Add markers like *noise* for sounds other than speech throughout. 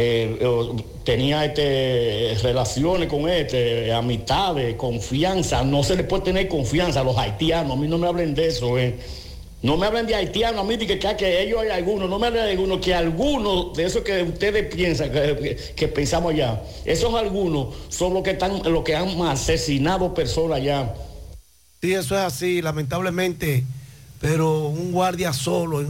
eh, tenía este, relaciones con este, amistades, confianza. No se le puede tener confianza a los haitianos. A mí no me hablen de eso. eh. No me hablen de haitianos, a mí que, que, que ellos hay algunos, no me hablen de algunos, que algunos de esos que ustedes piensan, que, pensamos ya, esos algunos son los que están, los que han asesinado personas ya. Sí, eso es así, lamentablemente. Pero un guardia solo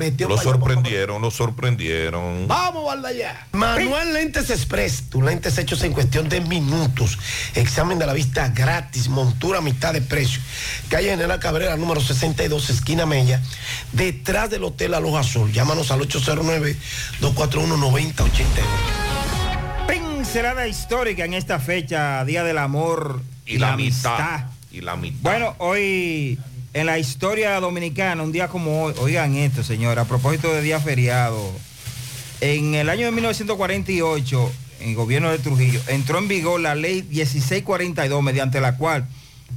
metió Lo sorprendieron, lo sorprendieron. Vamos, Valdallá. Manuel Lentes Express, tus lentes hechos en cuestión de minutos. Examen de la vista gratis, montura a mitad de precio. Calle General Cabrera, número 62, esquina Mella, detrás del Hotel Aloja Azul. Llámanos al 809-241-9082. Pincelada histórica en esta fecha, Día del Amor Y la mitad. Y la mitad. Bueno, hoy en la historia dominicana, un día como hoy, oigan esto, señor, a propósito de día feriado, en el año de 1948, en el gobierno de Trujillo, entró en vigor la ley 1642, mediante la cual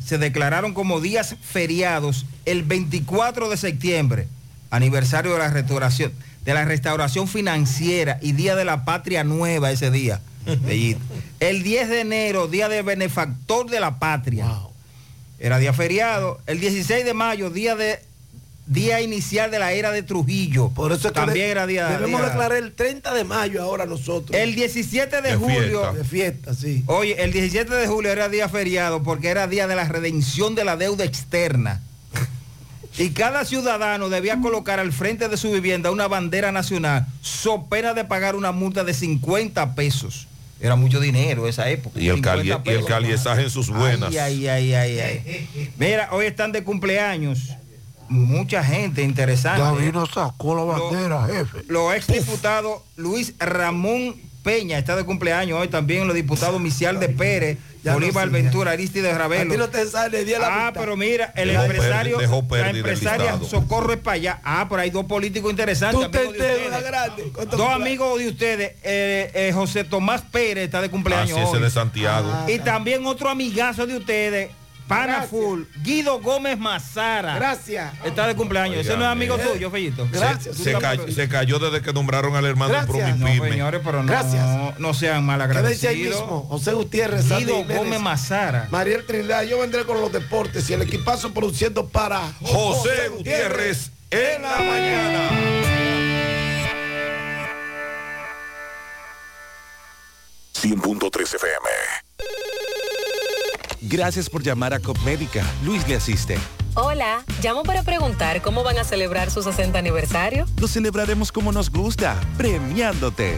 se declararon como días feriados el 24 de septiembre, aniversario de la restauración, de la restauración financiera y Día de la Patria Nueva ese día. Bellito. *laughs* El 10 de enero, Día de Benefactor de la Patria. Era día feriado. El 16 de mayo, día de día inicial de la era de Trujillo. Por eso es que también de- era día. Debemos día- declarar el 30 de mayo ahora nosotros. El 17 de, De julio. fiesta. De fiesta, sí. Oye, el 17 de julio era día feriado porque era día de la redención de la deuda externa. Y cada ciudadano debía colocar al frente de su vivienda una bandera nacional, so pena de pagar una multa de 50 pesos. Era mucho dinero esa época. Y el, 50 cali- y el pesos. caliesaje en sus buenas. Ay, ay, ay, ay, ay. Mira, hoy están de cumpleaños. Mucha gente interesante. Davino sacó la bandera, jefe. Los ex diputados Luis Ramón Peña está de cumpleaños hoy también, los diputados Micial de Pérez, Ya Bolívar no. Ventura, Aristides Ravelo. ti no te sale el día de la Ah, mitad. pero mira, el Dejó empresario, perdi- la empresaria. Socorro España. Ah, pero hay dos políticos interesantes. Tú te amigos de enteras, ustedes. grande. ¿Cuánto Dos amigos de ustedes, eh, eh, José Tomás Pérez está de cumpleaños Así es hoy. de Santiago. Y también otro amigazo de ustedes, Pana Gracias. Full, Guido Gómez Mazara. Gracias. Está de cumpleaños. Ese no es amigo tuyo, Fellito. Gracias. Se, cayó, se cayó desde que nombraron al hermano Gracias. No, señores, pero no, Gracias. no sean Quédense ahí malagradecidos. mismo. José Gutiérrez, Guido Jiménez, Gómez Mazara. Mariel Trinidad, yo vendré con los deportes y el equipazo produciendo para José Gutiérrez en la mañana. FM. Gracias por llamar a Copmédica. Luis le asiste. Hola, llamo para preguntar cómo van a celebrar su 60 aniversario. Lo celebraremos como nos gusta, premiándote.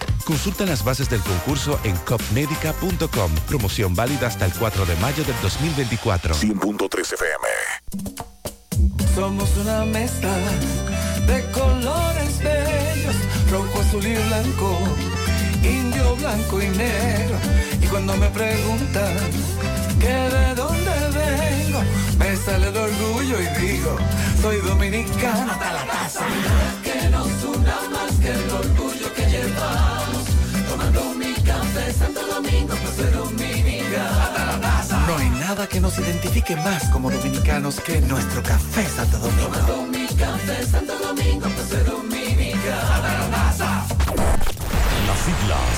Consulta las bases del concurso en copmedica.com. Promoción válida hasta el 4 de mayo del 2024. 100.3 FM. Somos una mezcla de colores bellos, rojo, azul y blanco, indio, blanco y negro. Y cuando me preguntan que de dónde vengo, me sale el orgullo y digo, soy dominicano hasta la casa. Que nos una más que el orgullo que llevamos, No hay nada que nos identifique más como dominicanos que nuestro café Santo Domingo. Las siglas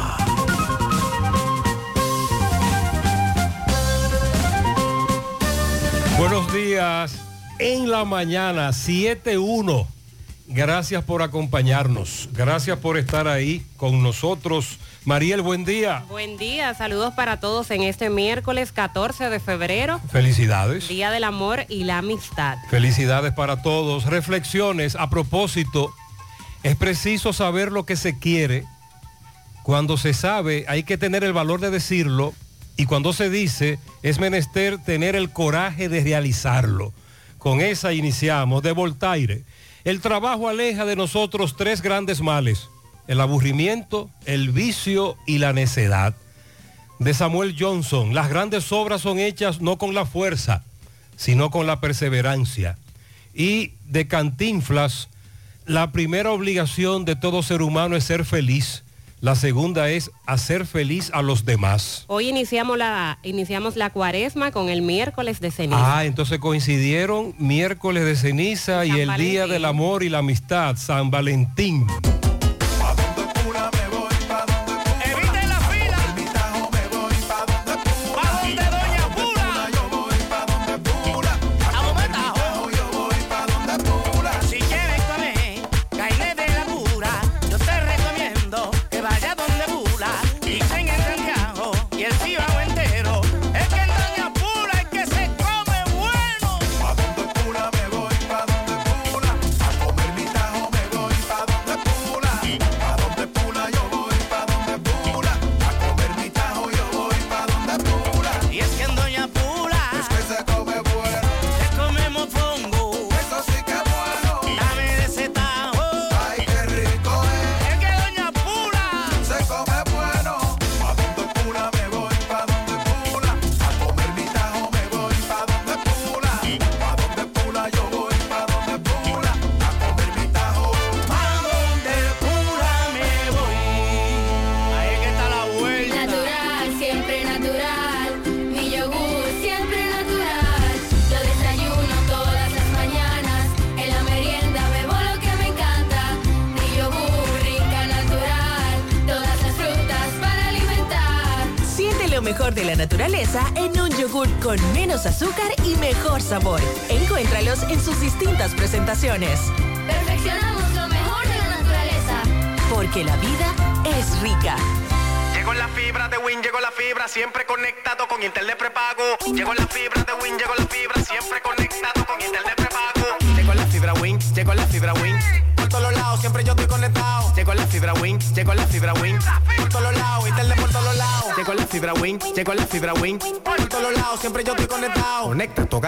Buenos días. En la mañana, 7-1. gracias por acompañarnos, gracias por estar ahí con nosotros. Mariel, buen día. Buen día, saludos para todos en este miércoles 14 de febrero, Felicidades. Día del Amor y la Amistad. Felicidades para todos. Reflexiones a propósito. Es preciso saber lo que se quiere. Cuando se sabe hay que tener el valor de decirlo y cuando se dice es menester tener el coraje de realizarlo. Con esa iniciamos de Voltaire. El trabajo aleja de nosotros tres grandes males. El aburrimiento, el vicio y la necedad. De Samuel Johnson, las grandes obras son hechas no con la fuerza, sino con la perseverancia. Y de Cantinflas, la primera obligación de todo ser humano es ser feliz. La segunda es hacer feliz a los demás. Hoy iniciamos la, iniciamos la cuaresma con el miércoles de ceniza. Ah, entonces coincidieron miércoles de ceniza y el Día del Amor y la Amistad, San Valentín.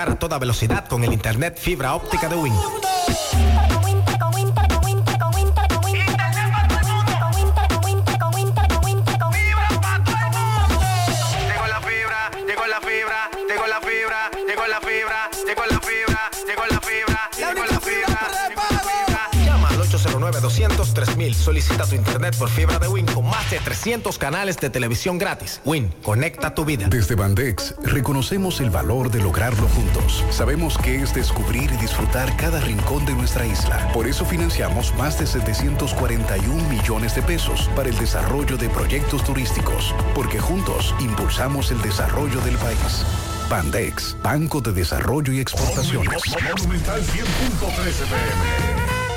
A toda velocidad con el internet fibra óptica de Win. Llegó la fibra, llegó la fibra, llegó la fibra, llegó la fibra, llegó la fibra, llegó la fibra, llegó la fibra. Llama al 809-200-3000. Solicita tu internet por fibra de Win con más de 300 canales de televisión gratis. Win, conecta tu vida. Desde Bandex reconocemos el valor de lograrlo juntos. Sabemos que es descubrir y disfrutar cada rincón de nuestra isla. Por eso financiamos más de 741 millones de pesos para el desarrollo de proyectos turísticos, porque juntos impulsamos el desarrollo del país. Bandex, Banco de Desarrollo y Exportaciones. Monumental 100.13 pm.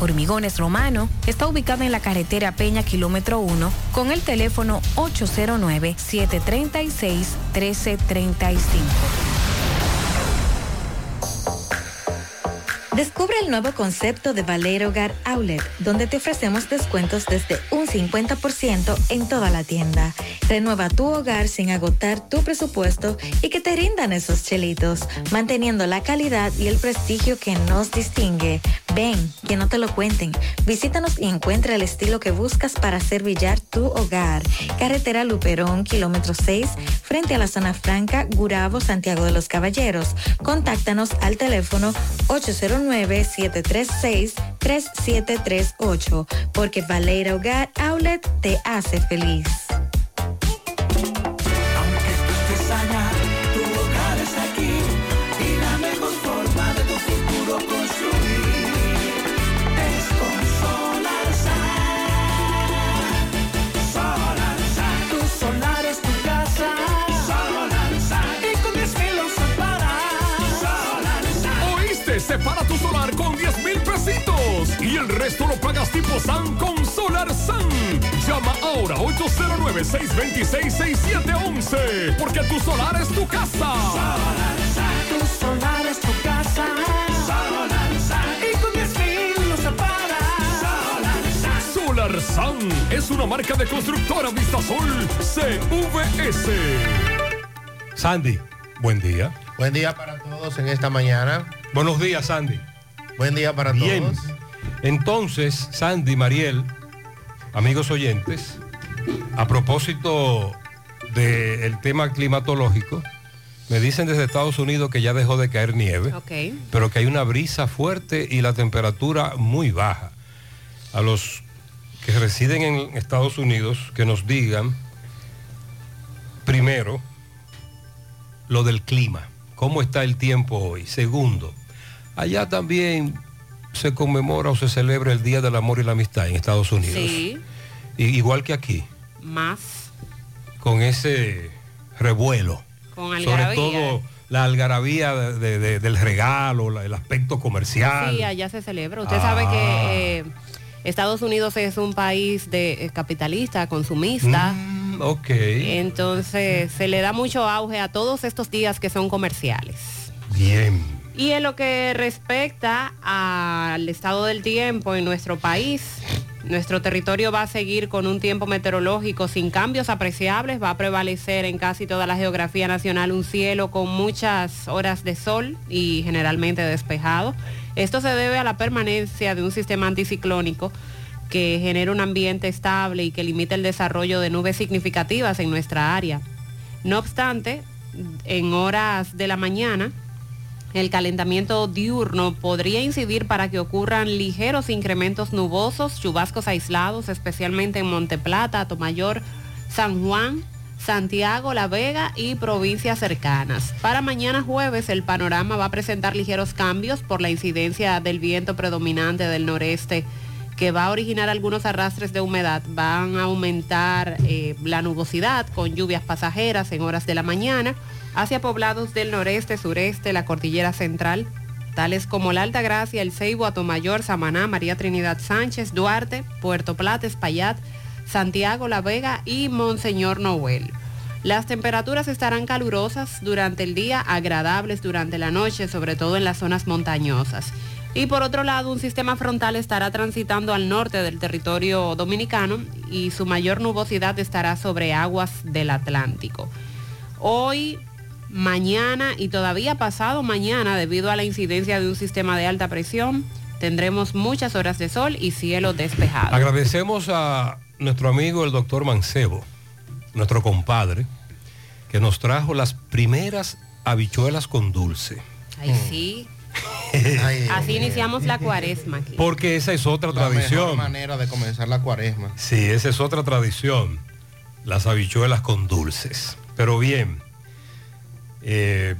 Hormigones Romano está ubicado en la carretera Peña Kilómetro 1 con el teléfono 809-736-1335. Descubre el nuevo concepto de Valero Hogar Outlet, donde te ofrecemos descuentos desde un 50% en toda la tienda. Renueva tu hogar sin agotar tu presupuesto y que te rindan esos chelitos, manteniendo la calidad y el prestigio que nos distingue. Ven, que no te lo cuenten. Visítanos y encuentra el estilo que buscas para hacer brillar tu hogar. Carretera Luperón, kilómetro 6, frente a la zona franca, Gurabo, Santiago de los Caballeros. Contáctanos al teléfono 809-736-3738, porque Valera Hogar Outlet te hace feliz. Separa tu solar con 10 mil pesitos y el resto lo pagas tipo SAN con Solar Sun. Llama ahora 809-626-6711 porque tu solar es tu casa. Tu solar es tu casa. Solar Y con 10 mil lo separas. Solar Sun es una marca de constructora Vistasol CVS. Sandy, buen día. Buen día para todos en esta mañana. Buenos días, Sandy. Buen día para Bien. todos. Entonces, Sandy, Mariel, amigos oyentes, a propósito del tema climatológico, me dicen desde Estados Unidos que ya dejó de caer nieve, pero que hay una brisa fuerte y la temperatura muy baja. A los que residen en Estados Unidos, que nos digan, primero, lo del clima, cómo está el tiempo hoy. Segundo, allá también se conmemora o se celebra el Día del Amor y la Amistad en Estados Unidos. Sí, igual que aquí, más con ese revuelo. con Sobre algarabía. todo la algarabía de- de- de- del regalo, la- el aspecto comercial. Sí, allá se celebra. Usted Ah. sabe que eh, Estados Unidos es un país de eh, capitalista, consumista. Mm, ok. Entonces se le da mucho auge a todos estos días que son comerciales. Bien. Y en lo que respecta al estado del tiempo en nuestro país, nuestro territorio va a seguir con un tiempo meteorológico sin cambios apreciables, va a prevalecer en casi toda la geografía nacional un cielo con muchas horas de sol y generalmente despejado. Esto se debe a la permanencia de un sistema anticiclónico que genera un ambiente estable y que limita el desarrollo de nubes significativas en nuestra área. No obstante, en horas de la mañana, el calentamiento diurno podría incidir para que ocurran ligeros incrementos nubosos, chubascos aislados, especialmente en Monteplata, Tomayor, San Juan, Santiago, La Vega y provincias cercanas. Para mañana jueves el panorama va a presentar ligeros cambios por la incidencia del viento predominante del noreste que va a originar algunos arrastres de humedad. Van a aumentar eh, la nubosidad con lluvias pasajeras en horas de la mañana hacia poblados del noreste, sureste, la cordillera central, tales como la Alta Gracia, el Ceibo, Atomayor, Samaná, María Trinidad Sánchez, Duarte, Puerto Plata, Espaillat, Santiago, La Vega y Monseñor Noel. Las temperaturas estarán calurosas durante el día, agradables durante la noche, sobre todo en las zonas montañosas. Y por otro lado, un sistema frontal estará transitando al norte del territorio dominicano y su mayor nubosidad estará sobre aguas del Atlántico. Hoy, mañana y todavía pasado mañana, debido a la incidencia de un sistema de alta presión, tendremos muchas horas de sol y cielo despejado. Agradecemos a nuestro amigo el doctor Mancebo, nuestro compadre, que nos trajo las primeras habichuelas con dulce. Ay, sí. *laughs* Así iniciamos la cuaresma. aquí. Porque esa es otra La mejor tradición. manera de comenzar la cuaresma. Sí, esa es otra tradición. Las habichuelas con dulces. Pero bien, eh,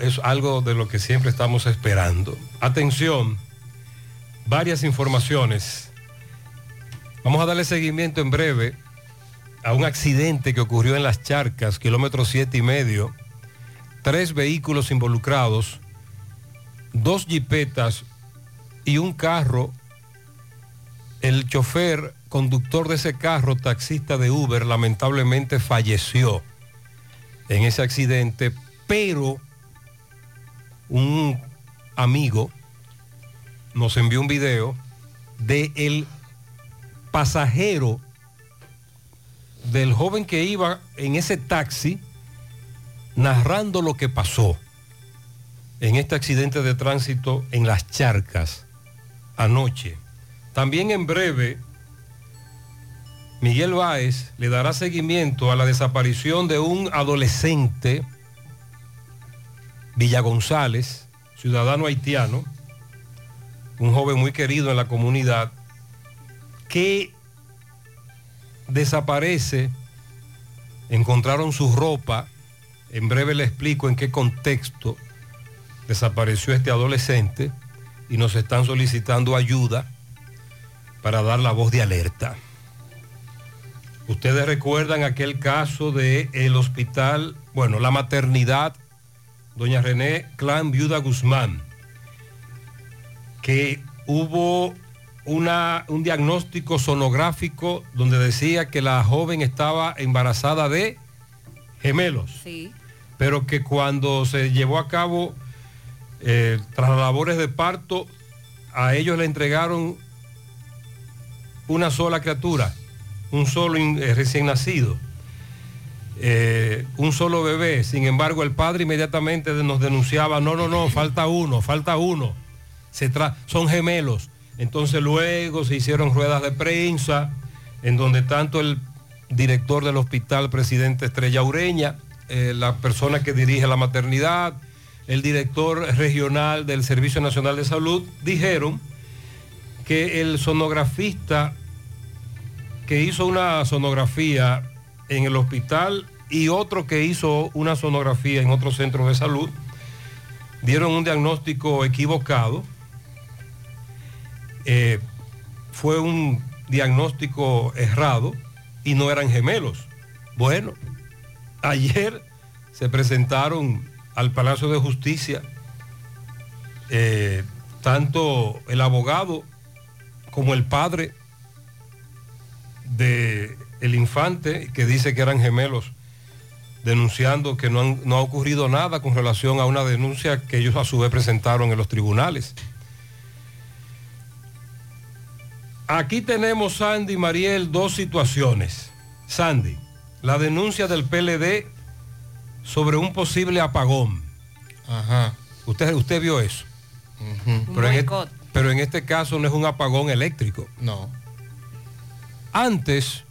es, algo de lo que siempre estamos esperando. Atención, varias informaciones. Vamos a darle seguimiento en breve a un accidente que ocurrió en las charcas, kilómetro siete y medio. Tres vehículos involucrados, dos jipetas y un carro el chofer, conductor de ese carro, taxista de Uber, lamentablemente falleció en ese accidente, pero un amigo nos envió un video de el pasajero del joven que iba en ese taxi narrando lo que pasó en este accidente de tránsito en las charcas anoche. También en breve, Miguel Báez le dará seguimiento a la desaparición de un adolescente, Villa González, ciudadano haitiano, un joven muy querido en la comunidad, que desaparece, encontraron su ropa, en breve le explico en qué contexto desapareció este adolescente y nos están solicitando ayuda para dar la voz de alerta. Ustedes recuerdan aquel caso del el hospital, bueno, la maternidad, doña René Clan Viuda Guzmán, que hubo una, un diagnóstico sonográfico donde decía que la joven estaba embarazada de gemelos, Sí. pero que cuando se llevó a cabo eh, tras las labores de parto, a ellos le entregaron una sola criatura, un solo eh, recién nacido, eh, un solo bebé. Sin embargo, el padre inmediatamente nos denunciaba, no, no, no, falta uno, falta uno. Son gemelos. Entonces luego se hicieron ruedas de prensa en donde tanto el director del hospital, presidente Estrella Ureña, eh, la persona que dirige la maternidad, el director regional del Servicio Nacional de Salud, dijeron que el sonografista que hizo una sonografía en el hospital y otro que hizo una sonografía en otro centro de salud, dieron un diagnóstico equivocado. Eh, fue un diagnóstico errado y no eran gemelos. Bueno, ayer se presentaron al Palacio de Justicia eh, tanto el abogado como el padre de el infante que dice que eran gemelos denunciando que no, han- no ha ocurrido nada con relación a una denuncia que ellos a su vez presentaron en los tribunales. Aquí tenemos, Sandy y Mariel, dos situaciones. Sandy, la denuncia del PLD sobre un posible apagón. Ajá. Usted, usted vio eso. Pero en, este, pero en este caso no es un apagón eléctrico. No. Antes,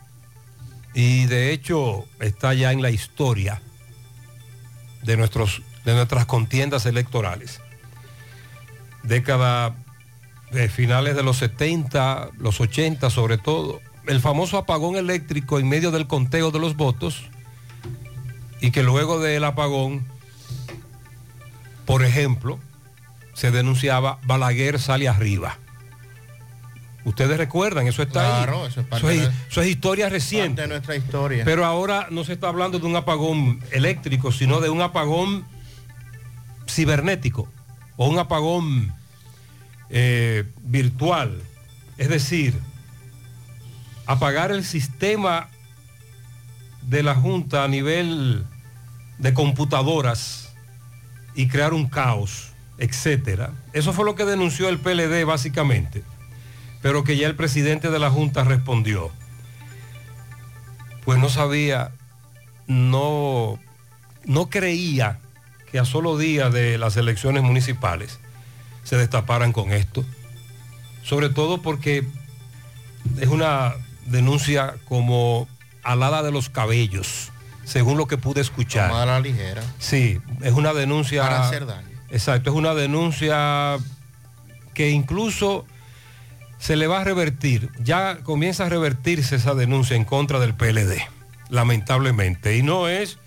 y de hecho está ya en la historia de, nuestros, de nuestras contiendas electorales, década de finales de los 70, los 80 sobre todo, el famoso apagón eléctrico en medio del conteo de los votos. Y que luego del apagón, por ejemplo, se denunciaba Balaguer sale arriba. Ustedes recuerdan, eso está Claro, ahí. eso es parte Eso es, de- eso es historia reciente. Parte de nuestra historia. Pero ahora no se está hablando de un apagón eléctrico, sino de un apagón cibernético o un apagón eh, virtual. Es decir, apagar el sistema de la Junta a nivel de computadoras y crear un caos, etcétera. Eso fue lo que denunció el PLD básicamente, pero que ya el presidente de la Junta respondió pues no sabía, no, no creía que a solo día de las elecciones municipales se destaparan con esto. Sobre todo porque es una denuncia como alada de los cabellos, según lo que pude escuchar. Tomada a la ligera. Sí, es una denuncia... Para hacer daño. Exacto, es una denuncia que incluso se le va a revertir, ya comienza a revertirse esa denuncia en contra del PLD, lamentablemente. Y no es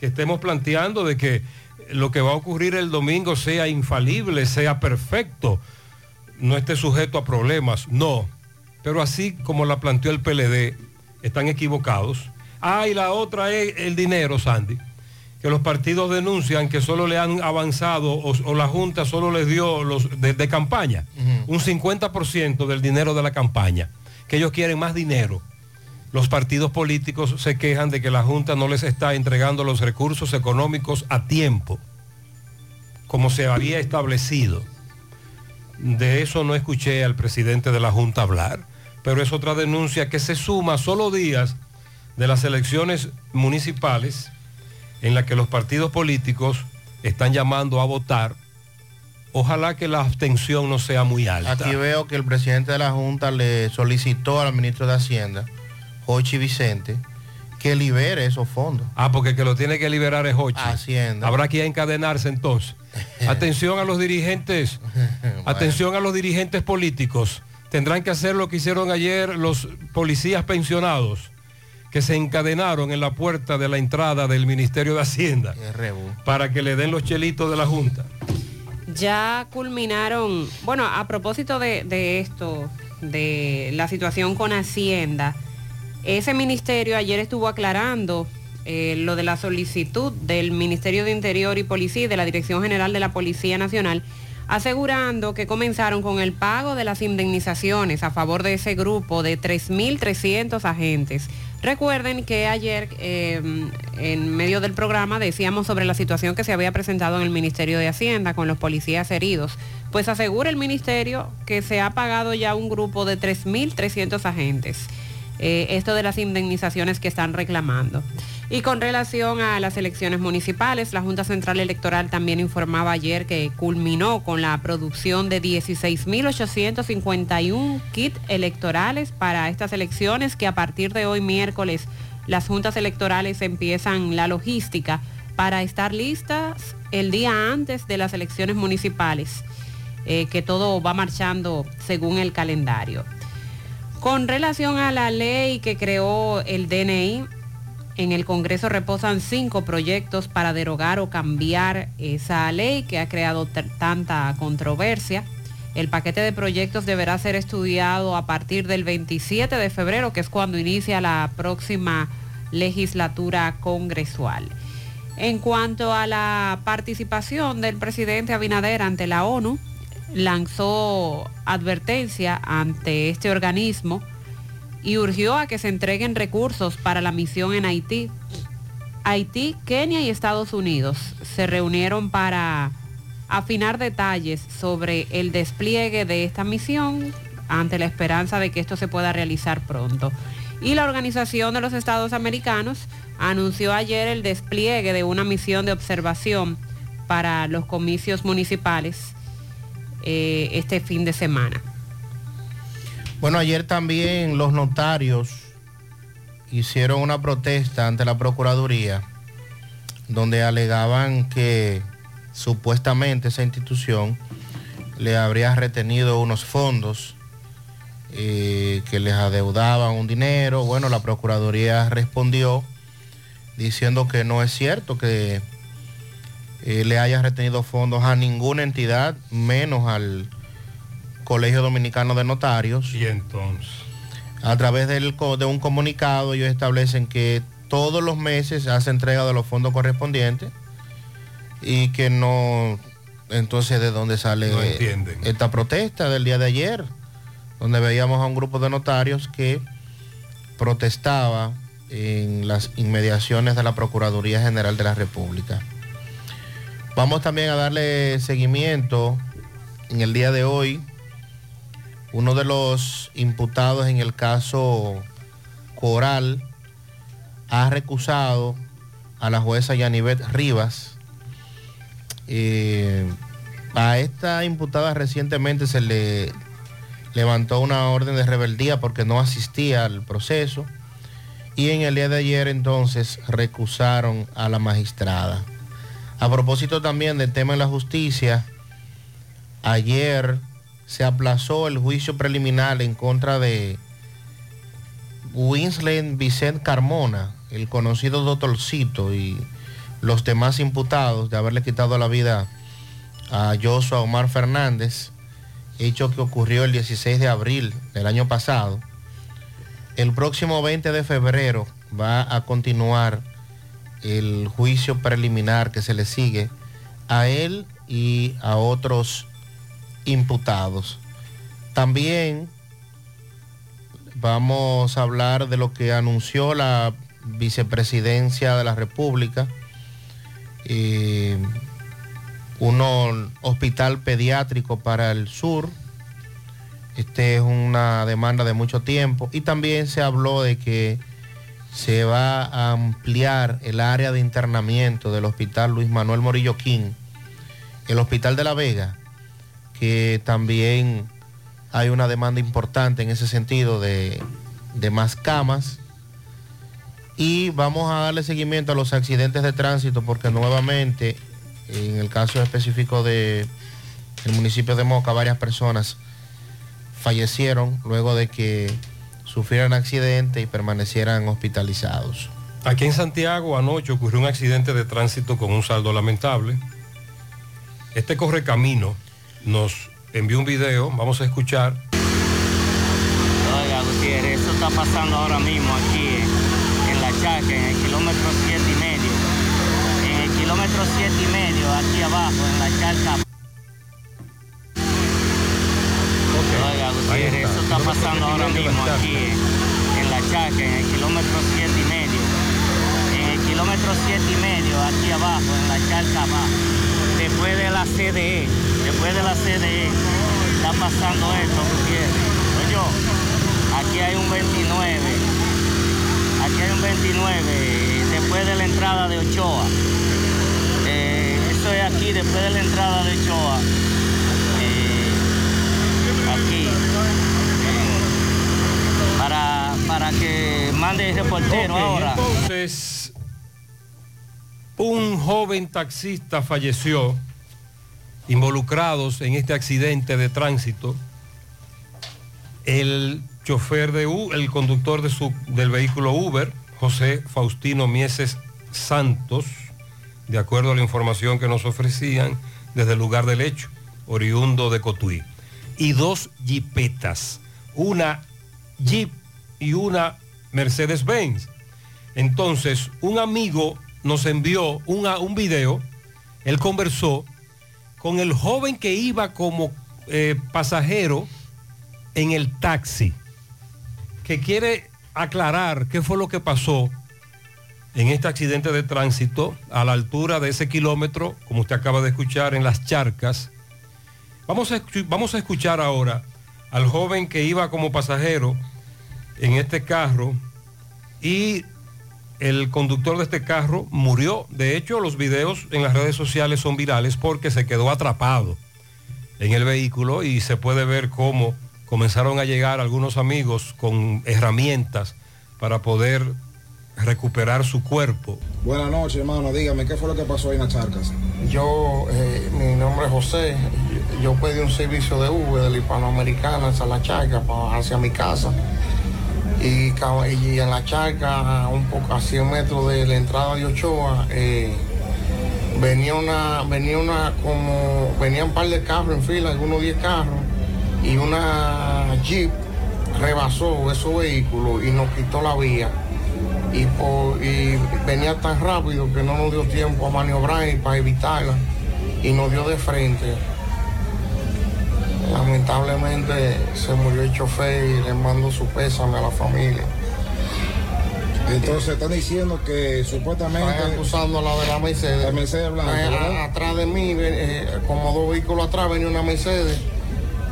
que estemos planteando de que lo que va a ocurrir el domingo sea infalible, sea perfecto, no esté sujeto a problemas, no. Pero así como la planteó el PLD, están equivocados. Ah, y la otra es el dinero, Sandy que los partidos denuncian que solo le han avanzado o, o la Junta solo les dio los de, de campaña, un 50% del dinero de la campaña, que ellos quieren más dinero. Los partidos políticos se quejan de que la Junta no les está entregando los recursos económicos a tiempo, como se había establecido. De eso no escuché al presidente de la Junta hablar, pero es otra denuncia que se suma a solo días de las elecciones municipales en la que los partidos políticos están llamando a votar. Ojalá que la abstención no sea muy alta. Aquí veo que el presidente de la Junta le solicitó al ministro de Hacienda, Jochi Vicente, que libere esos fondos. Ah, porque el que lo tiene que liberar es Hochi. Hacienda. Habrá que encadenarse entonces. *laughs* Atención a los dirigentes, *laughs* atención a los dirigentes políticos. Tendrán que hacer lo que hicieron ayer los policías pensionados, que se encadenaron en la puerta de la entrada del Ministerio de Hacienda para que le den los chelitos de la Junta. Ya culminaron, bueno, a propósito de, de esto, de la situación con Hacienda, ese ministerio ayer estuvo aclarando eh, lo de la solicitud del Ministerio de Interior y Policía y de la Dirección General de la Policía Nacional, asegurando que comenzaron con el pago de las indemnizaciones a favor de ese grupo de 3.300 agentes. Recuerden que ayer eh, en medio del programa decíamos sobre la situación que se había presentado en el Ministerio de Hacienda con los policías heridos. Pues asegura el ministerio que se ha pagado ya un grupo de 3.300 agentes. Eh, esto de las indemnizaciones que están reclamando. Y con relación a las elecciones municipales, la Junta Central Electoral también informaba ayer que culminó con la producción de 16.851 kits electorales para estas elecciones que a partir de hoy miércoles las juntas electorales empiezan la logística para estar listas el día antes de las elecciones municipales, eh, que todo va marchando según el calendario. Con relación a la ley que creó el DNI, en el Congreso reposan cinco proyectos para derogar o cambiar esa ley que ha creado tanta controversia. El paquete de proyectos deberá ser estudiado a partir del 27 de febrero, que es cuando inicia la próxima legislatura congresual. En cuanto a la participación del presidente Abinader ante la ONU, lanzó advertencia ante este organismo y urgió a que se entreguen recursos para la misión en Haití. Haití, Kenia y Estados Unidos se reunieron para afinar detalles sobre el despliegue de esta misión ante la esperanza de que esto se pueda realizar pronto. Y la Organización de los Estados Americanos anunció ayer el despliegue de una misión de observación para los comicios municipales eh, este fin de semana. Bueno, ayer también los notarios hicieron una protesta ante la Procuraduría donde alegaban que supuestamente esa institución le habría retenido unos fondos eh, que les adeudaban un dinero. Bueno, la Procuraduría respondió diciendo que no es cierto que eh, le haya retenido fondos a ninguna entidad, menos al Colegio Dominicano de Notarios. Y entonces. A través del de un comunicado ellos establecen que todos los meses hace entrega de los fondos correspondientes y que no, entonces de dónde sale No esta protesta del día de ayer, donde veíamos a un grupo de notarios que protestaba en las inmediaciones de la Procuraduría General de la República. Vamos también a darle seguimiento en el día de hoy. Uno de los imputados en el caso Coral ha recusado a la jueza Yanivet Rivas. Eh, a esta imputada recientemente se le levantó una orden de rebeldía porque no asistía al proceso y en el día de ayer entonces recusaron a la magistrada. A propósito también del tema en la justicia, ayer se aplazó el juicio preliminar en contra de Winslet Vicente Carmona, el conocido doctorcito y los demás imputados de haberle quitado la vida a Joshua Omar Fernández, hecho que ocurrió el 16 de abril del año pasado. El próximo 20 de febrero va a continuar el juicio preliminar que se le sigue a él y a otros imputados. También vamos a hablar de lo que anunció la vicepresidencia de la República, eh, uno hospital pediátrico para el sur. Este es una demanda de mucho tiempo. Y también se habló de que se va a ampliar el área de internamiento del hospital Luis Manuel Morillo King, el hospital de La Vega, que también hay una demanda importante en ese sentido de, más camas. Y vamos a darle seguimiento a los accidentes de tránsito porque nuevamente, en el caso específico de el municipio de Moca, varias personas fallecieron luego de que sufrieran accidente y permanecieran hospitalizados. Aquí en Santiago anoche ocurrió un accidente de tránsito con un saldo lamentable. Este correcamino nos envió un video, vamos a escuchar. Oiga, Gutiérrez, eso está pasando ahora mismo aquí en, en la Chaca, en el kilómetro siete y medio. En el kilómetro siete y medio, aquí abajo, en la Charca. Oiga, Gutiérrez, eso está pasando ahora mismo aquí en, en la Chaca, en el kilómetro siete y medio. En el kilómetro siete y medio, aquí abajo, en la Charca abajo. Después de la CDE, después de la CDE, está pasando esto, Gutiérrez. Oye, aquí hay un 29, aquí hay un 29, después de la entrada de Ochoa. Eh, eso es aquí, después de la entrada de Ochoa. Eh, aquí. eh, para, para que mande el reportero ahora. Entonces, un joven taxista falleció involucrados en este accidente de tránsito. El chofer de U, el conductor de su, del vehículo Uber, José Faustino Mieses Santos, de acuerdo a la información que nos ofrecían desde el lugar del hecho, oriundo de Cotuí. Y dos jipetas, una Jeep y una Mercedes-Benz. Entonces, un amigo nos envió un video, él conversó con el joven que iba como eh, pasajero en el taxi, que quiere aclarar qué fue lo que pasó en este accidente de tránsito a la altura de ese kilómetro, como usted acaba de escuchar, en las charcas. Vamos a, vamos a escuchar ahora al joven que iba como pasajero en este carro y el conductor de este carro murió. De hecho, los videos en las redes sociales son virales porque se quedó atrapado en el vehículo y se puede ver cómo comenzaron a llegar algunos amigos con herramientas para poder recuperar su cuerpo. Buenas noches, hermano. Dígame, ¿qué fue lo que pasó ahí en las charcas? Yo, eh, mi nombre es José. Yo pedí un servicio de Uber de la Hispanoamericana hacia la charca, hacia mi casa. Y, y en la charca, un poco a 100 metros de la entrada de Ochoa, eh, venía una, venía una como, venían un par de carros en fila, algunos 10 carros, y una Jeep rebasó esos vehículos y nos quitó la vía y, por- y venía tan rápido que no nos dio tiempo a maniobrar y para evitarla y nos dio de frente. Lamentablemente se murió el chofer y le mando su pésame a la familia. Entonces están diciendo que supuestamente... Están acusando a la de la Mercedes. La Mercedes blanca, Eh, atrás de mí, eh, como dos vehículos atrás, venía una Mercedes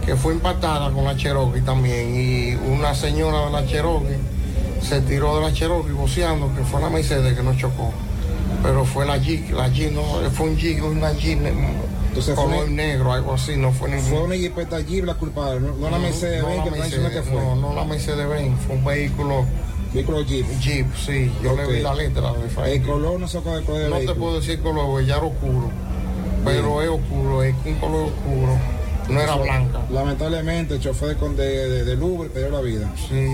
que fue impactada con la Cherokee también. Y una señora de la Cherokee se tiró de la Cherokee voceando que fue la Mercedes que nos chocó. Pero fue la Jeep, la Jeep no, fue un Jeep, una Jeep Entonces fue color una- negro, algo así, no fue ningún. Fue una Jeepeta Jeep la culpable, no, no la Mercedes no Benz la que me que fue. No, no la Mercedes Benz, fue un vehículo. Vehículo Jeep. Jeep, sí, yo Ok. le vi la letra de. El color no se acuerda del color del No te vehículo. puedo decir color, ya era oscuro. Pero es oscuro, es un color oscuro. No era blanca. Lamentablemente el chofer con de, de- del Uber perdió la vida. Sí.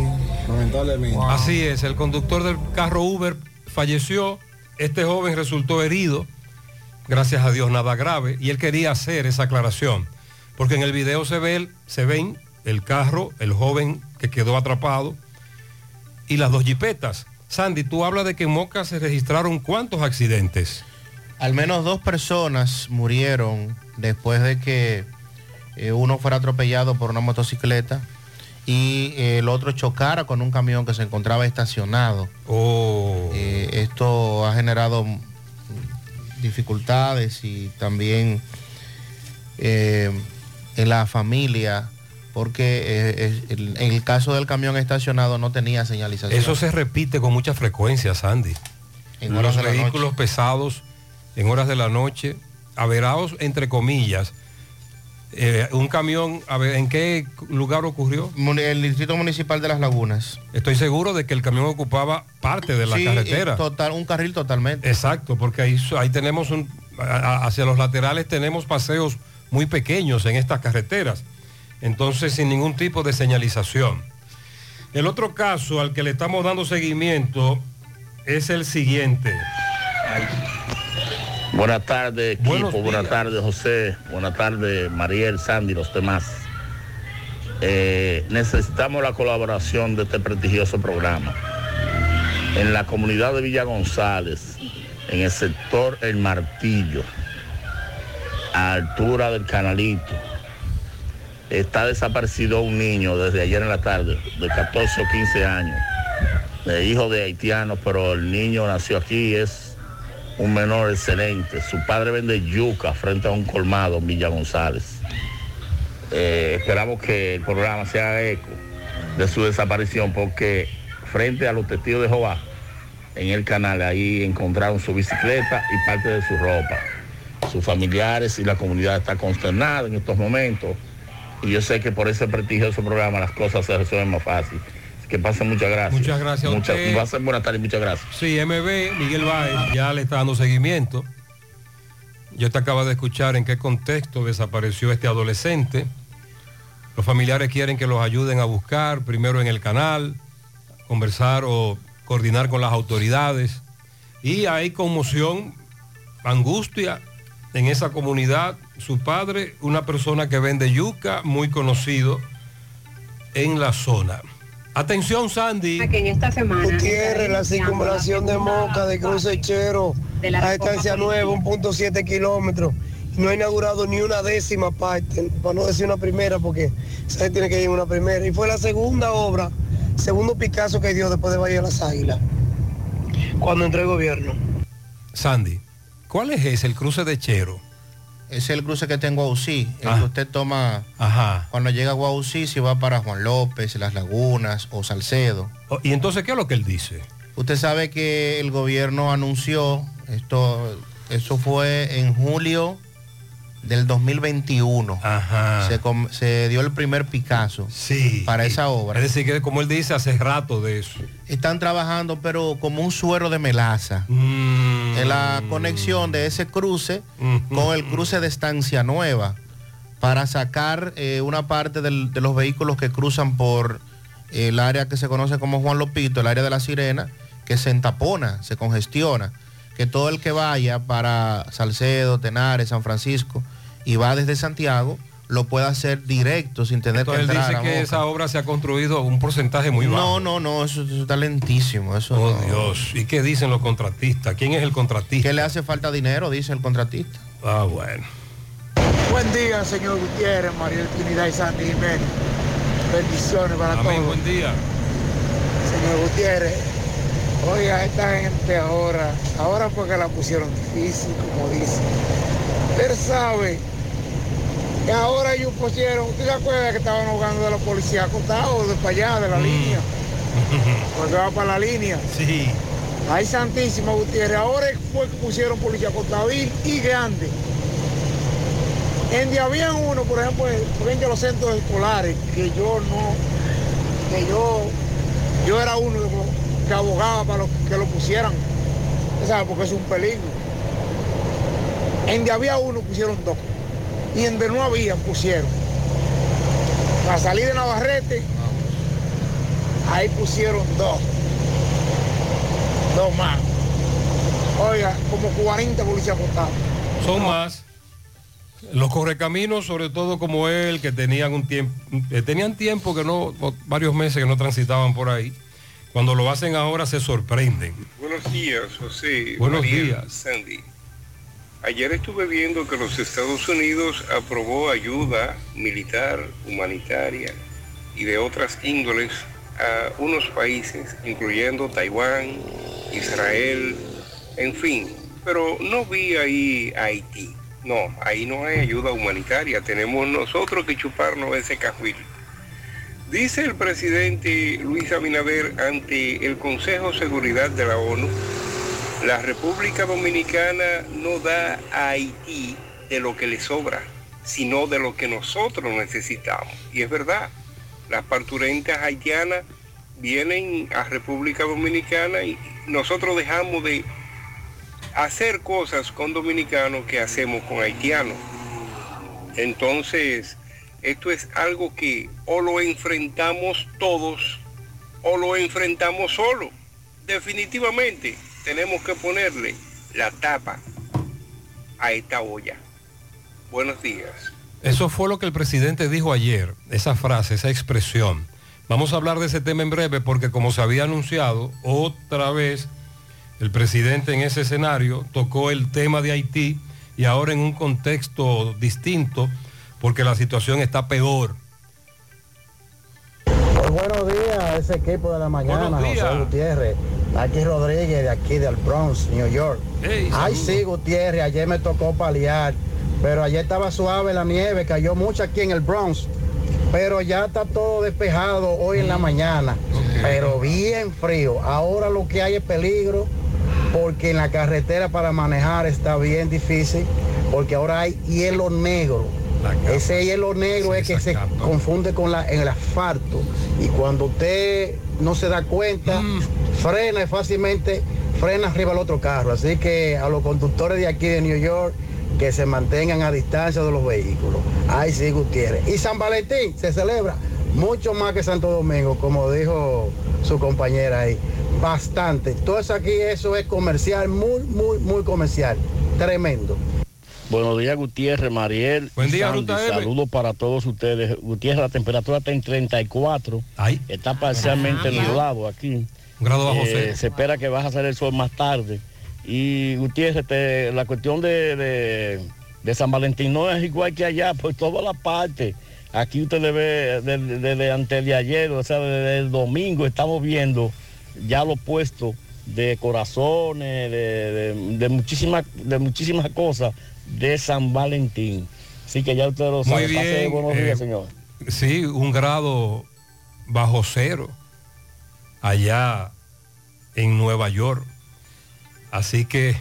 Lamentablemente. Así es, el conductor del carro Uber falleció, este joven resultó herido, gracias a Dios nada grave, y él quería hacer esa aclaración, porque en el video se, ve, se ven el carro, el joven que quedó atrapado y las dos jipetas. Sandy, tú hablas de que en Moca se registraron cuántos accidentes. Al menos dos personas murieron después de que eh, uno fuera atropellado por una motocicleta y eh, el otro chocara con un camión que se encontraba estacionado. Oh. Eh, esto ha generado dificultades y también eh, en la familia, porque eh, el- en el caso del camión estacionado no tenía señalización. Eso se repite con mucha frecuencia, Sandy. En horas Los de la vehículos pesados en horas de la noche, averados entre comillas. Eh, un camión, a ver, ¿en qué lugar ocurrió? El Distrito Municipal de Las Lagunas. Estoy seguro de que el camión ocupaba parte de la Sí, carretera. Total, un carril totalmente. Exacto, porque ahí, ahí tenemos un, hacia los laterales tenemos paseos muy pequeños en estas carreteras. Entonces, sin ningún tipo de señalización. El otro caso al que le estamos dando seguimiento es el siguiente. Buenas tardes, equipo. Buenas tardes, José. Buenas tardes, Mariel, Sandy, los demás. Eh, necesitamos la colaboración de este prestigioso programa. En la comunidad de Villa González, en el sector El Martillo, a altura del canalito, está desaparecido un niño desde ayer en la tarde, de 14 o 15 años, de hijo de haitianos, pero el niño nació aquí, es un menor excelente. Su padre vende yuca frente a un colmado en Villa González. Eh, esperamos que el programa se haga eco de su desaparición porque frente a los testigos de Jehová, en el canal ahí encontraron su bicicleta y parte de su ropa. Sus familiares y la comunidad está consternada en estos momentos y yo sé que por ese prestigioso programa las cosas se resuelven más fácil. Que pasen muchas gracias. Muchas gracias a Muchas, usted. pasen buenas tardes muchas gracias. Sí, MB, Miguel Báez, ya le está dando seguimiento. Yo te acaba de escuchar en qué contexto desapareció este adolescente. Los familiares quieren que los ayuden a buscar, primero en el canal, conversar o coordinar con las autoridades. Y hay conmoción, angustia en esa comunidad. Su padre, una persona que vende yuca, muy conocido en la zona. Atención, Sandy. Que en esta semana. Gutiérrez, la circunvalación de Moca, de Crucechero, a distancia nueva, 1.7 kilómetros. No ha inaugurado ni una décima parte, para no decir una primera, porque se tiene que ir una primera. Y fue la segunda obra, segundo Picasso que dio después de Valle de las Águilas, cuando entró el gobierno. Sandy, ¿cuál es ese, el cruce de Chero? Es el cruce que tengo a UCI, el Ah. que usted toma Ajá. cuando llega a Guausí, si va para Juan López, Las Lagunas o Salcedo. Oh, ¿Y entonces qué es lo que él dice? Usted sabe que el gobierno anunció, esto, eso fue en julio del 2021. Ajá. Se, dio el primer Picasso Sí. para esa obra. Es decir, que como él dice, hace rato de eso. Están trabajando, pero como un suero de melaza. Mm. En la conexión de ese cruce con el cruce de Estancia Nueva para sacar eh, una parte del- de los vehículos que cruzan por el área que se conoce como Juan Lopito, el área de la Sirena, que se entapona, se congestiona. Que todo el que vaya para Salcedo, Tenares, San Francisco y va desde Santiago, lo pueda hacer directo sin tener Entonces él que entrar dice a que esa obra se ha construido un porcentaje muy bajo. No, no, no, eso, eso está lentísimo. Eso Oh, no. Dios. ¿Y qué dicen los contratistas? ¿Quién es el contratista? Que le hace falta dinero, dice el contratista. Ah, bueno. Buen día, señor Gutiérrez, María Trinidad y Sandy Jiménez. Bendiciones para Amén, todos. buen día. Señor Gutiérrez, oiga, esta gente ahora, ahora porque la pusieron difícil, como dice. Usted sabe que ahora ellos pusieron, ¿usted se acuerda que estaban ahogando de la policía acotados de para allá, de la línea? *laughs* Porque va para la línea. Sí. Ay, Santísima Gutiérrez, ahora fue que pusieron policía acotados y, y grande. En día habían uno, por ejemplo, frente a los centros escolares, que yo no, que yo, yo era uno de los abogaba para que lo pusieran, Usted sabe, porque es un peligro. En donde había uno pusieron dos, y en donde no había pusieron. Para salir de Navarrete, ahí pusieron dos, dos más. Oiga, como 40 policías contados. Son más. Los correcaminos, sobre todo como él, que tenían un tiempo, eh, tenían tiempo que no, varios meses que no transitaban por ahí. Cuando lo hacen ahora se sorprenden. Buenos días, José. Buenos días. Sandy. Ayer estuve viendo que los Estados Unidos aprobó ayuda militar, humanitaria y de otras índoles a unos países, incluyendo Taiwán, Israel, en fin, pero no vi ahí Haití. No, ahí no hay ayuda humanitaria. Tenemos nosotros que chuparnos ese cajuil. Dice el presidente Luis Abinader ante el Consejo de Seguridad de la ONU, la República Dominicana no da a Haití de lo que le sobra, sino de lo que nosotros necesitamos. Y es verdad, las parturentas haitianas vienen a República Dominicana y nosotros dejamos de hacer cosas con dominicanos que hacemos con haitianos. Entonces, esto es algo que o lo enfrentamos todos o lo enfrentamos solo. Definitivamente tenemos que ponerle la tapa a esta olla. Buenos días. Eso fue lo que el presidente dijo ayer, esa frase, esa expresión. Vamos a hablar de ese tema en breve porque como se había anunciado, otra vez el presidente en ese escenario tocó el tema de Haití y ahora en un contexto distinto porque la situación está peor. Pues buenos días a ese equipo de la mañana. José Gutiérrez. Aquí Rodríguez de aquí del Bronx, New York. Hey, Ay, sí, Gutiérrez, ayer me tocó paliar, pero ayer estaba suave la nieve, cayó mucho aquí en el Bronx, pero ya está todo despejado hoy en la Mm. mañana, pero bien frío. Ahora lo que hay es peligro, porque en la carretera para manejar está bien difícil, porque ahora hay hielo negro. Ese hielo negro es que se confunde con la, el asfalto y cuando usted no se da cuenta, frena y fácilmente frena arriba al otro carro. Así que a los conductores de aquí de New York que se mantengan a distancia de los vehículos. Ay, sí, Gutiérrez. Y San Valentín se celebra mucho más que Santo Domingo, como dijo su compañera ahí. Bastante. Todo eso aquí, eso es comercial, muy, muy, muy comercial. Tremendo. Buenos días, Gutiérrez, Mariel. Buen día. Ruta. Saludos para todos ustedes. Gutiérrez, la temperatura está en 34. Está parcialmente nublado aquí. Un grado bajo Eh, cero. Se espera que baje a salir el sol más tarde. Y Gutiérrez, te- la cuestión de, de- de San Valentín no es igual que allá, por todas las partes. Aquí usted le ve desde de, de antes de ayer, o sea, desde el domingo estamos viendo ya los puestos de corazones, de, de- de muchísimas, de muchísimas cosas de San Valentín. Así que ya usted lo sabe. Muy Pase bien. buenos días, eh, señor. Sí, un grado bajo cero allá en Nueva York. Así que,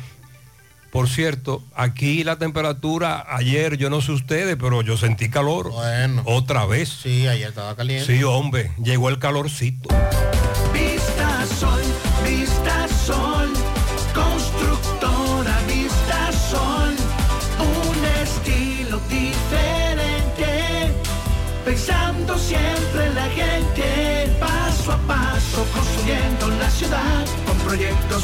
por cierto, aquí la temperatura, ayer, yo no sé ustedes, pero yo sentí calor. Bueno. Otra vez. Sí, ayer estaba caliente. Sí, hombre, llegó el calorcito.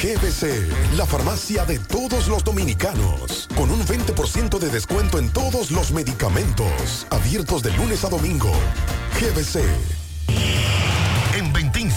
GBC, la farmacia de todos los dominicanos, con un 20% de descuento en todos los medicamentos, abiertos de lunes a domingo. GBC.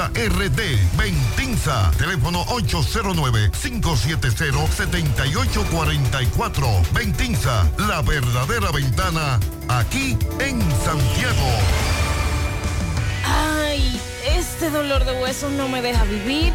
RD. Ventinza, teléfono 809-570-7844. Ventinza, la verdadera ventana, aquí en Santiago. Ay, este dolor de huesos no me deja vivir.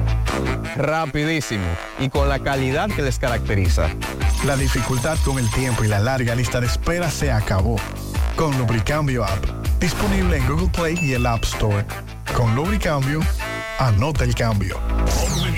Rapidísimo y con la calidad que les caracteriza. La dificultad con el tiempo y la larga lista de espera se acabó. Con Lubricambio App, disponible en Google Play y el App Store. Con Lubricambio, anota el cambio.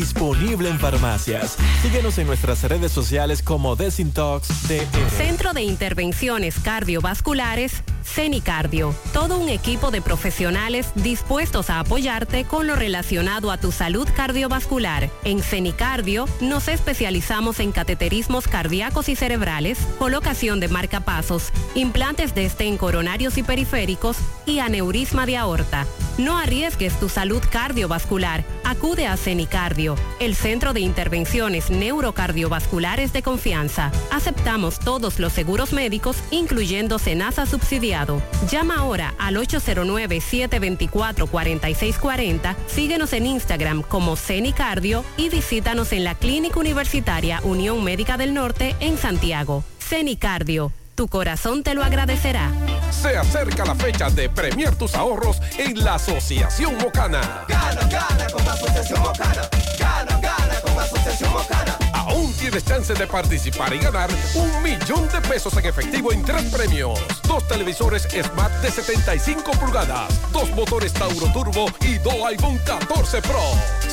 disponible en farmacias. Síguenos en nuestras redes sociales como Desintox DR. Centro de Intervenciones Cardiovasculares, CENICardio. Todo un equipo de profesionales dispuestos a apoyarte con lo relacionado a tu salud cardiovascular. En CENICardio nos especializamos en cateterismos cardíacos y cerebrales, colocación de marcapasos, implantes de estén coronarios y periféricos y aneurisma de aorta. No arriesgues tu salud cardiovascular. Acude a CENICardio, el centro de intervenciones neurocardiovasculares de confianza. Aceptamos todos los seguros médicos, incluyendo Senasa subsidiado. Llama ahora al 809-724-4640, síguenos en Instagram como CENICardio y visítanos en la Clínica Universitaria Unión Médica del Norte en Santiago. CENICardio, tu corazón te lo agradecerá. Se acerca la fecha de premiar tus ahorros en la Asociación Mocana. Gana, gana con Asociación Mocana. Gana, gana con Asociación Mocana. Aún tienes chance de participar y ganar un millón de pesos en efectivo en tres premios. Dos televisores Smart de 75 pulgadas, dos motores Tauro Turbo y dos iPhone 14 Pro.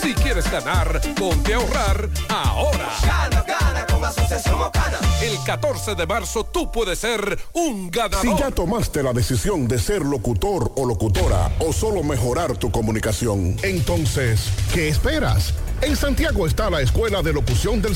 Si quieres ganar, ponte a ahorrar ahora. Gana, gana con Asociación Mocana. El 14 de marzo tú puedes ser un ganador. Si ya tomaste la decisión de ser locutor o locutora o solo mejorar tu comunicación, Entonces, ¿qué esperas? En Santiago está la Escuela de Locución del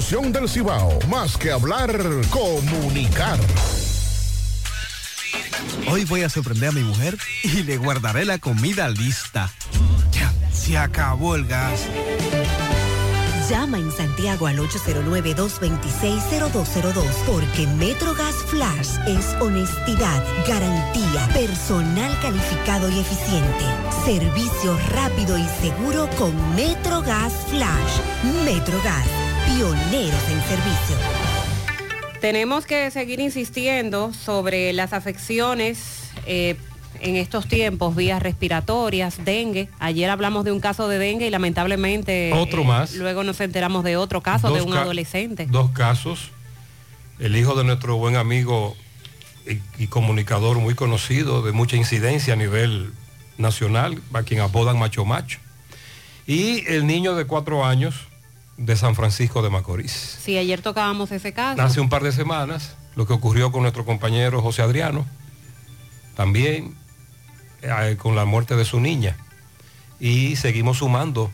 del Cibao. Más que hablar, comunicar. Hoy voy a sorprender a mi mujer y le guardaré la comida lista. Ya, se acabó el gas. Llama en Santiago al 809-226-0202 porque MetroGas Flash es honestidad, garantía, personal calificado y eficiente, servicio rápido y seguro con MetroGas Flash. MetroGas, pioneros en servicio. Tenemos que seguir insistiendo sobre las afecciones eh, en estos tiempos, vías respiratorias, dengue. Ayer hablamos de un caso de dengue y lamentablemente Otro más. luego nos enteramos de otro caso de un ca- adolescente. Dos casos. El hijo de nuestro buen amigo y, y comunicador muy conocido, de mucha incidencia a nivel nacional, a quien apodan Macho Macho. Y el niño de cuatro años de San Francisco de Macorís. Sí, ayer tocábamos ese caso. Hace un par de semanas, lo que ocurrió con nuestro compañero José Adriano, también eh, con la muerte de su niña. Y seguimos sumando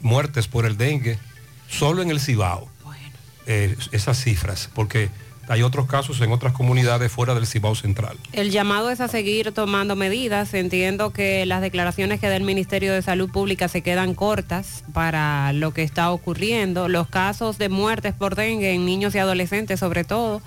muertes por el dengue solo en el Cibao. Eh, esas cifras, porque hay otros casos en otras comunidades fuera del Cibao Central. El llamado es a seguir tomando medidas. Entiendo que las declaraciones que da el Ministerio de Salud Pública se quedan cortas para lo que está ocurriendo. Los casos de muertes por dengue en niños y adolescentes sobre todo,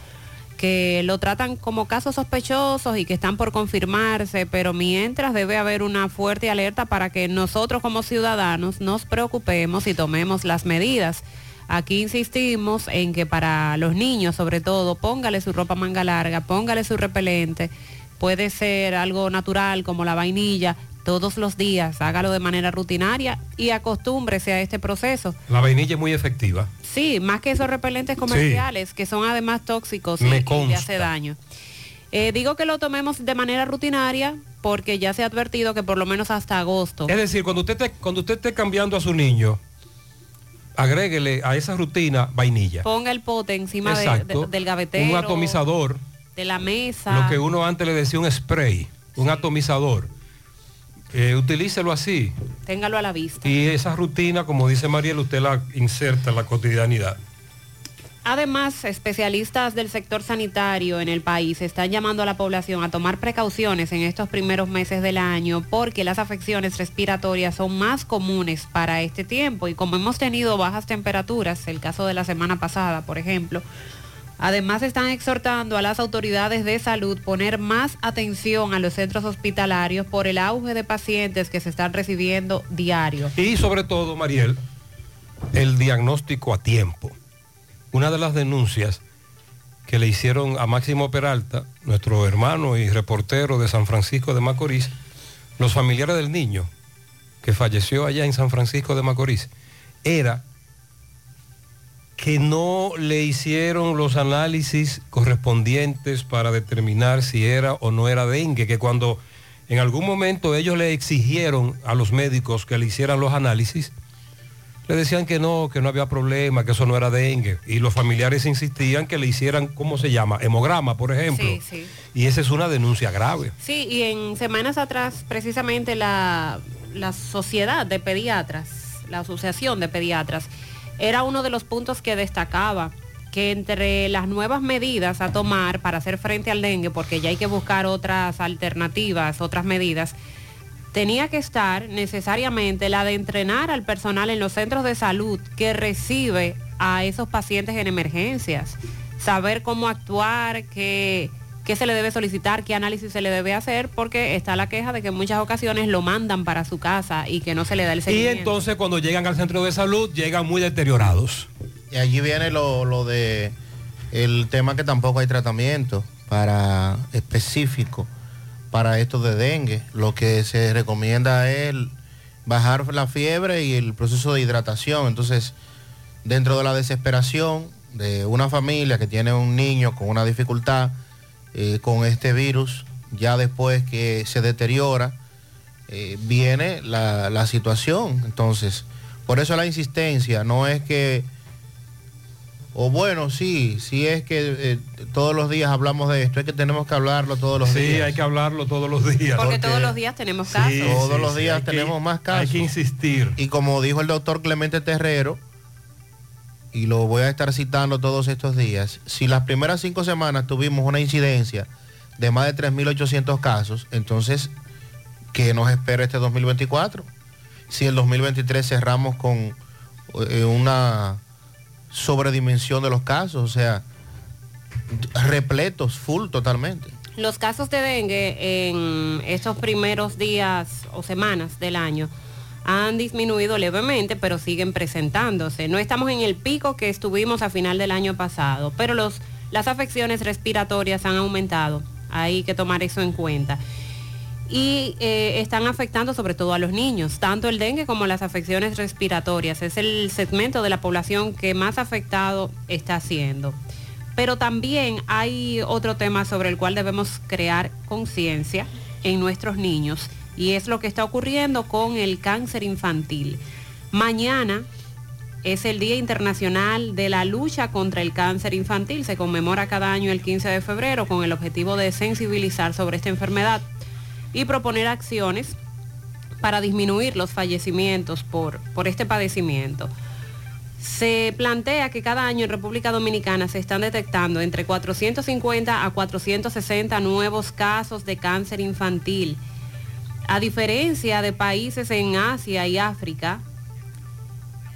que lo tratan como casos sospechosos y que están por confirmarse, pero mientras debe haber una fuerte alerta para que nosotros como ciudadanos nos preocupemos y tomemos las medidas. Aquí insistimos en que para los niños, sobre todo, póngale su ropa manga larga, póngale su repelente. Puede ser algo natural como la vainilla, todos los días, hágalo de manera rutinaria y acostúmbrese a este proceso. La vainilla es muy efectiva. Sí, más que esos repelentes comerciales, que son además tóxicos Me y, y le consta. hace daño. Eh, digo que lo tomemos de manera rutinaria porque ya se ha advertido que por lo menos hasta agosto. Es decir, cuando usted, esté- cuando usted esté cambiando a su niño, agréguele a esa rutina vainilla. Ponga el pote encima de- Exacto. de- del gavetero, Un atomizador, de la mesa. lo que uno antes le decía un spray, un atomizador. Eh, utilícelo así. Téngalo a la vista. Y esa rutina, como dice Mariel, usted la inserta en la cotidianidad. Además, especialistas del sector sanitario en el país están llamando a la población a tomar precauciones en estos primeros meses del año porque las afecciones respiratorias son más comunes para este tiempo y como hemos tenido bajas temperaturas, el caso de la semana pasada, por ejemplo, además están exhortando a las autoridades de salud poner más atención a los centros hospitalarios por el auge de pacientes que se están recibiendo diario. Y sobre todo, Mariel, el diagnóstico a tiempo. Una de las denuncias que le hicieron a Máximo Peralta, nuestro hermano y reportero de San Francisco de Macorís, los familiares del niño que falleció allá en San Francisco de Macorís, era que no le hicieron los análisis correspondientes para determinar si era o no era dengue, que cuando en algún momento ellos le exigieron a los médicos que le hicieran los análisis, le decían que no, que no había problema, que eso no era dengue. Y los familiares insistían que le hicieran, ¿cómo se llama? Hemograma, por ejemplo. Sí, sí. Y esa es una denuncia grave. Sí, y en semanas atrás, precisamente la, la sociedad de pediatras, la asociación de pediatras, era uno de los puntos que destacaba que entre las nuevas medidas a tomar para hacer frente al dengue, porque ya hay que buscar otras alternativas, otras medidas, tenía que estar necesariamente la de entrenar al personal en los centros de salud que recibe a esos pacientes en emergencias, saber cómo actuar, qué, qué se le debe solicitar, qué análisis se le debe hacer, porque está la queja de que en muchas ocasiones lo mandan para su casa y que no se le da el Y seguimiento. entonces cuando llegan al centro de salud, llegan muy deteriorados. Y allí viene lo, lo de el tema que tampoco hay tratamiento para específico para esto de dengue. Lo que se recomienda es bajar la fiebre y el proceso de hidratación. Entonces, dentro de la desesperación de una familia que tiene un niño con una dificultad eh, con este virus, ya después que se deteriora, eh, viene la, la situación. Entonces, por eso la insistencia no es que o bueno, sí, sí es que eh, todos los días hablamos de esto, es que tenemos que hablarlo todos los Sí, días. hay que hablarlo todos los días. Porque todos los días tenemos casos. todos sí, los sí, días que- tenemos más casos. hay que insistir. Y como dijo el doctor Clemente Terrero, y lo voy a estar citando todos estos días, si las primeras cinco semanas tuvimos una incidencia de más de 3.800 casos, entonces, ¿qué nos espera este 2024? Si el 2023 cerramos con eh, una sobredimensión de los casos, o sea, repletos, full totalmente. Los casos de dengue en estos primeros días o semanas del año han disminuido levemente, pero siguen presentándose. No estamos en el pico que estuvimos a final del año pasado, pero los, las afecciones respiratorias han aumentado. Hay que tomar eso en cuenta. Y eh, están afectando sobre todo a los niños, tanto el dengue como las afecciones respiratorias. Es el segmento de la población que más afectado está siendo. Pero también hay otro tema sobre el cual debemos crear conciencia en nuestros niños y es lo que está ocurriendo con el cáncer infantil. Mañana es el Día Internacional de la Lucha contra el Cáncer Infantil. Se conmemora cada año el 15 de febrero con el objetivo de sensibilizar sobre esta enfermedad y proponer acciones para disminuir los fallecimientos por, por este padecimiento. Se plantea que cada año en República Dominicana se están detectando entre 450 a 460 nuevos casos de cáncer infantil. A diferencia de países en Asia y África,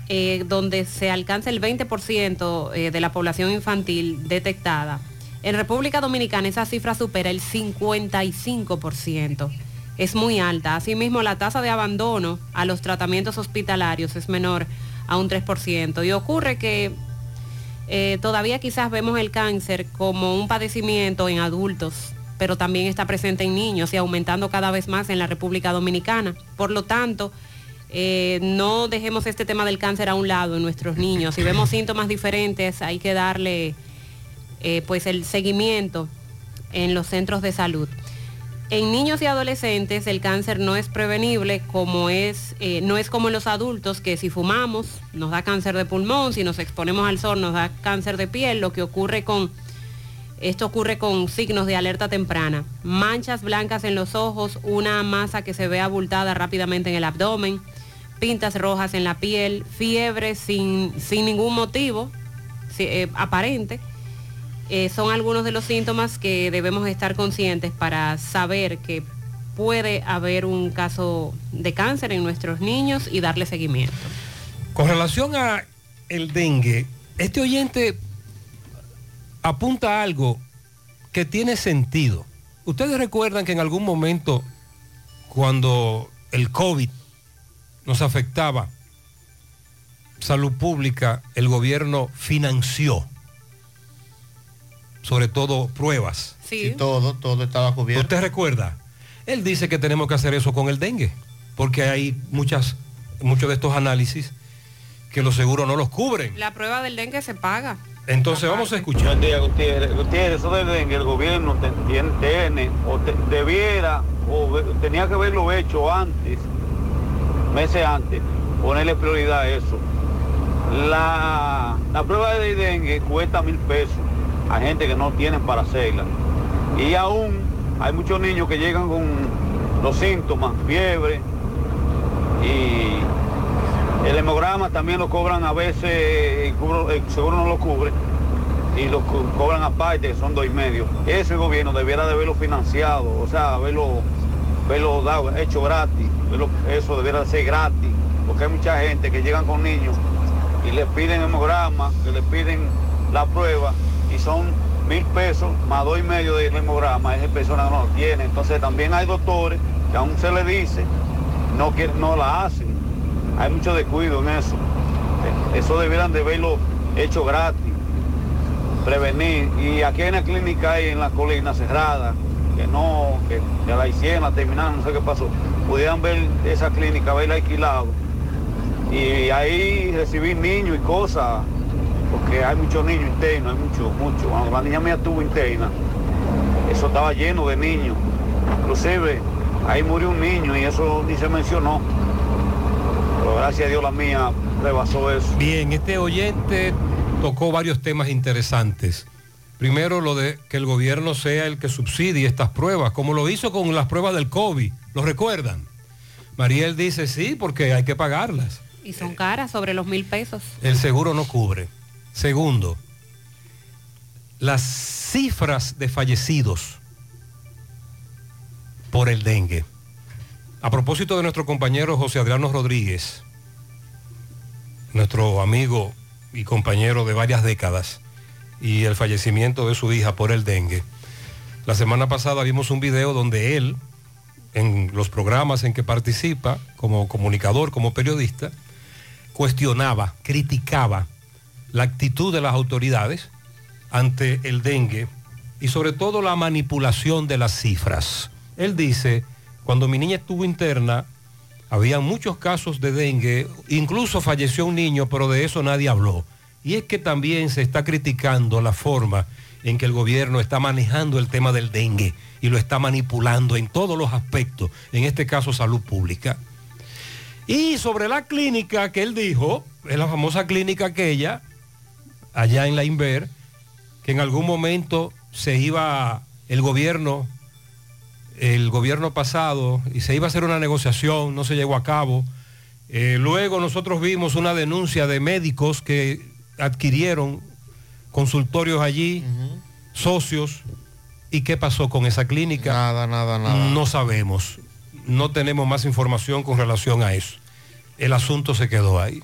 eh, donde se alcanza el 20% eh, de la población infantil detectada, en República Dominicana esa cifra supera el 55%. Es muy alta. Asimismo, la tasa de abandono a los tratamientos hospitalarios es menor a un 3%. Y ocurre que eh, todavía quizás vemos el cáncer como un padecimiento en adultos, pero también está presente en niños y aumentando cada vez más en la República Dominicana. Por lo tanto, eh, no dejemos este tema del cáncer a un lado en nuestros niños. Si vemos síntomas diferentes, hay que darle eh, pues el seguimiento en los centros de salud. En niños y adolescentes el cáncer no es prevenible como es, eh, no es como en los adultos que si fumamos nos da cáncer de pulmón, si nos exponemos al sol nos da cáncer de piel, lo que ocurre con, esto ocurre con signos de alerta temprana, manchas blancas en los ojos, una masa que se ve abultada rápidamente en el abdomen, pintas rojas en la piel, fiebre sin, sin ningún motivo eh, aparente eh, son algunos de los síntomas que debemos estar conscientes para saber que puede haber un caso de cáncer en nuestros niños y darle seguimiento. Con relación a el dengue, este oyente apunta a algo que tiene sentido. Ustedes recuerdan que en algún momento, cuando el COVID nos afectaba, salud pública, el gobierno financió, sobre todo pruebas. Sí. todo, todo estaba cubierto. ¿Usted recuerda? Él dice que tenemos que hacer eso con el dengue, porque hay muchas, muchos de estos análisis que los seguros no los cubren. La prueba del dengue se paga. Entonces vamos a escuchar. Buen día, Gutiérrez. Gutiérrez, eso del dengue, el gobierno tiene, tiene o te- debiera, o tenía que haberlo hecho antes, meses antes, ponerle prioridad a eso. La, la prueba de dengue cuesta mil pesos a gente que no tienen para hacerla. Y aún hay muchos niños que llegan con los síntomas, fiebre, y el hemograma también lo cobran a veces, seguro no lo cubre, y lo co- cobran aparte, son dos y medio. Ese gobierno debiera de haberlo financiado, o sea, haberlo, haberlo dado, hecho gratis, eso debiera de ser gratis, porque hay mucha gente que llegan con niños y le piden hemograma, que le piden la prueba, son mil pesos más dos y medio de hemograma, esa persona no lo tiene. Entonces también hay doctores que aún se le dice, no, quiere- no la hacen. Hay mucho descuido en eso. Eh, Eso debieran de verlo hecho gratis, prevenir. Y aquí hay una clínica ahí en la colina cerrada, que no, que ya la hicieron, la terminaron, no sé qué pasó. Pudieran ver esa clínica, verla alquilado. Y ahí recibir niños y cosas, porque hay muchos niños internos, hay muchos, muchos. Cuando la niña mía estuvo interna, eso estaba lleno de niños. Inclusive, ahí murió un niño y eso ni se mencionó. Pero gracias a Dios la mía rebasó eso. Bien, este oyente tocó varios temas interesantes. Primero, lo de que el gobierno sea el que subsidie estas pruebas, como lo hizo con las pruebas del COVID. ¿Lo recuerdan? Mariel dice sí, porque hay que pagarlas. Y son caras, sobre los mil pesos. El seguro no cubre. Segundo, las cifras de fallecidos por el dengue. A propósito de nuestro compañero José Adriano Rodríguez, nuestro amigo y compañero de varias décadas, y el fallecimiento de su hija por el dengue. La semana pasada vimos un video donde él, en los programas en que participa, como comunicador, como periodista, cuestionaba, criticaba la actitud de las autoridades ante el dengue y sobre todo la manipulación de las cifras. Él dice, cuando mi niña estuvo interna, había muchos casos de dengue, incluso falleció un niño, pero de eso nadie habló. Y es que también se está criticando la forma en que el gobierno está manejando el tema del dengue y lo está manipulando en todos los aspectos, en este caso salud pública. Y sobre la clínica que él dijo, es la famosa clínica aquella, allá en la Inver, que en algún momento se iba el gobierno, el gobierno pasado, y se iba a hacer una negociación, no se llegó a cabo, Eh, luego nosotros vimos una denuncia de médicos que adquirieron consultorios allí, socios, ¿y qué pasó con esa clínica? Nada, nada, nada. No sabemos, no tenemos más información con relación a eso. El asunto se quedó ahí.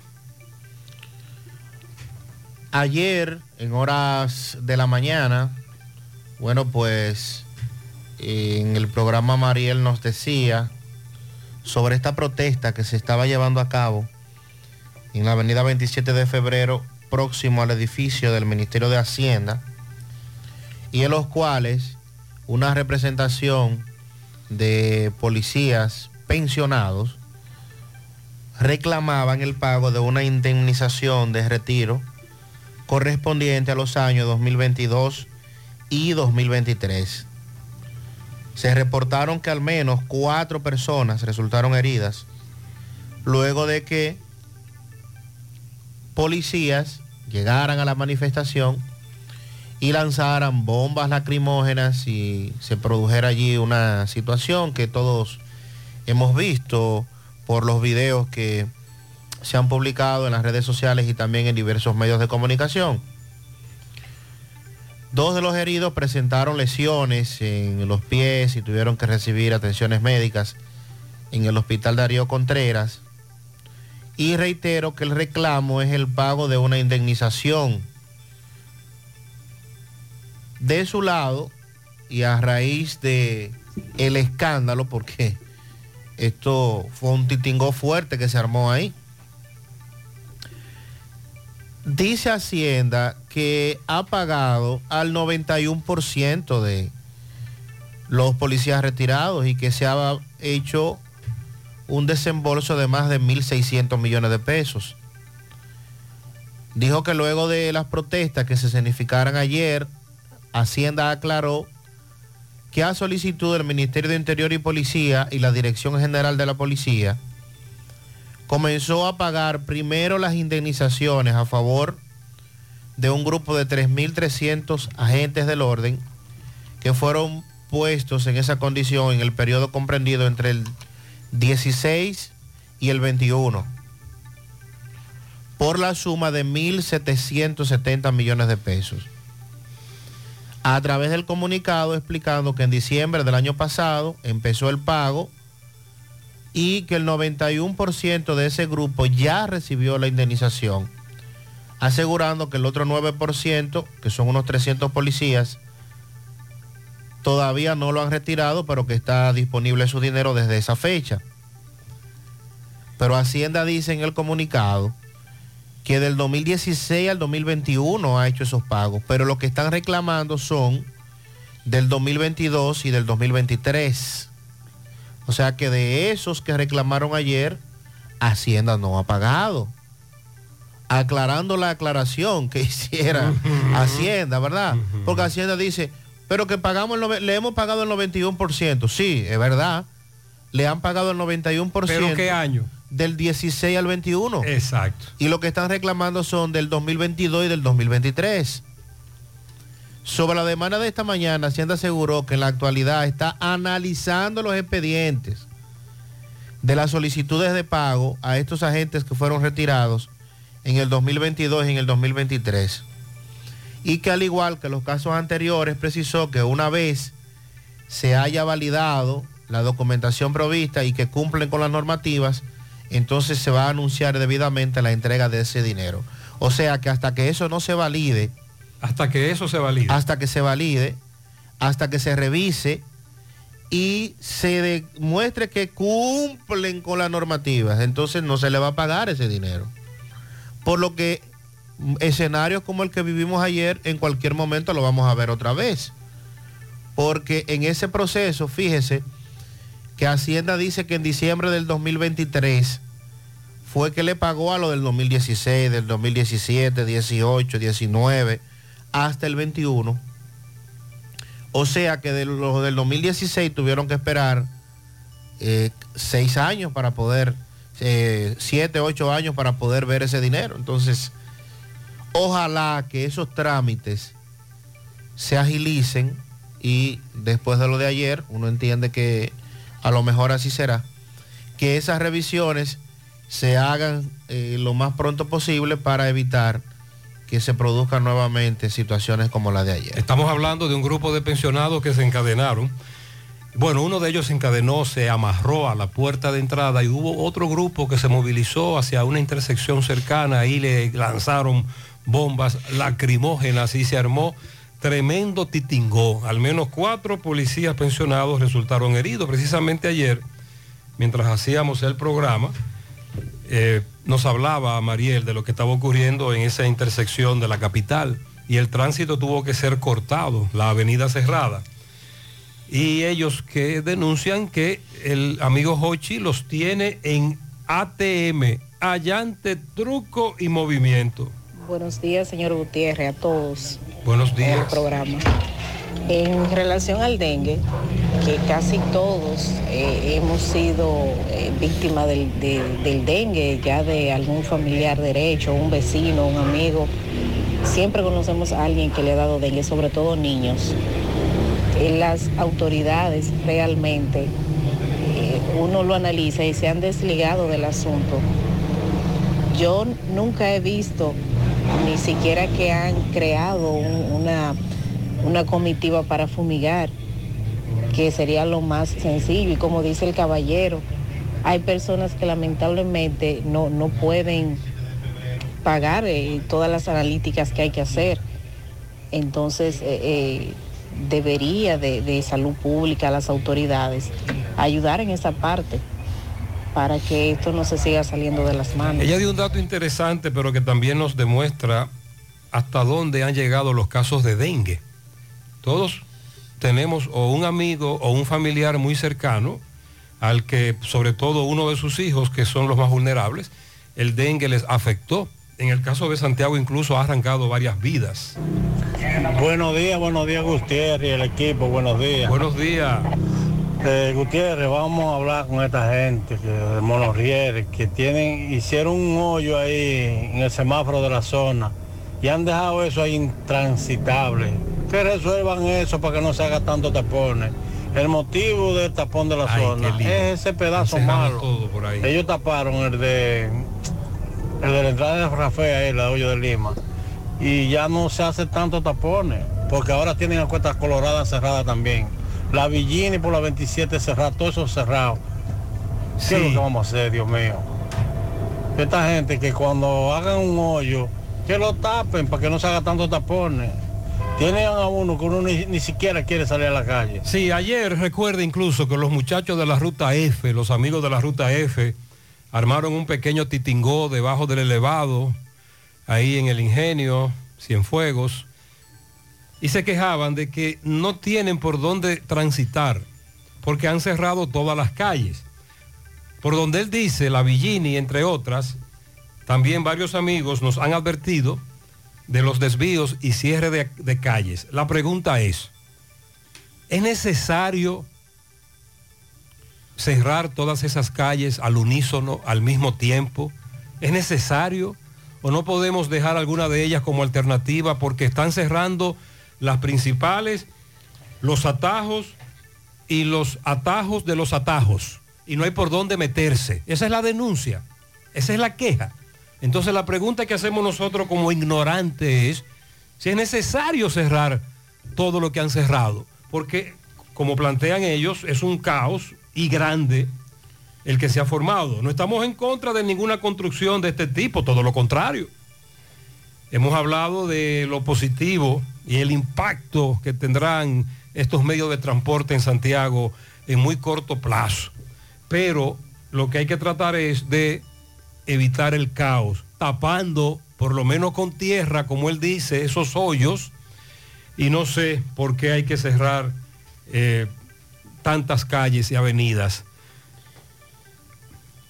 Ayer, en horas de la mañana, bueno, pues en el programa Mariel nos decía sobre esta protesta que se estaba llevando a cabo en la avenida 27 de febrero, próximo al edificio del Ministerio de Hacienda, y en los cuales una representación de policías pensionados reclamaban el pago de una indemnización de retiro correspondiente a los años 2022 y 2023. Se reportaron que al menos cuatro personas resultaron heridas luego de que policías llegaran a la manifestación y lanzaran bombas lacrimógenas y se produjera allí una situación que todos hemos visto por los videos que se han publicado en las redes sociales y también en diversos medios de comunicación. Dos de los heridos presentaron lesiones en los pies y tuvieron que recibir atenciones médicas en el hospital Darío Contreras. Y reitero que el reclamo es el pago de una indemnización. De su lado, y a raíz de el escándalo, porque esto fue un titingo fuerte que se armó ahí. Dice Hacienda que ha pagado al 91% de los policías retirados y que se ha hecho un desembolso de más de 1.600 millones de pesos. Dijo que luego de las protestas que se significaran ayer, Hacienda aclaró que a solicitud del Ministerio de Interior y Policía y la Dirección General de la Policía, comenzó a pagar primero las indemnizaciones a favor de un grupo de 3.300 agentes del orden que fueron puestos en esa condición en el periodo comprendido entre el 16 y el 21 por la suma de 1.770 millones de pesos. A través del comunicado explicando que en diciembre del año pasado empezó el pago y que el 91% de ese grupo ya recibió la indemnización, asegurando que el otro 9%, que son unos 300 policías, todavía no lo han retirado, pero que está disponible su dinero desde esa fecha. Pero Hacienda dice en el comunicado que del 2016 al 2021 ha hecho esos pagos, pero lo que están reclamando son del 2022 y del 2023. O sea que de esos que reclamaron ayer, Hacienda no ha pagado. Aclarando la aclaración que *laughs* hiciera Hacienda, ¿verdad? Porque Hacienda dice, pero que pagamos, el le hemos pagado el 91%. Sí, es verdad. Le han pagado el 91%. ¿Pero qué año? Del 16 al 21. Exacto. Y lo que están reclamando son del 2022 y del 2023. Sobre la demanda de esta mañana, Hacienda aseguró que en la actualidad está analizando los expedientes de las solicitudes de pago a estos agentes que fueron retirados en el 2022 y en el 2023. Y que al igual que los casos anteriores, precisó que una vez se haya validado la documentación provista y que cumplen con las normativas, entonces se va a anunciar debidamente la entrega de ese dinero. O sea que hasta que eso no se valide, Hasta que eso se valide. hasta que se valide, hasta que se revise y se demuestre que cumplen con las normativas, entonces no se le va a pagar ese dinero. Por lo que escenarios como el que vivimos ayer, en cualquier momento lo vamos a ver otra vez. Porque en ese proceso, fíjese que Hacienda dice que en diciembre del 2023 fue que le pagó a lo del 2016, del 2017, 18, 19, hasta el 21. O sea que de los del 2016 tuvieron que esperar eh, seis años para poder, eh, siete, ocho años para poder ver ese dinero. Entonces, ojalá que esos trámites se agilicen y después de lo de ayer, uno entiende que a lo mejor así será, que esas revisiones se hagan eh, lo más pronto posible para evitar que se produzcan nuevamente situaciones como la de ayer. Estamos hablando de un grupo de pensionados que se encadenaron. Bueno, uno de ellos se encadenó, se amarró a la puerta de entrada y hubo otro grupo que se movilizó hacia una intersección cercana y le lanzaron bombas lacrimógenas y se armó tremendo titingó. Al menos cuatro policías pensionados resultaron heridos. Precisamente ayer, mientras hacíamos el programa, eh, nos hablaba Mariel de lo que estaba ocurriendo en esa intersección de la capital y el tránsito tuvo que ser cortado, la avenida cerrada. Y ellos que denuncian que el amigo Hochi los tiene en ATM, allante, truco y movimiento. Buenos días, señor Gutiérrez, a todos. Buenos en el días. programa. En relación al dengue, que casi todos eh, hemos sido eh, víctimas del, de- del dengue, ya de algún familiar derecho, un vecino, un amigo. Siempre conocemos a alguien que le ha dado dengue, sobre todo niños. Eh, las autoridades realmente, uno lo analiza y se han desligado del asunto. Yo nunca he visto ni siquiera que han creado un- una, una comitiva para fumigar, que sería lo más sencillo. Y como dice el caballero, hay personas que lamentablemente no, no pueden pagar eh, todas las analíticas que hay que hacer. Entonces, eh, eh, debería de, de salud pública, las autoridades, ayudar en esa parte para que esto no se siga saliendo de las manos. Ella dio un dato interesante, pero que también nos demuestra hasta dónde han llegado los casos de dengue. Todos tenemos o un amigo o un familiar muy cercano al que, sobre todo uno de sus hijos, que son los más vulnerables, el dengue les afectó. En el caso de Santiago incluso ha arrancado varias vidas. Buenos días, buenos días Gutiérrez y el equipo, buenos días. Buenos días. Eh, Gutiérrez, vamos a hablar con esta gente que, de Monorrieres que tienen, hicieron un hoyo ahí en el semáforo de la zona y han dejado eso ahí intransitable. Que resuelvan eso para que no se haga tanto tapones. El motivo del tapón de la Ay, zona es ese pedazo malo. todo por ahí. Ellos taparon el de el de la entrada de Rafael, la hoyo de Lima. Y ya no se hace tanto tapones, porque ahora tienen la cuesta colorada cerrada también. La Villini por la 27 cerrada, todo eso cerrado. ¿Qué es lo que vamos a hacer, Dios mío? Esta gente que cuando hagan un hoyo, que lo tapen para que no se haga tanto tapones. Tienen a uno que uno ni, ni siquiera quiere salir a la calle. Sí, ayer recuerda incluso que los muchachos de la ruta F, los amigos de la ruta F, armaron un pequeño titingó debajo del elevado, ahí en el ingenio, Cienfuegos, y se quejaban de que no tienen por dónde transitar, porque han cerrado todas las calles. Por donde él dice, la Villini, entre otras, también varios amigos nos han advertido de los desvíos y cierre de, calles. La pregunta es, ¿es necesario cerrar todas esas calles al unísono, al mismo tiempo? ¿Es necesario o no podemos dejar alguna de ellas como alternativa porque están cerrando las principales, los atajos y los atajos de los atajos y no hay por dónde meterse? Esa es la denuncia, esa es la queja. Entonces la pregunta que hacemos nosotros como ignorantes es si es necesario cerrar todo lo que han cerrado, porque como plantean ellos, es un caos y grande el que se ha formado. No estamos en contra de ninguna construcción de este tipo, todo lo contrario. Hemos hablado de lo positivo y el impacto que tendrán estos medios de transporte en Santiago en muy corto plazo. Pero lo que hay que tratar es de evitar el caos, tapando, por lo menos con tierra, como él dice, esos hoyos. Y no sé por qué hay que cerrar eh, tantas calles y avenidas.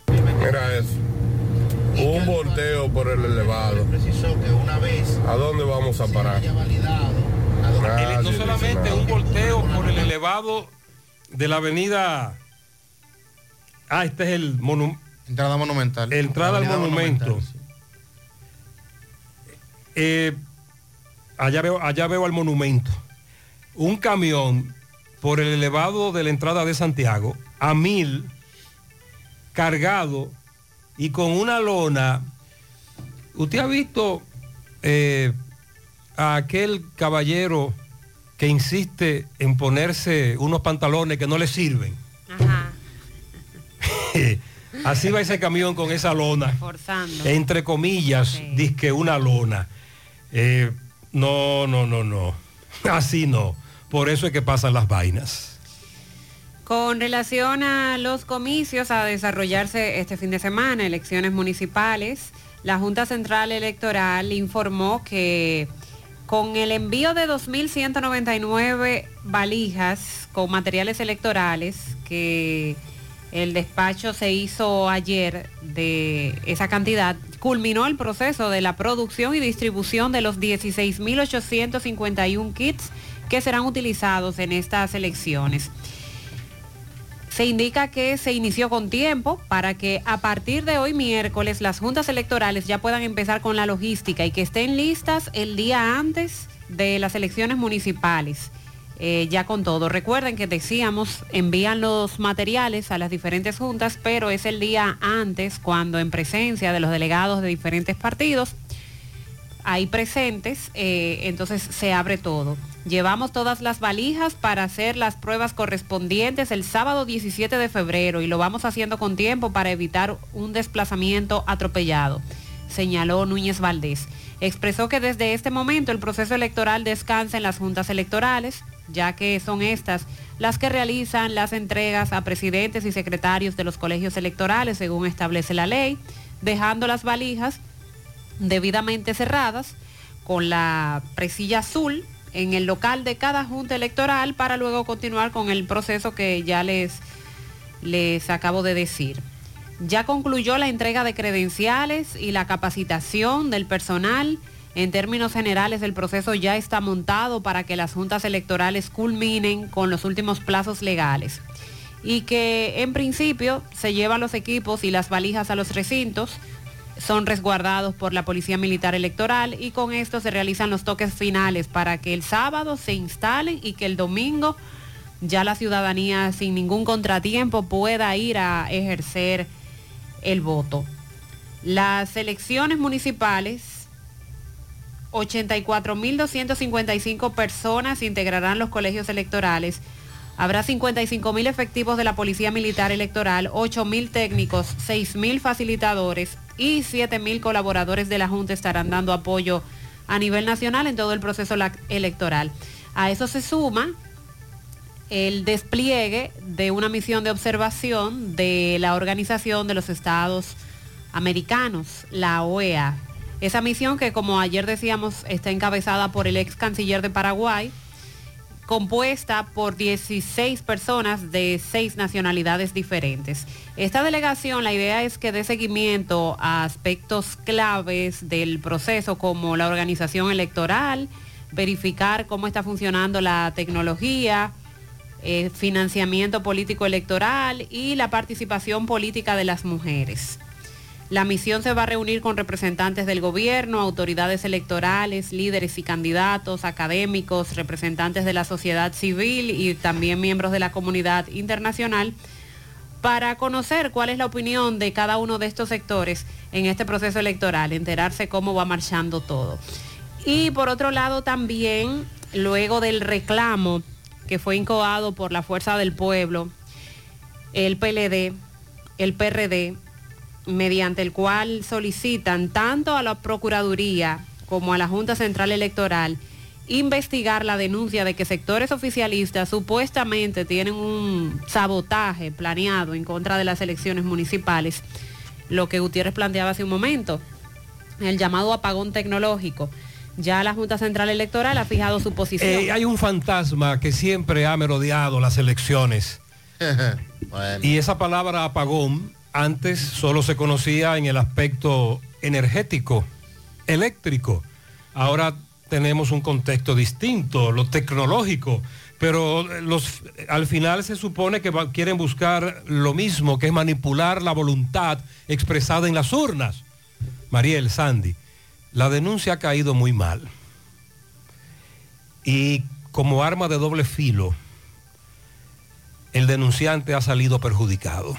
Mira eso. Un volteo por el elevado. ¿A dónde vamos a parar? Nadie no solamente un volteo por el elevado de la avenida. Ah, este es el monumento. Entrada monumental. Entrada al monumento. Monumental, Eh, allá, veo, allá veo al monumento. Un camión por el elevado de la entrada de Santiago a mil cargado y con una lona. ¿Usted ha visto eh, a aquel caballero que insiste en ponerse unos pantalones que no le sirven? *laughs* Así va ese camión con esa lona. Forzando. Entre comillas, que una lona. Eh, no, no, no, no. *laughs* Así no. Por eso es que pasan las vainas. Con relación a los comicios a desarrollarse este fin de semana, elecciones municipales, la Junta Central Electoral informó que con el envío de 2.199 valijas con materiales electorales que el despacho se hizo ayer de esa cantidad, culminó el proceso de la producción y distribución de los 16.851 kits que serán utilizados en estas elecciones. Se indica que se inició con tiempo para que a partir de hoy miércoles las juntas electorales ya puedan empezar con la logística y que estén listas el día antes de las elecciones municipales. Eh, ya con todo. Recuerden que decíamos, envían los materiales a las diferentes juntas, pero es el día antes cuando en presencia de los delegados de diferentes partidos hay presentes, eh, entonces se abre todo. Llevamos todas las valijas para hacer las pruebas correspondientes el sábado 17 de febrero y lo vamos haciendo con tiempo para evitar un desplazamiento atropellado, señaló Núñez Valdés. Expresó que desde este momento el proceso electoral descansa en las juntas electorales, ya que son estas las que realizan las entregas a presidentes y secretarios de los colegios electorales según establece la ley, dejando las valijas debidamente cerradas con la presilla azul en el local de cada junta electoral para luego continuar con el proceso que ya les, les acabo de decir. Ya concluyó la entrega de credenciales y la capacitación del personal. En términos generales, el proceso ya está montado para que las juntas electorales culminen con los últimos plazos legales y que en principio se llevan los equipos y las valijas a los recintos son resguardados por la Policía Militar Electoral y con esto se realizan los toques finales para que el sábado se instalen y que el domingo ya la ciudadanía sin ningún contratiempo pueda ir a ejercer el voto. Las elecciones municipales, 84.255 personas integrarán los colegios electorales. Habrá 55.000 efectivos de la Policía Militar Electoral, 8.000 técnicos, 6.000 facilitadores, y 7.000 colaboradores de la Junta estarán dando apoyo a nivel nacional en todo el proceso electoral. A eso se suma el despliegue de una misión de observación de la Organización de los Estados Americanos, la OEA. Esa misión que, como ayer decíamos, está encabezada por el ex canciller de Paraguay, compuesta por 16 personas de seis nacionalidades diferentes. Esta delegación, la idea es que dé seguimiento a aspectos claves del proceso como la organización electoral, verificar cómo está funcionando la tecnología, eh, financiamiento político electoral y la participación política de las mujeres. La misión se va a reunir con representantes del gobierno, autoridades electorales, líderes y candidatos, académicos, representantes de la sociedad civil y también miembros de la comunidad internacional para conocer cuál es la opinión de cada uno de estos sectores en este proceso electoral, enterarse cómo va marchando todo. Y por otro lado también, luego del reclamo que fue incoado por la Fuerza del Pueblo, el PLD, el PRD, mediante el cual solicitan tanto a la Procuraduría como a la Junta Central Electoral investigar la denuncia de que sectores oficialistas supuestamente tienen un sabotaje planeado en contra de las elecciones municipales, lo que Gutiérrez planteaba hace un momento, el llamado apagón tecnológico. Ya la Junta Central Electoral ha fijado su posición. Eh, hay un fantasma que siempre ha merodeado las elecciones. *laughs* Y esa palabra apagón antes solo se conocía en el aspecto energético, eléctrico. Ahora tenemos un contexto distinto, lo tecnológico, pero al final se supone que quieren buscar lo mismo, que es manipular la voluntad expresada en las urnas. Mariel, Sandy, la denuncia ha caído muy mal. Y como arma de doble filo, el denunciante ha salido perjudicado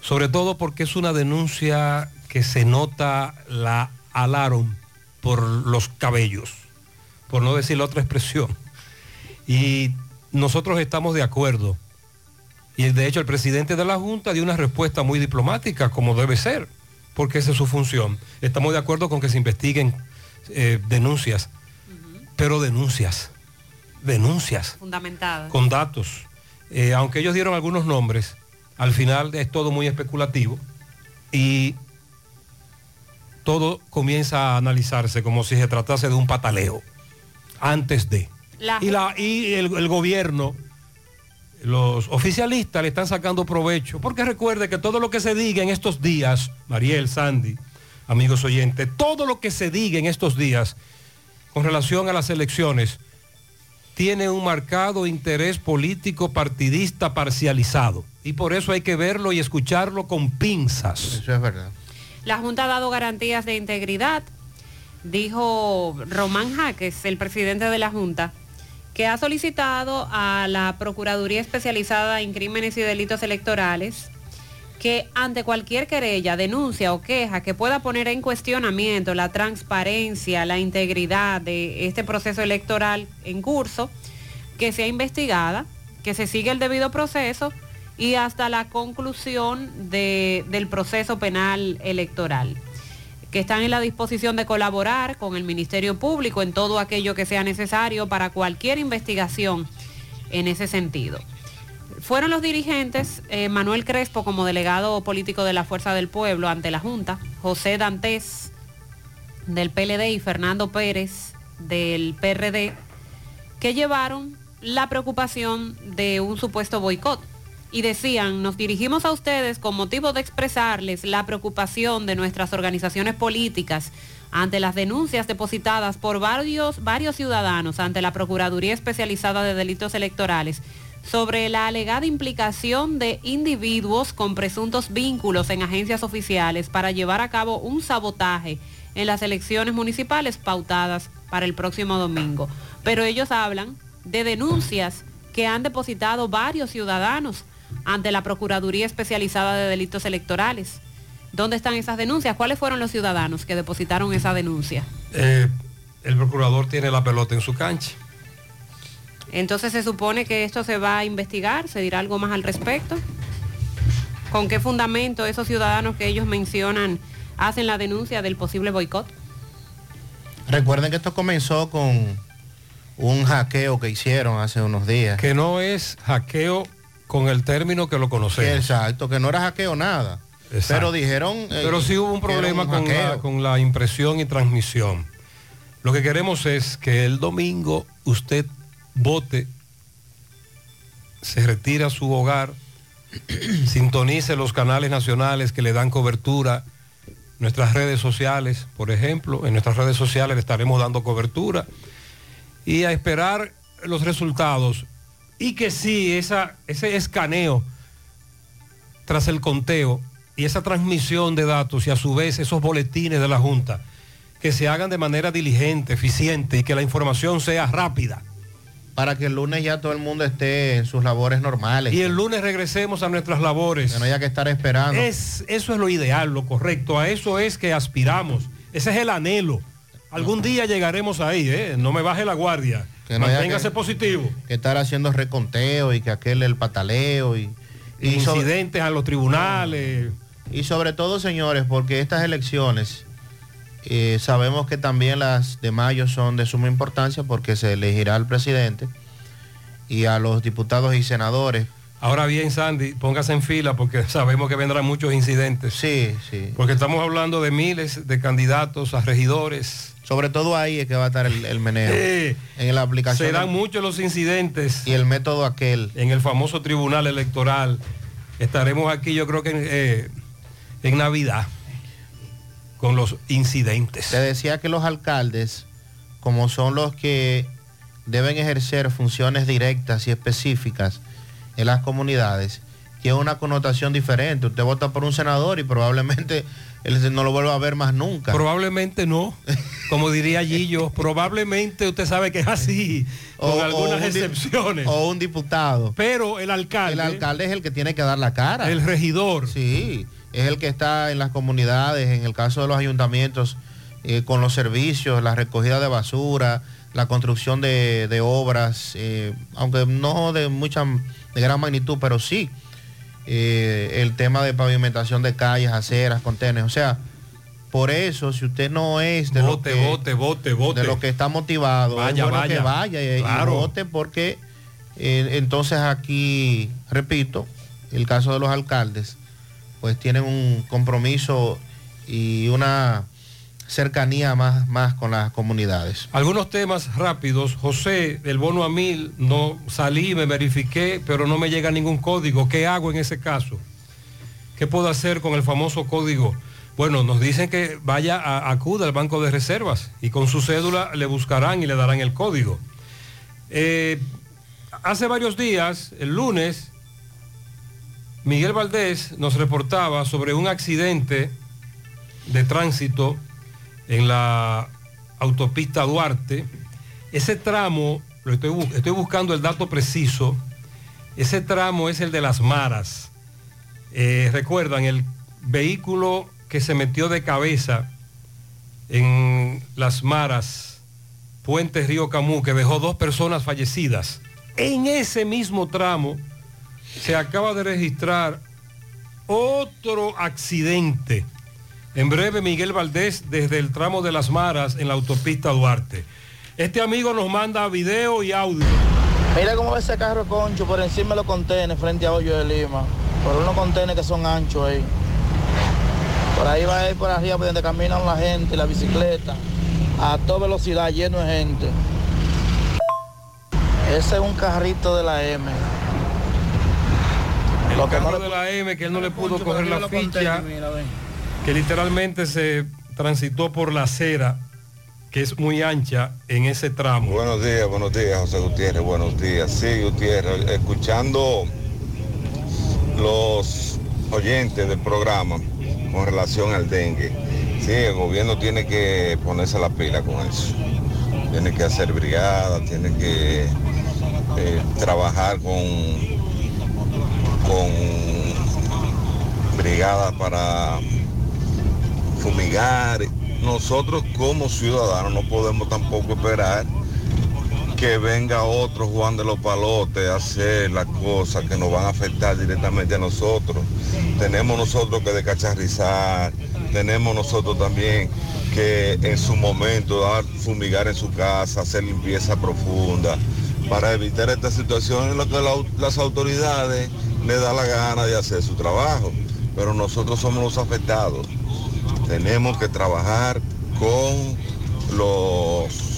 sobre todo porque es una denuncia que se nota la alaron por los cabellos, por no decir la otra expresión. Y nosotros estamos de acuerdo. Y de hecho el presidente de la Junta dio una respuesta muy diplomática, como debe ser, porque esa es su función. Estamos de acuerdo con que se investiguen eh, denuncias, pero denuncias, denuncias Fundamentada. con datos. Eh, aunque ellos dieron algunos nombres, al final es todo muy especulativo y todo comienza a analizarse como si se tratase de un pataleo antes de. La- Y, la, y el, el gobierno, los oficialistas le están sacando provecho, porque recuerde que todo lo que se diga en estos días, Mariel, Sandy, amigos oyentes, todo lo que se diga en estos días con relación a las elecciones tiene un marcado interés político partidista parcializado. Y por eso hay que verlo y escucharlo con pinzas. Eso es verdad. La Junta ha dado garantías de integridad, dijo Román Jaques, el presidente de la Junta, que ha solicitado a la Procuraduría Especializada en Crímenes y Delitos Electorales que ante cualquier querella, denuncia o queja que pueda poner en cuestionamiento la transparencia, la integridad de este proceso electoral en curso, que sea investigada, que se siga el debido proceso y hasta la conclusión de- del proceso penal electoral que están en la disposición de colaborar con el Ministerio Público en todo aquello que sea necesario para cualquier investigación en ese sentido. Fueron los dirigentes, eh, Manuel Crespo como delegado político de la Fuerza del Pueblo ante la Junta, José Dantes del PLD y Fernando Pérez del PRD, que llevaron la preocupación de un supuesto boicot. Y decían, nos dirigimos a ustedes con motivo de expresarles la preocupación de nuestras organizaciones políticas ante las denuncias depositadas por varios, varios ciudadanos ante la Procuraduría Especializada de Delitos Electorales sobre la alegada implicación de individuos con presuntos vínculos en agencias oficiales para llevar a cabo un sabotaje en las elecciones municipales pautadas para el próximo domingo. Pero ellos hablan de denuncias que han depositado varios ciudadanos ante la Procuraduría Especializada de Delitos Electorales. ¿Dónde están esas denuncias? ¿Cuáles fueron los ciudadanos que depositaron esa denuncia? Eh, el procurador tiene la pelota en su cancha. Entonces se supone que esto se va a investigar, se dirá algo más al respecto. ¿Con qué fundamento esos ciudadanos que ellos mencionan hacen la denuncia del posible boicot? Recuerden que esto comenzó con un hackeo que hicieron hace unos días. Que no es hackeo con el término que lo conocemos. Exacto, que no era hackeo nada. Exacto. Pero dijeron... eh, Pero sí hubo un problema un con, la, hackeo. con la impresión y transmisión. Lo que queremos es que el domingo usted vote, se retire a su hogar, *clears throat* sintonice los canales nacionales que le dan cobertura, nuestras redes sociales, por ejemplo, en nuestras redes sociales le estaremos dando cobertura y a esperar los resultados y que sí, esa, ese escaneo tras el conteo y esa transmisión de datos y a su vez esos boletines de la Junta, que se hagan de manera diligente, eficiente y que la información sea rápida. Para que el lunes ya todo el mundo esté en sus labores normales. Y el lunes regresemos a nuestras labores. Que no haya que estar esperando. Es, eso es lo ideal, lo correcto. A eso es que aspiramos. Ese es el anhelo. Algún día llegaremos ahí, ¿eh? No me baje la guardia. Que no Manténgase que- positivo. Que estar haciendo reconteo y que aquel el pataleo y... y sobre- Incidentes a los tribunales. Y sobre todo, señores, porque estas elecciones eh, sabemos que también las de mayo son de suma importancia porque se elegirá al presidente y a los diputados y senadores. Ahora bien, Sandy, póngase en fila porque *laughs* sabemos que vendrán muchos incidentes. Sí, sí. Porque estamos hablando de miles de candidatos a regidores. Sobre todo ahí es que va a estar el, el meneo. Sí. En la aplicación. Serán muchos los incidentes. Y el método aquel. En el famoso tribunal electoral. Estaremos aquí, yo creo que en, eh, en Navidad, con los incidentes. Te decía que los alcaldes, como son los que deben ejercer funciones directas y específicas en las comunidades, tiene una connotación diferente. Usted vota por un senador y probablemente *laughs* él no lo vuelva a ver más nunca. Probablemente no. Como diría Gillo, *laughs* probablemente usted sabe que es así, con O- algunas o excepciones. O un diputado. Pero el alcalde. El alcalde es el que tiene que dar la cara. El regidor. Sí, es el que está en las comunidades, en el caso de los ayuntamientos, eh, con los servicios, la recogida de basura, la construcción de, de obras, eh, aunque no de mucha, de gran magnitud, pero sí. eh, el tema de pavimentación de calles, aceras, contenes. O sea, por eso, si usted no es de lo Vote, que vote, vote, vote. de lo que está motivado, Vaya, es bueno vaya. que vaya y, y Claro. vote porque entonces aquí, repito, el caso de los alcaldes, pues tienen un compromiso y una cercanía más, más con las comunidades. Algunos temas rápidos. José, el bono a mil, no salí, me verifiqué, pero no me llega ningún código. ¿Qué hago en ese caso? ¿Qué puedo hacer con el famoso código? Bueno, nos dicen que vaya a acuda al banco de reservas y con su cédula le buscarán y le darán el código. Eh, hace varios días, el lunes, Miguel Valdés nos reportaba sobre un accidente de tránsito en la autopista Duarte. Ese tramo, lo estoy, bu- estoy buscando el dato preciso, ese tramo es el de las maras. Eh, Recuerdan, el vehículo que se metió de cabeza en las maras, Puente Río Camú, que dejó dos personas fallecidas. En ese mismo tramo se acaba de registrar otro accidente. En breve, Miguel Valdés desde el tramo de las Maras en la autopista Duarte. Este amigo nos manda video y audio. Mira cómo va ese carro concho por encima de los contenedores frente a Hoyo de Lima. Por unos contenedores que son anchos ahí. Por ahí va a ir por arriba por donde caminan la gente, la bicicleta. A toda velocidad, lleno de gente. Ese es un carrito de la M. El Lo que no carro le- de la M que él no le pudo coger la ficha, que literalmente se transitó por la acera, que es muy ancha en ese tramo. Buenos días, buenos días, José Gutiérrez, buenos días. Sí, Gutiérrez, escuchando los oyentes del programa con relación al dengue. Sí, el gobierno tiene que ponerse la pila con eso. Tiene que hacer brigada, tiene que eh, trabajar con, con brigadas para fumigar. Nosotros como ciudadanos no podemos tampoco esperar que venga otro Juan de los Palotes a hacer las cosas que nos van a afectar directamente a nosotros. Tenemos nosotros que descacharrizar, tenemos nosotros también que en su momento dar, fumigar en su casa, hacer limpieza profunda, para evitar esta situación en la que la- las autoridades le da la gana de hacer su trabajo. Pero nosotros somos los afectados. Tenemos que trabajar con los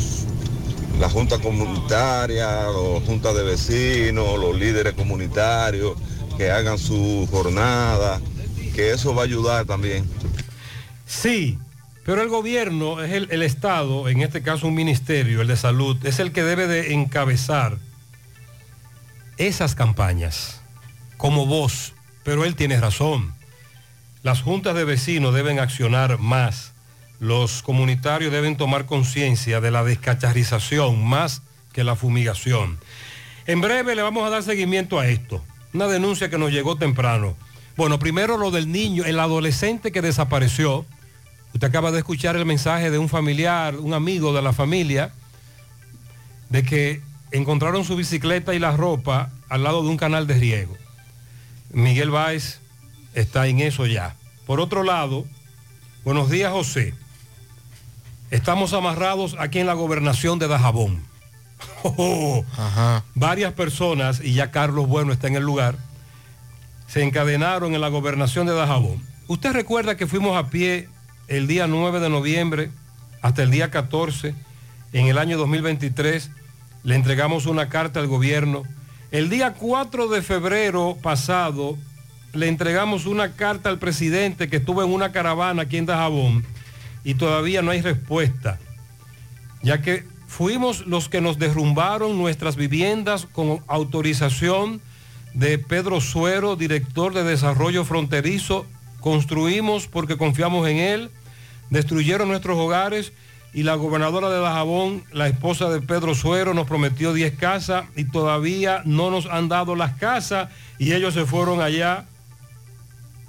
la junta comunitaria, los juntas de vecinos, los líderes comunitarios, que hagan su jornada, que eso va a ayudar también. Sí, pero el gobierno es el, el Estado, en este caso un ministerio, el de salud, es el que debe de encabezar esas campañas como voz, pero él tiene razón. Las juntas de vecinos deben accionar más. Los comunitarios deben tomar conciencia de la descacharrización más que la fumigación. En breve le vamos a dar seguimiento a esto. Una denuncia que nos llegó temprano. Bueno, primero lo del niño, el adolescente que desapareció. Usted acaba de escuchar el mensaje de un familiar, un amigo de la familia, de que encontraron su bicicleta y la ropa al lado de un canal de riego. Miguel Báez está en eso ya. Por otro lado, buenos días José. Estamos amarrados aquí en la gobernación de Dajabón. *laughs* Oh, Varias personas, y ya Carlos Bueno está en el lugar, se encadenaron en la gobernación de Dajabón. Usted recuerda que fuimos a pie el día 9 de noviembre hasta el día 14, en el año 2023, le entregamos una carta al gobierno. El día 4 de febrero pasado, le entregamos una carta al presidente que estuvo en una caravana aquí en Dajabón y todavía no hay respuesta, ya que fuimos los que nos derrumbaron nuestras viviendas con autorización de Pedro Suero, director de Desarrollo Fronterizo. Construimos porque confiamos en Él, destruyeron nuestros hogares y la gobernadora de Dajabón, la esposa de Pedro Suero, nos prometió 10 casas y todavía no nos han dado las casas y ellos se fueron allá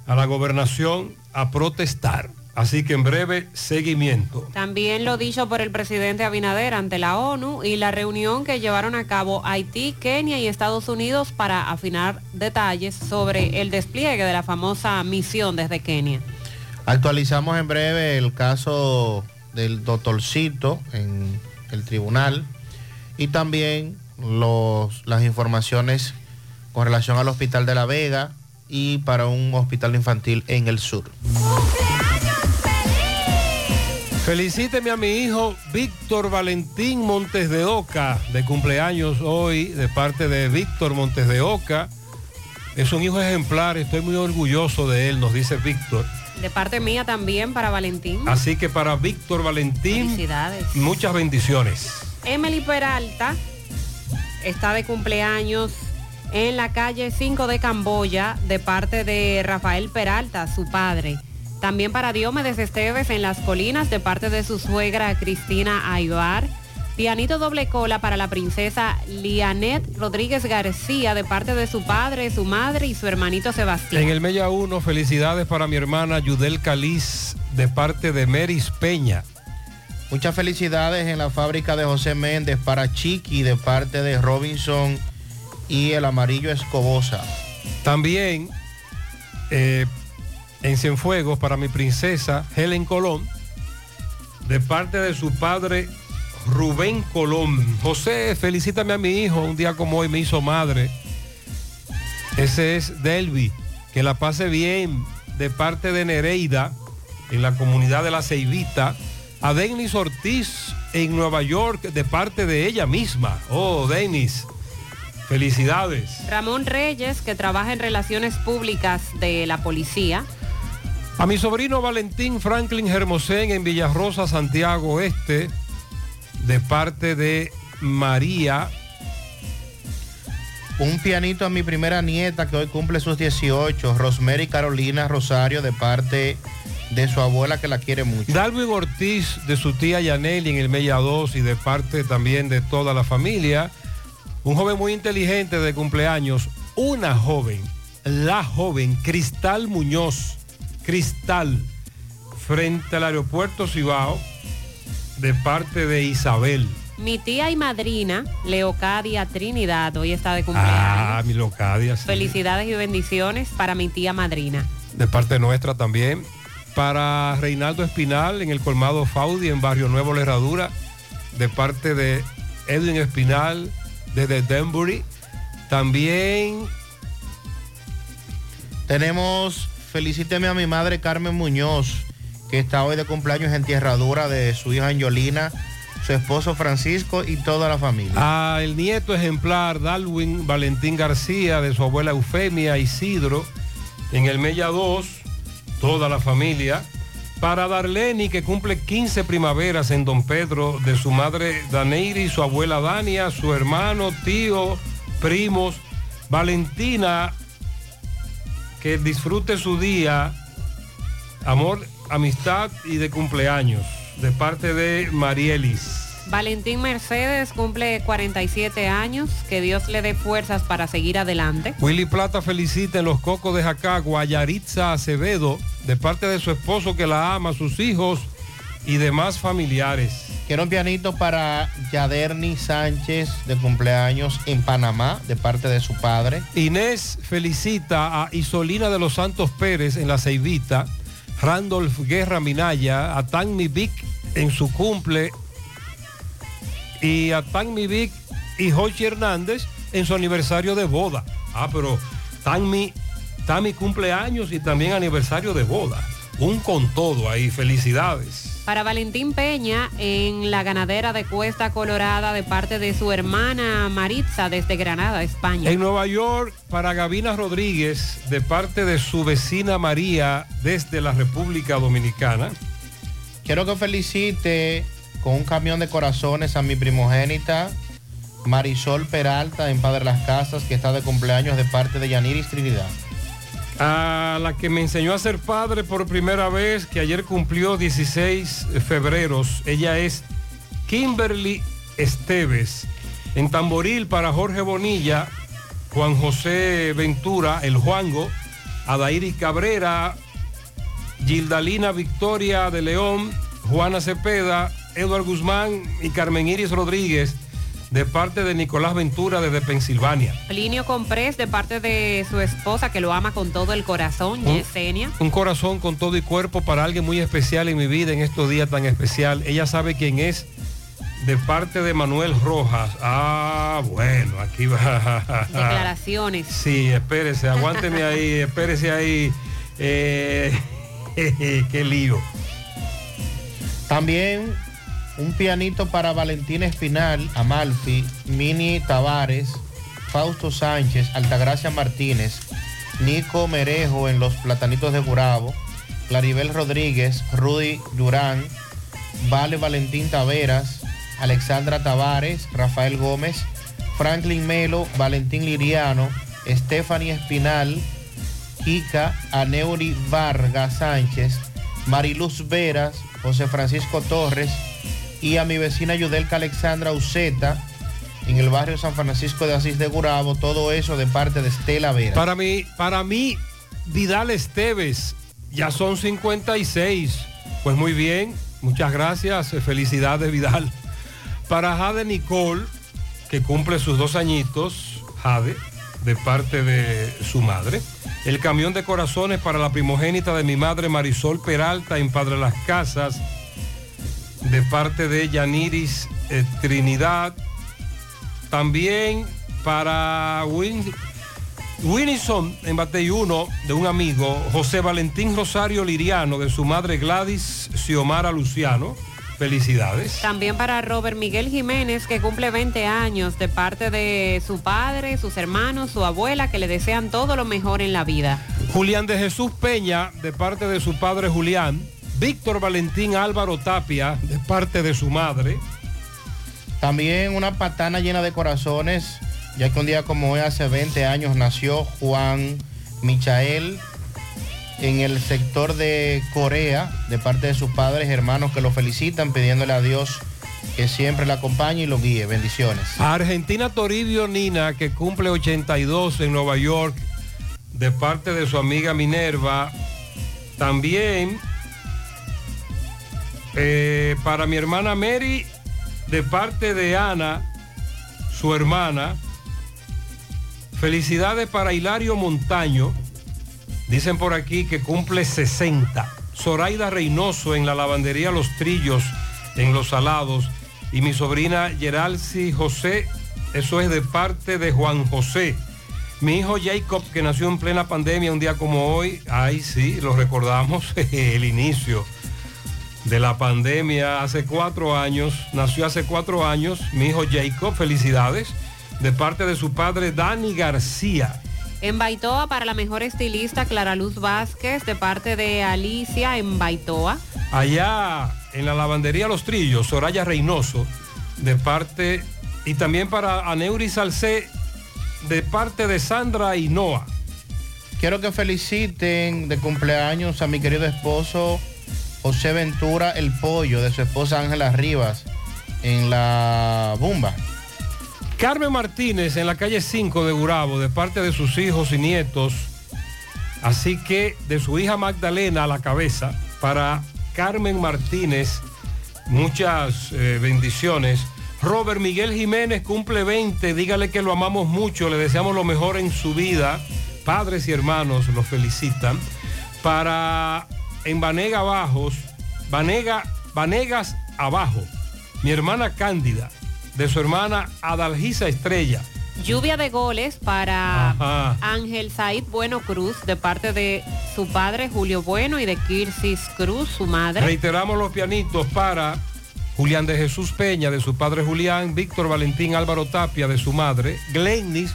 a la gobernación a protestar. Así que en breve, seguimiento. También lo dicho por el presidente Abinader ante la ONU y la reunión que llevaron a cabo Haití, Kenia y Estados Unidos para afinar detalles sobre el despliegue de la famosa misión desde Kenia. Actualizamos en breve el caso del doctorcito en el tribunal y también los, las informaciones con relación al Hospital de La Vega y para un hospital infantil en el sur. Felicíteme a mi hijo Víctor Valentín Montes de Oca, de cumpleaños hoy, de parte de Víctor Montes de Oca. Es un hijo ejemplar, estoy muy orgulloso de él, nos dice Víctor. De parte mía también para Valentín. Así que para Víctor Valentín, Felicidades. muchas bendiciones. Emily Peralta está de cumpleaños en la calle 5 de Camboya de parte de Rafael Peralta, su padre. También para Diomedes Esteves en las colinas de parte de su suegra Cristina Aybar. Pianito doble cola para la princesa Lianet Rodríguez García de parte de su padre, su madre y su hermanito Sebastián. En el Mella 1, felicidades para mi hermana Yudel Caliz de parte de Meris Peña. Muchas felicidades en la fábrica de José Méndez para Chiqui de parte de Robinson y el amarillo Escobosa. También eh, en Cienfuegos para mi princesa Helen Colón, de parte de su padre Rubén Colón. José, felicítame a mi hijo, un día como hoy me hizo madre. Ese es Delvi, que la pase bien de parte de Nereida, en la comunidad de La Ceibita. A Denis Ortiz en Nueva York, de parte de ella misma. Oh, Denis, felicidades. Ramón Reyes, que trabaja en relaciones públicas de la policía. A mi sobrino Valentín Franklin Hermosén en Villarrosa, Santiago Este, de parte de María. Un pianito a mi primera nieta que hoy cumple sus 18, Rosemary Carolina Rosario, de parte de su abuela que la quiere mucho. Dalvin Ortiz de su tía Yaneli en el Mella 2 y de parte también de toda la familia. Un joven muy inteligente de cumpleaños, una joven, la joven Cristal Muñoz, Cristal, frente al aeropuerto Cibao, de parte de Isabel. Mi tía y madrina, Leocadia Trinidad, hoy está de cumpleaños. Ah, mi locadia. sí. Felicidades y bendiciones para mi tía madrina. De parte nuestra también. Para Reinaldo Espinal en el colmado Faudi en Barrio Nuevo La Herradura. De parte de Edwin Espinal desde Denbury. También Tenemos, felicíteme a mi madre Carmen Muñoz, que está hoy de cumpleaños en tierradura de su hija Angelina, su esposo Francisco y toda la familia. a el nieto ejemplar Dalwin Valentín García de su abuela Eufemia Isidro en el Mella 2, toda la familia. Para Darleni, que cumple 15 primaveras en Don Pedro, de su madre Daneiri, su abuela Dania, su hermano, tío, primos. Valentina, que disfrute su día, amor, amistad y de cumpleaños, de parte de Marielis. Valentín Mercedes cumple 47 años. Que Dios le dé fuerzas para seguir adelante. Willy Plata felicita en los cocos de Jacagua a Yaritza Acevedo, de parte de su esposo que la ama, sus hijos y demás familiares. Quiero un pianito para Yaderni Sánchez de cumpleaños en Panamá, de parte de su padre. Inés felicita a Isolina de los Santos Pérez en la Ceibita, Randolph Guerra Minaya, a Tanmi Vic en su cumple y a Tanmi Vic y Jochi Hernández en su aniversario de boda. Ah, pero Tanmi, Tami cumpleaños y también aniversario de boda. Un con todo ahí, felicidades. Para Valentín Peña en la ganadera de Cuesta Colorada de parte de su hermana Maritza desde Granada, España. En Nueva York, para Gavina Rodríguez, de parte de su vecina María desde la República Dominicana. Quiero que felicite con un camión de corazones a mi primogénita Marisol Peralta en Padre Las Casas, que está de cumpleaños de parte de Yaniris Trinidad. A la que me enseñó a ser padre por primera vez, que ayer cumplió 16 febreros. Ella es Kimberly Esteves. En Tamboril para Jorge Bonilla, Juan José Ventura, el Juango, Adairis Cabrera, Gildalina Victoria de León, Juana Cepeda, Eduardo Guzmán y Carmen Iris Rodríguez, de parte de Nicolás Ventura desde Pensilvania. Plinio Comprés de parte de su esposa que lo ama con todo el corazón, Un- Yesenia. Un corazón con todo y cuerpo para alguien muy especial en mi vida en estos días tan especial. Ella sabe quién es de parte de Manuel Rojas. Ah, bueno, aquí va. Declaraciones. *laughs* Sí, espérese, aguánteme ahí, espérese ahí. Eh, *laughs* qué lío. También un pianito para Valentina Espinal, Amalfi, Mini Tavares, Fausto Sánchez, Altagracia Martínez, Nico Merejo en los Platanitos de Gurabo, Claribel Rodríguez, Rudy Durán, Vale Valentín Taveras, Alexandra Tavares, Rafael Gómez, Franklin Melo, Valentín Liriano, Stephanie Espinal, Kika, Aneuri Vargas Sánchez, Mariluz Veras, José Francisco Torres y a mi vecina Yudelka Alexandra Uceta en el barrio San Francisco de Asís de Gurabo, todo eso de parte de Estela Vera. Para mí, para mí, Vidal Esteves, ya son 56. Pues muy bien, muchas gracias, eh, felicidades Vidal. Para Jade Nicole, que cumple sus dos añitos, Jade, de parte de su madre. El camión de corazones para la primogénita de mi madre Marisol Peralta en Padre Las Casas, de parte de Yaniris eh, Trinidad. También para Win, Winison en Batey 1 de un amigo, José Valentín Rosario Liriano, de su madre Gladys Xiomara Luciano. Felicidades. También para Robert Miguel Jiménez, que cumple 20 años, de parte de su padre, sus hermanos, su abuela, que le desean todo lo mejor en la vida. Julián de Jesús Peña, de parte de su padre Julián. Víctor Valentín Álvaro Tapia, de parte de su madre. También una patana llena de corazones, ya que un día como hoy, hace 20 años, nació Juan Michael en el sector de Corea, de parte de sus padres hermanos que lo felicitan, pidiéndole a Dios que siempre le acompañe y lo guíe. Bendiciones. Argentina Toribio Nina, que cumple 82 en Nueva York, de parte de su amiga Minerva. También eh, para mi hermana Mary, de parte de Ana, su hermana. Felicidades para Hilario Montaño. Dicen por aquí que cumple 60. Zoraida Reynoso en la lavandería Los Trillos, en Los Salados. Y mi sobrina Geralsi José, eso es de parte de Juan José. Mi hijo Jacob, que nació en plena pandemia un día como hoy, ay sí, lo recordamos, *laughs* el inicio de la pandemia hace cuatro años, nació hace cuatro años, mi hijo Jacob, felicidades, de parte de su padre Dani García. En Baitoa, para la mejor estilista Clara Luz Vázquez, de parte de Alicia en Baitoa. Allá en la lavandería Los Trillos, Soraya Reynoso, de parte, y también para Aneuri Salcé, de parte de Sandra y Noah. Quiero que feliciten de cumpleaños a mi querido esposo José Ventura el Pollo, de su esposa Ángela Rivas, en la Bumba. Carmen Martínez en la calle 5 de Gurabo, de parte de sus hijos y nietos. Así que de su hija Magdalena a la cabeza, para Carmen Martínez, muchas eh, bendiciones. Robert Miguel Jiménez cumple 20, dígale que lo amamos mucho, le deseamos lo mejor en su vida. Padres y hermanos lo felicitan. Para en Vanega Bajos, Vanega, Vanegas Abajo, mi hermana Cándida, de su hermana Adalgisa Estrella. Lluvia de goles para Ajá. Ángel Said Bueno Cruz, de parte de su padre Julio Bueno y de Kirsis Cruz, su madre. Reiteramos los pianitos para Julián de Jesús Peña, de su padre Julián, Víctor Valentín Álvaro Tapia, de su madre, Glennis,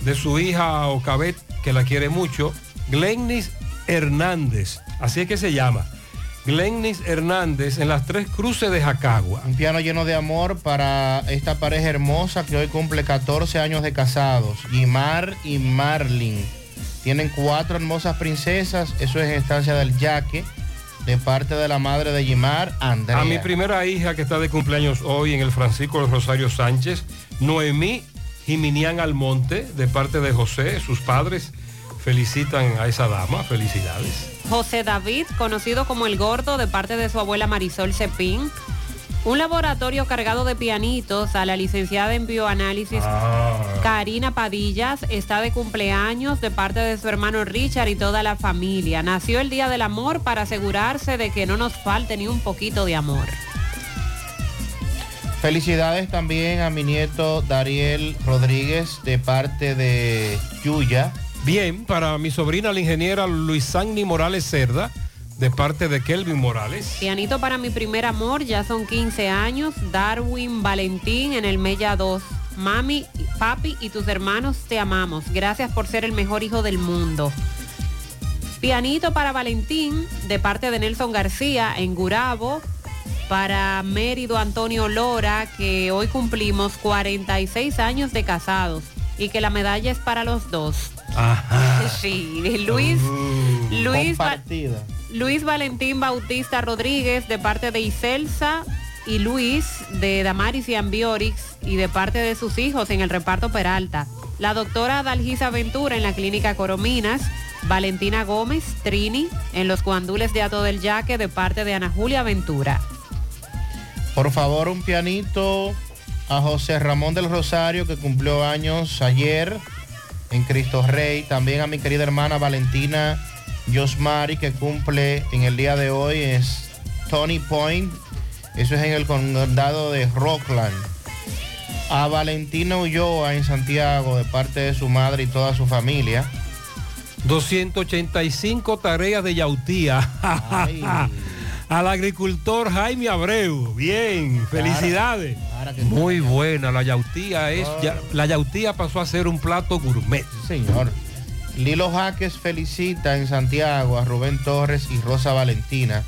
de su hija Ocabet, que la quiere mucho, Glennis Hernández, así es que se llama, Glennis Hernández en las tres cruces de Jacagua. Un piano lleno de amor para esta pareja hermosa que hoy cumple 14 años de casados, Guimar y Marlin, Tienen cuatro hermosas princesas, eso es en estancia del Yaque, de parte de la madre de Yimar, Andrea. A mi primera hija que está de cumpleaños hoy en el Francisco Rosario Sánchez, Noemí Jiminián Almonte, de parte de José, sus padres felicitan a esa dama, felicidades. José David, conocido como el gordo, de parte de su abuela Marisol Cepín. Un laboratorio cargado de pianitos a la licenciada en bioanálisis Karina Padillas está de cumpleaños de parte de su hermano Richard y toda la familia. Nació el Día del Amor para asegurarse de que no nos falte ni un poquito de amor. Felicidades también a mi nieto Dariel Rodríguez de parte de Yuya. Bien, para mi sobrina la ingeniera Luisani Morales Cerda, de parte de Kelvin Morales. Pianito para mi primer amor, ya son 15 años. Darwin Valentín en el Mella 2. Mami, papi y tus hermanos te amamos. Gracias por ser el mejor hijo del mundo. Pianito para Valentín, de parte de Nelson García en Gurabo. Para Mérido Antonio Lora, que hoy cumplimos 46 años de casados y que la medalla es para los dos. Sí, Luis, Luis, Va- Compartida. Luis Valentín Bautista Rodríguez de parte de Iselsa y Luis de Damaris y Ambiorix y de parte de sus hijos en el reparto Peralta. La doctora Dalgisa Ventura en la clínica Corominas. Valentina Gómez, Trini, en los guandules de Ato del Yaque de parte de Ana Julia Ventura. Por favor, un pianito a José Ramón del Rosario, que cumplió años ayer en Cristo Rey. También a mi querida hermana Valentina Yosmari, que cumple en el día de hoy, es Tony Point. Eso es en el condado de Rockland. A Valentina Ulloa en Santiago, de parte de su madre y toda su familia. 285 tareas de yautía. *laughs* Al agricultor Jaime Abreu. Bien, felicidades. Muy buena, la yautía es, ya- la yautía pasó a ser un plato gourmet. Señor. Lilo Jaques felicita en Santiago a Rubén Torres y Rosa Valentina.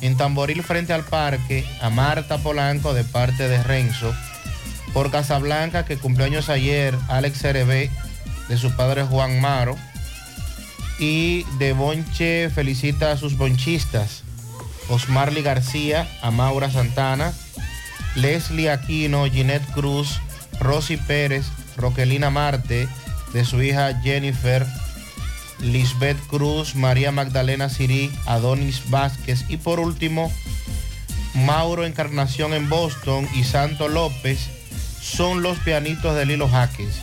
En Tamboril frente al parque a Marta Polanco de parte de Renzo. Por Casablanca que cumplió años ayer Alex Cerebé de su padre Juan Maro. Y de Bonche felicita a sus bonchistas. Osmarly García, a Maura Santana, Leslie Aquino, Ginette Cruz, Rosy Pérez, Roquelina Marte, de su hija Jennifer, Lisbeth Cruz, María Magdalena Sirí, Adonis Vázquez y por último, Mauro Encarnación en Boston y Santo López son los pianitos de Lilo Jaques.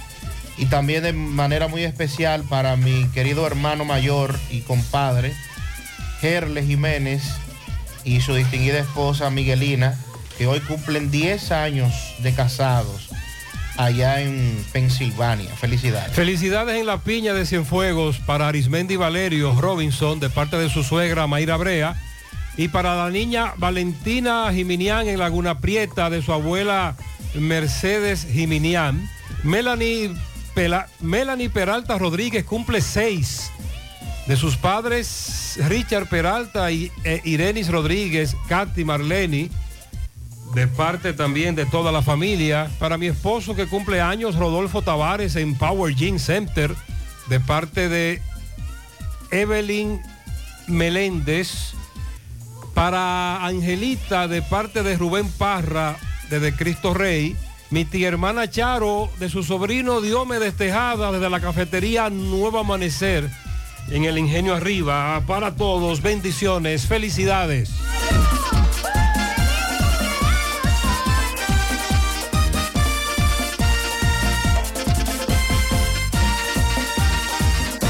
Y también de manera muy especial para mi querido hermano mayor y compadre, Gerle Jiménez y su distinguida esposa Miguelina, que hoy cumplen 10 años de casados allá en Pensilvania. Felicidades. Felicidades en la piña de Cienfuegos para Arismendi Valerio Robinson de parte de su suegra Mayra Brea y para la niña Valentina Jiminián en Laguna Prieta de su abuela Mercedes Jiminián. Melanie, Melanie Peralta Rodríguez cumple seis de sus padres Richard Peralta y e Irenis Rodríguez, Katy Marleni de parte también de toda la familia. Para mi esposo que cumple años, Rodolfo Tavares en Power Gym Center, de parte de Evelyn Meléndez. Para Angelita, de parte de Rubén Parra, desde Cristo Rey. Mi tía hermana Charo, de su sobrino Diomedes Tejada, desde la cafetería Nuevo Amanecer, en el Ingenio Arriba. Para todos, bendiciones, felicidades.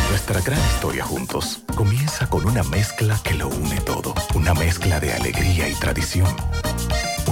Nuestra gran historia juntos comienza con una mezcla que lo une todo. Una mezcla de alegría y tradición.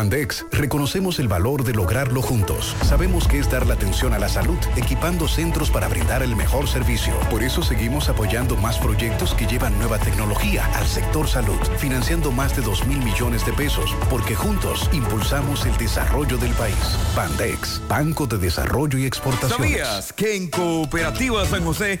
Bandex reconocemos el valor de lograrlo juntos. Sabemos que es dar la atención a la salud, equipando centros para brindar el mejor servicio. Por eso seguimos apoyando más proyectos que llevan nueva tecnología al sector salud, financiando más de 2 mil millones de pesos, porque juntos impulsamos el desarrollo del país. Bandex, Banco de Desarrollo y Exportaciones. ¿Sabías que en Cooperativa San José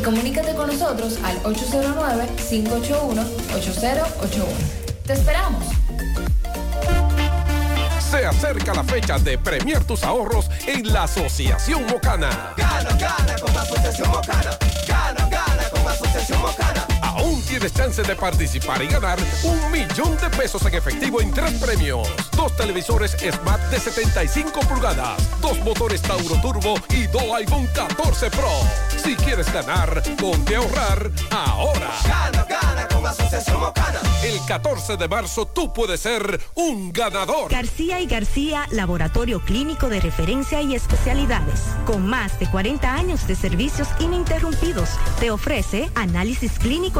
y comunícate con nosotros al 809-581-8081. ¡Te esperamos! Se acerca la fecha de premiar tus ahorros en la Asociación Mocana. Gana, gana con la Asociación Mocana. Gana, gana con la Asociación Mocana. Aún tienes chance de participar y ganar un millón de pesos en efectivo en tres premios. Dos televisores Smart de 75 pulgadas, dos motores Tauro Turbo y dos iPhone 14 Pro. Si quieres ganar, ponte a ahorrar ahora. Gana, gana con la Asociación Mocana. El 14 de marzo tú puedes ser un ganador. García y García, laboratorio clínico de referencia y especialidades. Con más de 40 años de servicios ininterrumpidos, te ofrece análisis clínico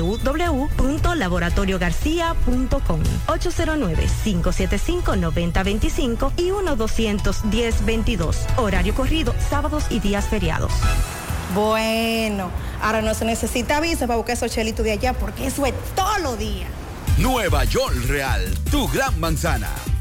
www.laboratoriogarcia.com 809-575-9025 y 1-210-22. Horario corrido, sábados y días feriados. Bueno, ahora no se necesita visa para buscar esos chelitos de allá porque eso es todos los días. Nueva York Real, tu gran manzana.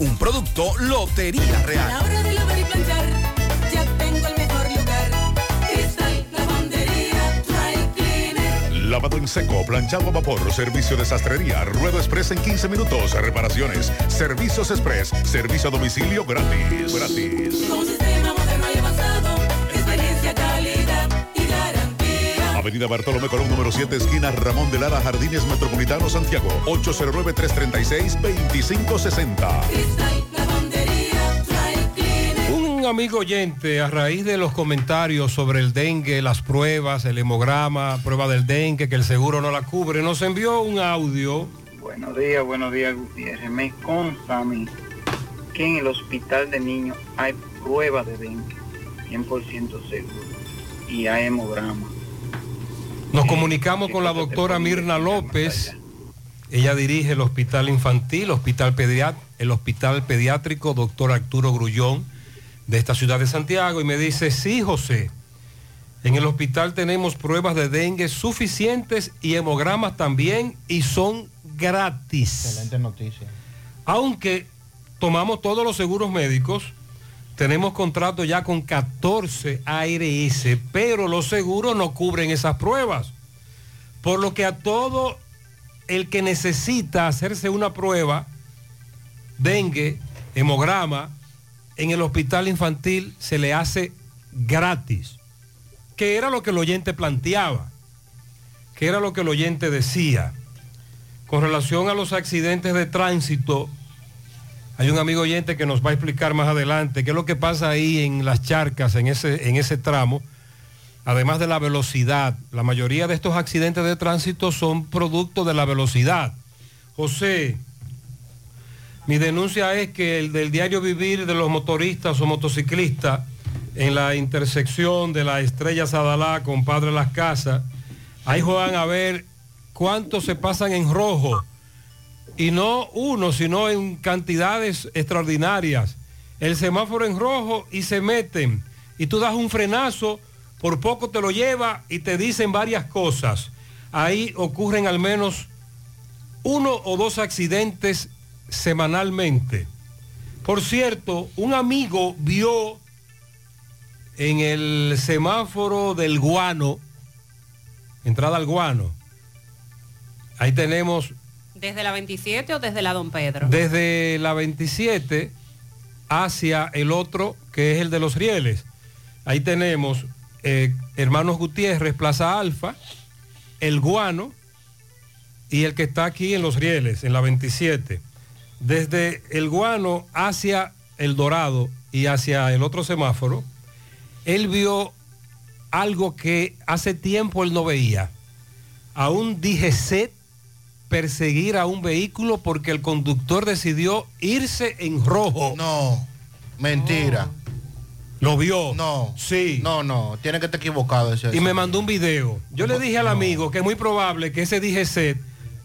Un producto Lotería A la Real. hora de lavar y planchar, ya tengo el mejor lugar. Cristal Lavandería Dry Cleaner. Lavado en seco, planchado a vapor, servicio de sastrería, ruedo express en 15 minutos, reparaciones, servicios express, servicio a domicilio gratis. Gratis. Avenida Bartolomé Colón, número 7, esquina Ramón de Lara, Jardines Metropolitano, Santiago. 809-336-2560. Cristal Lavandería Dry Cleaner. Un amigo oyente, a raíz de los comentarios sobre el dengue, las pruebas, el hemograma, prueba del dengue, que el seguro no la cubre, nos envió un audio. Buenos días, buenos días, Gutiérrez. Me consta a mí que en el hospital de niños hay pruebas de dengue, 100% seguro, y hay hemograma. Nos comunicamos con la doctora Mirna López. Ella dirige el hospital infantil, hospital el hospital pediátrico doctor Arturo Grullón de esta ciudad de Santiago y me dice, sí José, en el hospital tenemos pruebas de dengue suficientes y hemogramas también y son gratis. Excelente noticia. Aunque tomamos todos los seguros médicos, tenemos contrato ya con 14 ARS, pero los seguros no cubren esas pruebas. Por lo que a todo el que necesita hacerse una prueba, dengue, hemograma, en el hospital infantil se le hace gratis. Que era lo que el oyente planteaba, que era lo que el oyente decía. Con relación a los accidentes de tránsito, hay un amigo oyente que nos va a explicar más adelante qué es lo que pasa ahí en las charcas, en ese, en ese tramo, además de la velocidad. La mayoría de estos accidentes de tránsito son producto de la velocidad. José, mi denuncia es que el del diario vivir de los motoristas o motociclistas en la intersección de la Estrella Sadalá con Padre Las Casas, ahí juegan a ver cuántos se pasan en rojo y no uno, sino en cantidades extraordinarias. El semáforo en rojo y se meten. Y tú das un frenazo, por poco te lo lleva y te dicen varias cosas. Ahí ocurren al menos uno o dos accidentes semanalmente. Por cierto, un amigo vio en el semáforo del guano, entrada al guano, ahí tenemos ¿Desde la 27 o desde la Don Pedro? desde la 27 hacia el otro, que es el de los rieles. Ahí tenemos eh, Hermanos Gutiérrez, Plaza Alfa, el Guano y el que está aquí en los rieles, en la 27. Desde el Guano hacia el Dorado y hacia el otro semáforo, él vio algo que hace tiempo él no veía. A un DGC perseguir a un vehículo porque el conductor decidió irse en rojo. No, mentira. ¿Lo vio? No. Sí. No, no, tiene que estar equivocado ese. Y me mandó un video. Yo le dije al amigo que es muy probable que ese DGC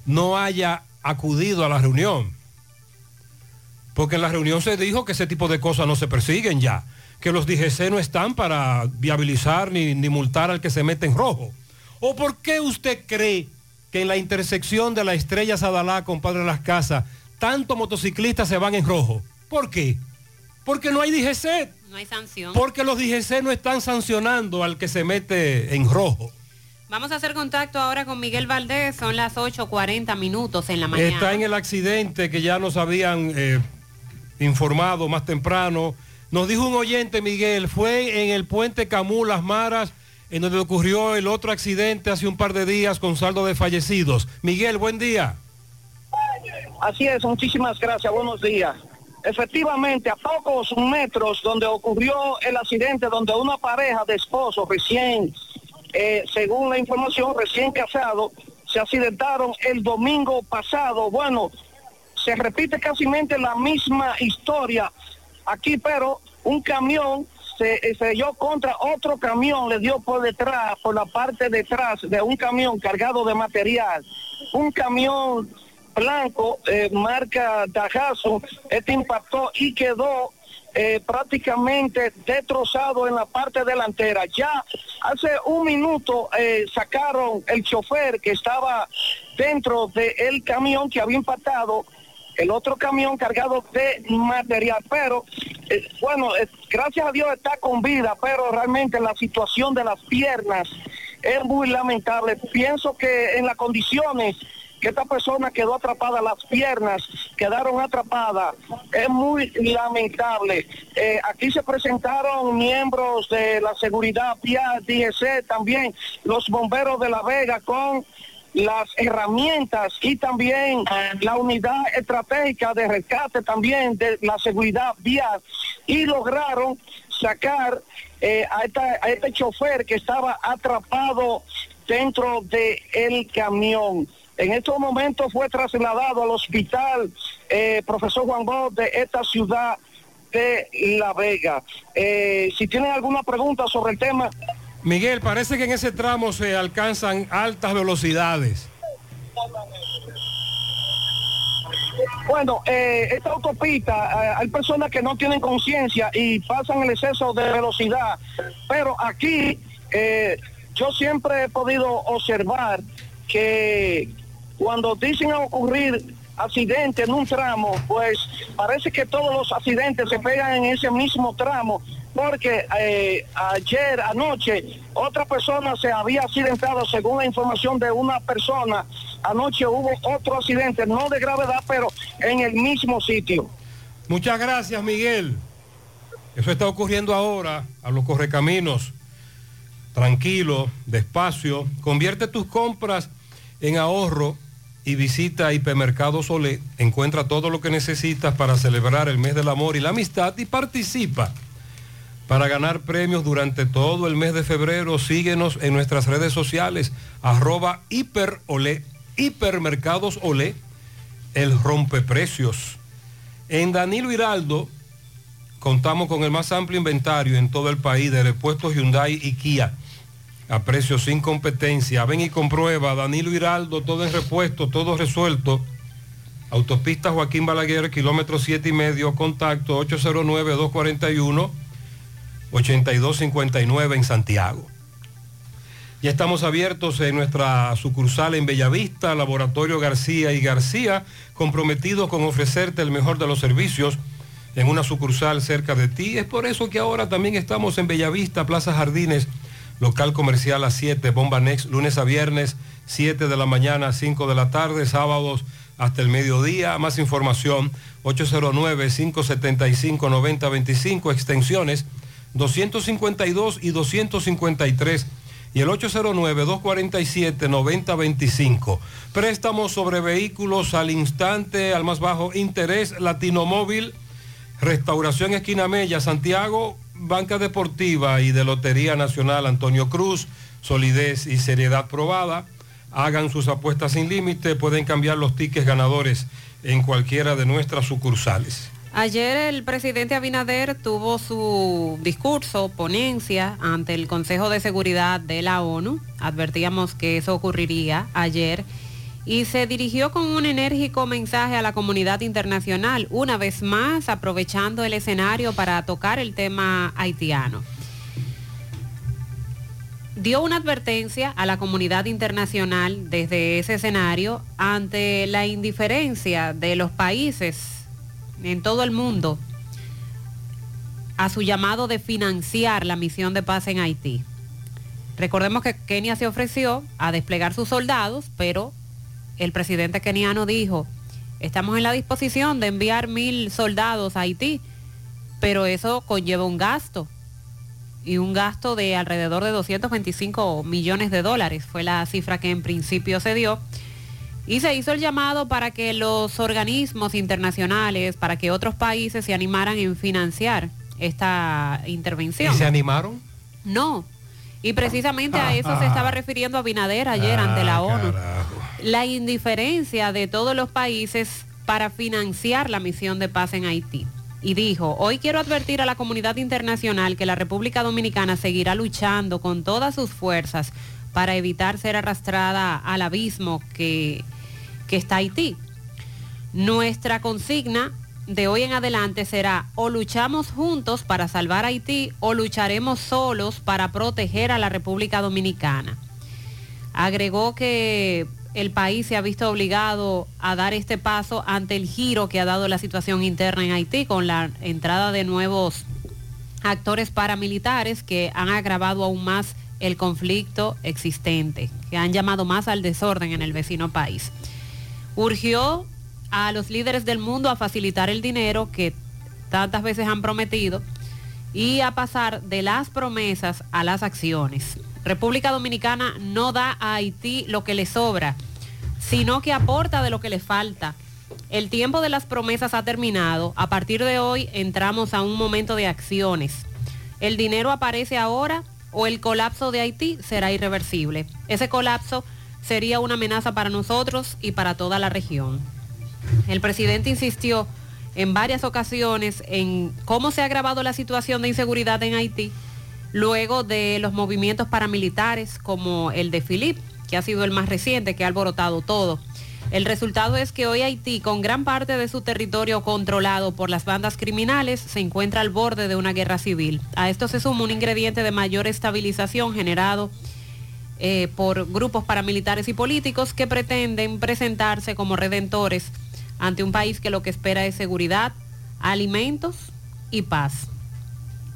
no haya acudido a la reunión. Porque en la reunión se dijo que ese tipo de cosas no se persiguen ya. Que los DGC no están para viabilizar ni, ni multar al que se mete en rojo. ¿O por qué usted cree que en la intersección de la Estrella Sadalá con Padre Las Casas, tantos motociclistas se van en rojo? ¿Por qué? Porque no hay DGC. No hay sanción. Porque los DGC no están sancionando al que se mete en rojo. Vamos a hacer contacto ahora con Miguel Valdés. Son las 8.40 minutos en la mañana. Está en el accidente que ya nos habían eh, informado más temprano. Nos dijo un oyente, Miguel, fue en el puente Camú, Las Maras, en donde ocurrió el otro accidente hace un par de días con saldo de fallecidos. Miguel, buen día. Así es, muchísimas gracias, buenos días. Efectivamente, a pocos metros donde ocurrió el accidente, donde una pareja de esposos recién, eh, según la información, recién casados, se accidentaron el domingo pasado. Bueno, se repite casi la misma historia aquí, pero un camión se estrelló contra otro camión, le dio por detrás, por la parte detrás de un camión cargado de material. Un camión blanco, eh, marca Dajazo, este impactó y quedó eh, prácticamente destrozado en la parte delantera. Ya hace un minuto eh, sacaron el chofer que estaba dentro del camión que había impactado el otro camión cargado de material, pero eh, bueno, gracias a Dios está con vida, pero realmente la situación de las piernas es muy lamentable. Pienso que en las condiciones que esta persona quedó atrapada, las piernas quedaron atrapadas, es muy lamentable. Eh, aquí se presentaron miembros de la seguridad vía DGC, también los bomberos de La Vega con las herramientas y también la unidad estratégica de rescate también de la seguridad vial y lograron sacar eh, a, esta- a este chofer que estaba atrapado dentro del el camión. En estos momentos fue trasladado al hospital eh, profesor Juan Bosch de esta ciudad de La Vega. Eh, si tienen alguna pregunta sobre el tema, Miguel, parece que en ese tramo se alcanzan altas velocidades. Bueno, eh, esta autopista, eh, hay personas que no tienen conciencia y pasan el exceso de velocidad, pero aquí eh, yo siempre he podido observar que cuando dicen ocurrir accidentes en un tramo, pues parece que todos los accidentes se pegan en ese mismo tramo, porque eh, ayer, anoche, otra persona se había accidentado, según la información de una persona, anoche hubo otro accidente, no de gravedad, pero en el mismo sitio. Muchas gracias, Miguel. Eso está ocurriendo ahora a los correcaminos. Tranquilo, despacio. Convierte tus compras en ahorro y visita Hipermercados Olé. Encuentra todo lo que necesitas para celebrar el mes del amor y la amistad y participa. Para ganar premios durante todo el mes de febrero, síguenos en nuestras redes sociales, arroba hiperolé, hipermercados olé, el rompeprecios. En Danilo Hiraldo contamos con el más amplio inventario en todo el país de repuestos Hyundai y Kia a precios sin competencia. Ven y comprueba, Danilo Hiraldo, todo en repuesto, todo resuelto. Autopista Joaquín Balaguer, kilómetro 7 y medio, contacto 809-241-8259 en Santiago. Ya estamos abiertos en nuestra sucursal en Bellavista, Laboratorio García y García, comprometidos con ofrecerte el mejor de los servicios en una sucursal cerca de ti. Es por eso que ahora también estamos en Bellavista, Plaza Jardines, local comercial a 7, Bomba Next, lunes a viernes, 7 de la mañana a 5 de la tarde, sábados hasta el mediodía. Más información, 809-575-9025, extensiones 252 y 253 y el 809-247-9025. Préstamos sobre vehículos al instante, al más bajo interés, Latino Móvil, Restauración Esquina Mella, Santiago, Banca Deportiva y de Lotería Nacional Antonio Cruz, solidez y seriedad probada. Hagan sus apuestas sin límite, pueden cambiar los tickets ganadores en cualquiera de nuestras sucursales. Ayer el presidente Abinader tuvo su discurso, ponencia ante el Consejo de Seguridad de la ONU. Advertíamos que eso ocurriría ayer y se dirigió con un enérgico mensaje a la comunidad internacional, una vez más aprovechando el escenario para tocar el tema haitiano. Dio una advertencia a la comunidad internacional desde ese escenario ante la indiferencia de los países en todo el mundo a su llamado de financiar la misión de paz en Haití. Recordemos que Kenia se ofreció a desplegar sus soldados, pero el presidente keniano dijo, estamos en la disposición de enviar mil soldados a Haití, pero eso conlleva un gasto, y un gasto de alrededor de 225 millones de dólares, fue la cifra que en principio se dio. Y se hizo el llamado para que los organismos internacionales, para que otros países se animaran en financiar esta intervención. ¿Y se animaron? No. Y precisamente a eso se estaba refiriendo Abinader ayer ante la ONU. La indiferencia de todos los países para financiar la misión de paz en Haití. Y dijo, hoy quiero advertir a la comunidad internacional que la República Dominicana seguirá luchando con todas sus fuerzas para evitar ser arrastrada al abismo que, que está Haití. Nuestra consigna de hoy en adelante será o luchamos juntos para salvar Haití o lucharemos solos para proteger a la República Dominicana. Agregó que el país se ha visto obligado a dar este paso ante el giro que ha dado la situación interna en Haití con la entrada de nuevos actores paramilitares que han agravado aún más el conflicto existente, que han llamado más al desorden en el vecino país. Urgió a los líderes del mundo a facilitar el dinero que tantas veces han prometido y a pasar de las promesas a las acciones. República Dominicana no da a Haití lo que le sobra, sino que aporta de lo que le falta. El tiempo de las promesas ha terminado. A partir de hoy entramos a un momento de acciones. El dinero aparece ahora o el colapso de Haití será irreversible. Ese colapso sería una amenaza para nosotros y para toda la región. El presidente insistió en varias ocasiones en cómo se ha agravado la situación de inseguridad en Haití luego de los movimientos paramilitares como el de Philip, que ha sido el más reciente, que ha alborotado todo. El resultado es que hoy Haití, con gran parte de su territorio controlado por las bandas criminales, se encuentra al borde de una guerra civil. A esto se suma un ingrediente de mayor estabilización generado eh, por grupos paramilitares y políticos que pretenden presentarse como redentores ante un país que lo que espera es seguridad, alimentos y paz.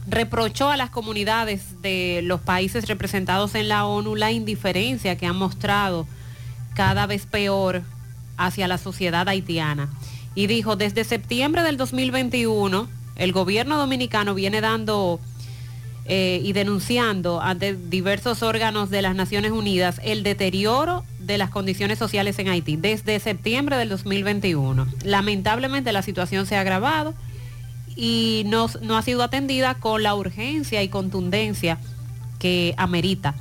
Reprochó a las comunidades de los países representados en la ONU la indiferencia que han mostrado cada vez peor hacia la sociedad haitiana. Y dijo, desde septiembre del 2021, el gobierno dominicano viene dando eh, y denunciando ante diversos órganos de las Naciones Unidas el deterioro de las condiciones sociales en Haití desde septiembre del 2021. Lamentablemente la situación se ha agravado y no, no ha sido atendida con la urgencia y contundencia que amerita.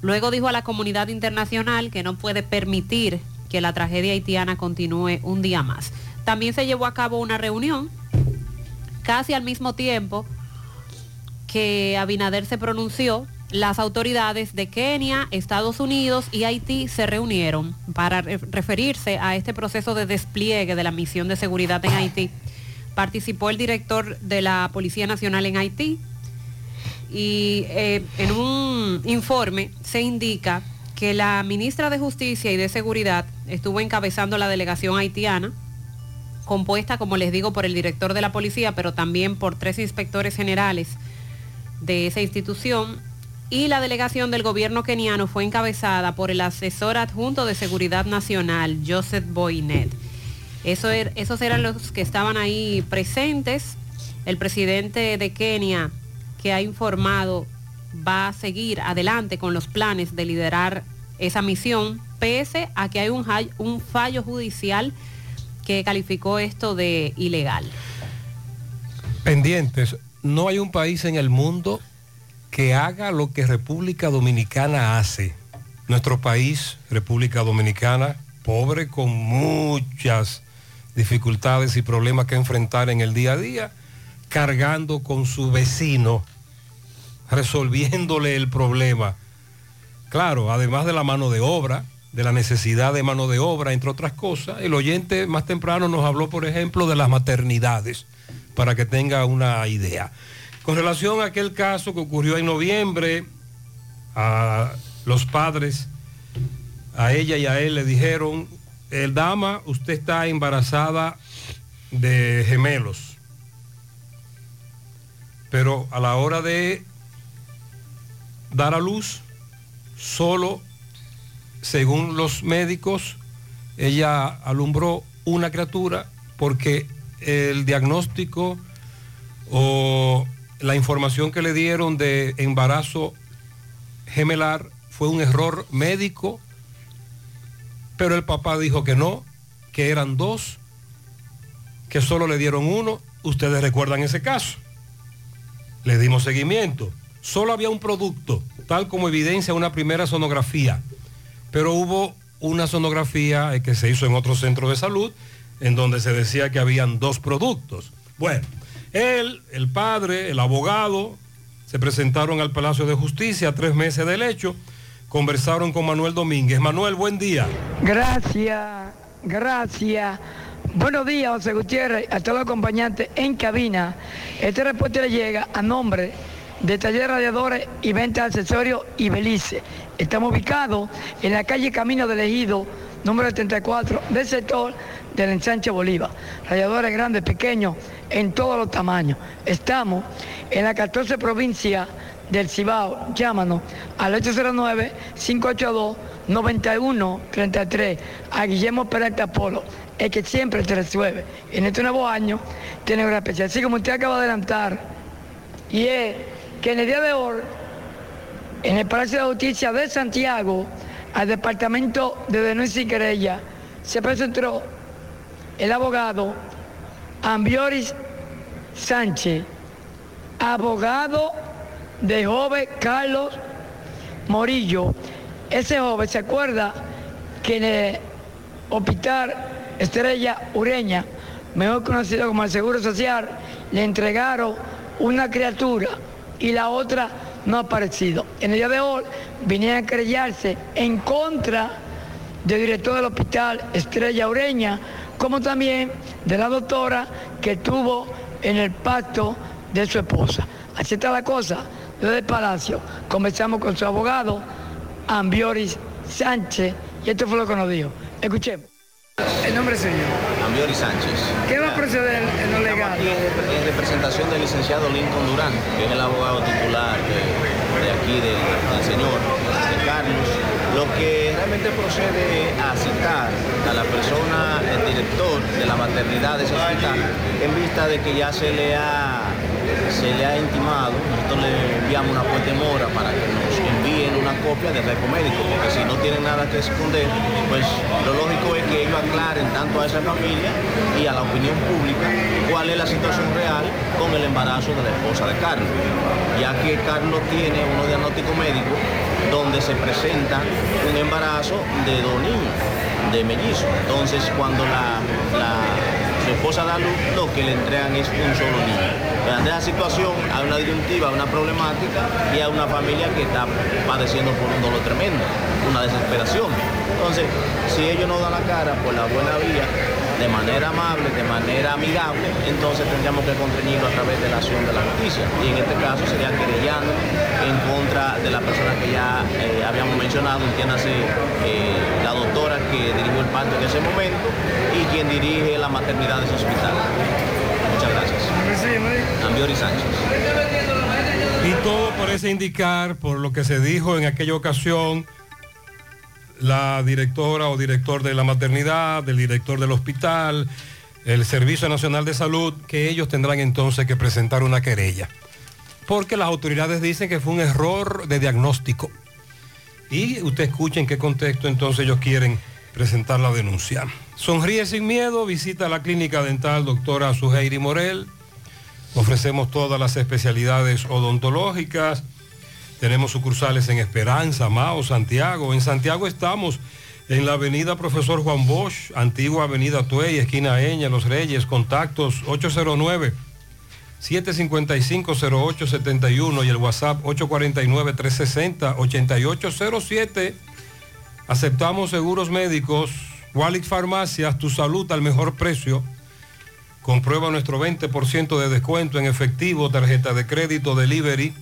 Luego dijo a la comunidad internacional que no puede permitir que la tragedia haitiana continúe un día más. También se llevó a cabo una reunión casi al mismo tiempo que Abinader se pronunció, las autoridades de Kenia, Estados Unidos y Haití se reunieron para re- referirse a este proceso de despliegue de la misión de seguridad en Haití. Participó el director de la Policía Nacional en Haití y eh, en un informe se indica que la ministra de Justicia y de Seguridad estuvo encabezando la delegación haitiana compuesta, como les digo, por el director de la policía, pero también por tres inspectores generales de esa institución. Y la delegación del gobierno keniano fue encabezada por el asesor adjunto de Seguridad Nacional, Joseph Boynet. Eso er- esos eran los que estaban ahí presentes. El presidente de Kenia, que ha informado, va a seguir adelante con los planes de liderar esa misión, pese a que hay un, un fallo judicial que calificó esto de ilegal. Pendientes, no hay un país en el mundo que haga lo que República Dominicana hace. Nuestro país, República Dominicana, pobre con muchas dificultades y problemas que enfrentar en el día a día, cargando con su vecino, resolviéndole el problema. Claro, además de la mano de obra, de la necesidad de mano de obra, entre otras cosas, el oyente más temprano nos habló, por ejemplo, de las maternidades, para que tenga una idea. Con relación a aquel caso que ocurrió en noviembre, a los padres, a ella y a él le dijeron, el dama, usted está embarazada de gemelos. Pero a la hora de dar a luz, solo, según los médicos, ella alumbró una criatura porque el diagnóstico o la información que le dieron de embarazo gemelar fue un error médico, pero el papá dijo que no, que eran dos, que solo le dieron uno. Ustedes recuerdan ese caso. Le dimos seguimiento. Solo había un producto, tal como evidencia una primera sonografía, pero hubo una sonografía eh, que se hizo en otro centro de salud, en donde se decía que habían dos productos. Bueno, él, el padre, el abogado, se presentaron al Palacio de Justicia tres meses del hecho, conversaron con Manuel Domínguez. Manuel, buen día. Gracias, gracias. Buenos días, José Gutiérrez, a todos los acompañantes en cabina. Este reporte le llega a nombre de Taller Radiadores y Venta de Accesorios y Belice. Estamos ubicados en la calle Camino del Ejido, número 74, del sector del ensanche Bolívar. Radiadores grandes, pequeños, en todos los tamaños. Estamos en la 14 provincia del Cibao. Llámanos al 809-582-9133 a Guillermo Peralta Polo, el que siempre te resuelve. En este nuevo año tiene una especial. Así como usted acaba de adelantar, y es que en el día de hoy, en el Palacio de Justicia de Santiago, al Departamento de Denuncia y Querella, se presentó el abogado Ambioris Sánchez, abogado de joven Carlos Morillo. Ese joven se acuerda que en el hospital Estrella Ureña, mejor conocido como el Seguro Social, le entregaron una criatura y la otra no ha aparecido. En el día de hoy vinieron a querellarse en contra del director del hospital Estrella Ureña, como también de la doctora que estuvo en el pacto de su esposa. Así está la cosa. Desde el Palacio conversamos con su abogado, Ambioris Sánchez, y esto fue lo que nos dijo. Escuchemos. El nombre Ambiori Sánchez. ¿Qué va a proceder en lo legal? Aquí en, en representación del licenciado Lincoln Durán, que es el abogado titular de, de aquí del, del señor, de Carlos. Lo que realmente procede a citar a la persona, el director de la maternidad de ese hospital, en vista de que ya se le ha, se le ha intimado, nosotros le enviamos una fuerte mora para que nos copia del récord médico, porque si no tienen nada que esconder, pues lo lógico es que ellos aclaren tanto a esa familia y a la opinión pública cuál es la situación real con el embarazo de la esposa de Carlos, ya que Carlos tiene unos diagnósticos médicos donde se presenta un embarazo de dos niños, de mellizos. Entonces, cuando la, la- su esposa da luz, lo que le entregan es un solo niño. Ante esa situación hay una disyuntiva, una problemática y hay una familia que está padeciendo por un dolor tremendo, una desesperación. Entonces, si ellos no dan la cara por la buena vía, de manera amable, de manera amigable, entonces tendríamos que contrañirlo a través de la acción de la justicia. Y en este caso sería querellando en contra de la persona que ya eh, habíamos mencionado, entiéndase eh, la doctora que dirigió el parto en ese momento y quien dirige la maternidad de ese hospital. Muchas gracias. Ambiori Sánchez. Y todo parece indicar, por lo que se dijo en aquella ocasión, la directora o director de la maternidad, del director del hospital, el Servicio Nacional de Salud, que ellos tendrán entonces que presentar una querella. Porque las autoridades dicen que fue un error de diagnóstico. Y usted escucha en qué contexto entonces ellos quieren presentar la denuncia. Sonríe sin miedo, visita la clínica dental doctora Suheiri Morel. Ofrecemos todas las especialidades odontológicas. Tenemos sucursales en Esperanza, Mao, Santiago. En Santiago estamos en la avenida Profesor Juan Bosch, antigua avenida Tuey, esquina Eña, Los Reyes, contactos 809 755-0871 y el WhatsApp 849-360-8807. Aceptamos seguros médicos. Walix Farmacias, tu salud al mejor precio. Comprueba nuestro 20% de descuento en efectivo, tarjeta de crédito, delivery.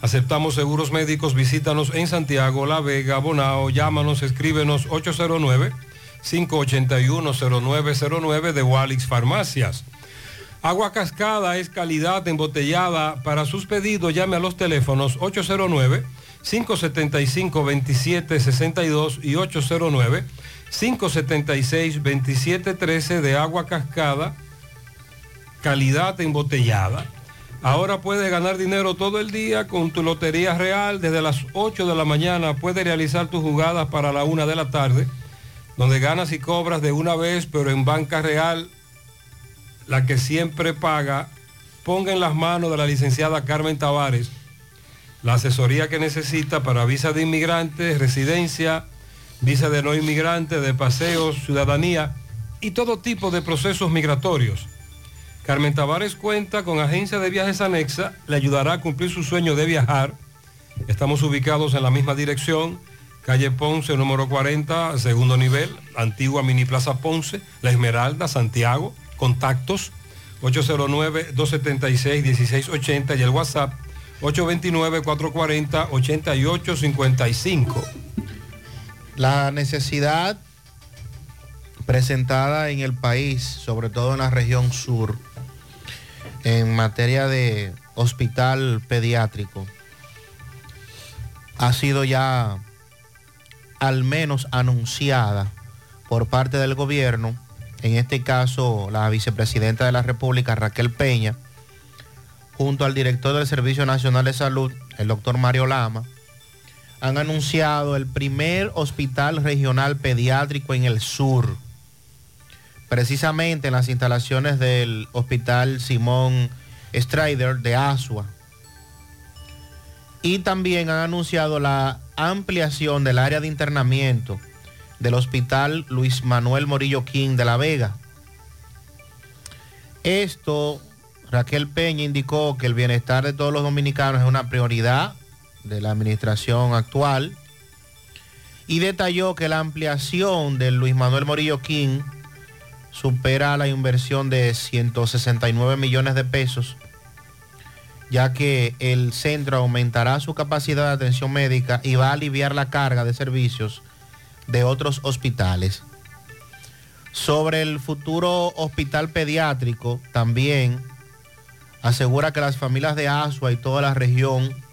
Aceptamos seguros médicos, visítanos en Santiago, La Vega, Bonao, llámanos, escríbenos 809-581-0909 de Walix Farmacias. Agua Cascada es calidad embotellada. Para sus pedidos llame a los teléfonos 809-575-2762 y 809-576-2713 de agua cascada, calidad embotellada. Ahora puedes ganar dinero todo el día con tu Lotería Real. Desde las 8 de la mañana puedes realizar tus jugadas para la 1 de la tarde, donde ganas y cobras de una vez, pero en banca real, la que siempre paga. Ponga en las manos de la licenciada Carmen Tavares la asesoría que necesita para visa de inmigrante, residencia, visa de no inmigrante, de paseos, ciudadanía y todo tipo de procesos migratorios. Carmen Tavares cuenta con agencia de viajes anexa, le ayudará a cumplir su sueño de viajar. Estamos ubicados en la misma dirección, calle Ponce, número 40, segundo nivel, antigua Mini Plaza Ponce, La Esmeralda, Santiago, contactos 809-276-1680 y el WhatsApp 829-440-8855. La necesidad presentada en el país, sobre todo en la región sur, en materia de hospital pediátrico, ha sido ya al menos anunciada por parte del gobierno, en este caso la vicepresidenta de la República, Raquel Peña, junto al director del Servicio Nacional de Salud, el doctor Mario Lama, han anunciado el primer hospital regional pediátrico en el sur, precisamente en las instalaciones del Hospital Simón Strider de Asua. Y también han anunciado la ampliación del área de internamiento del Hospital Luis Manuel Morillo King de La Vega. Esto, Raquel Peña indicó que el bienestar de todos los dominicanos es una prioridad de la administración actual y detalló que la ampliación del Luis Manuel Morillo King supera la inversión de 169 millones de pesos, ya que el centro aumentará su capacidad de atención médica y va a aliviar la carga de servicios de otros hospitales. Sobre el futuro hospital pediátrico, también asegura que las familias de Asua y toda la región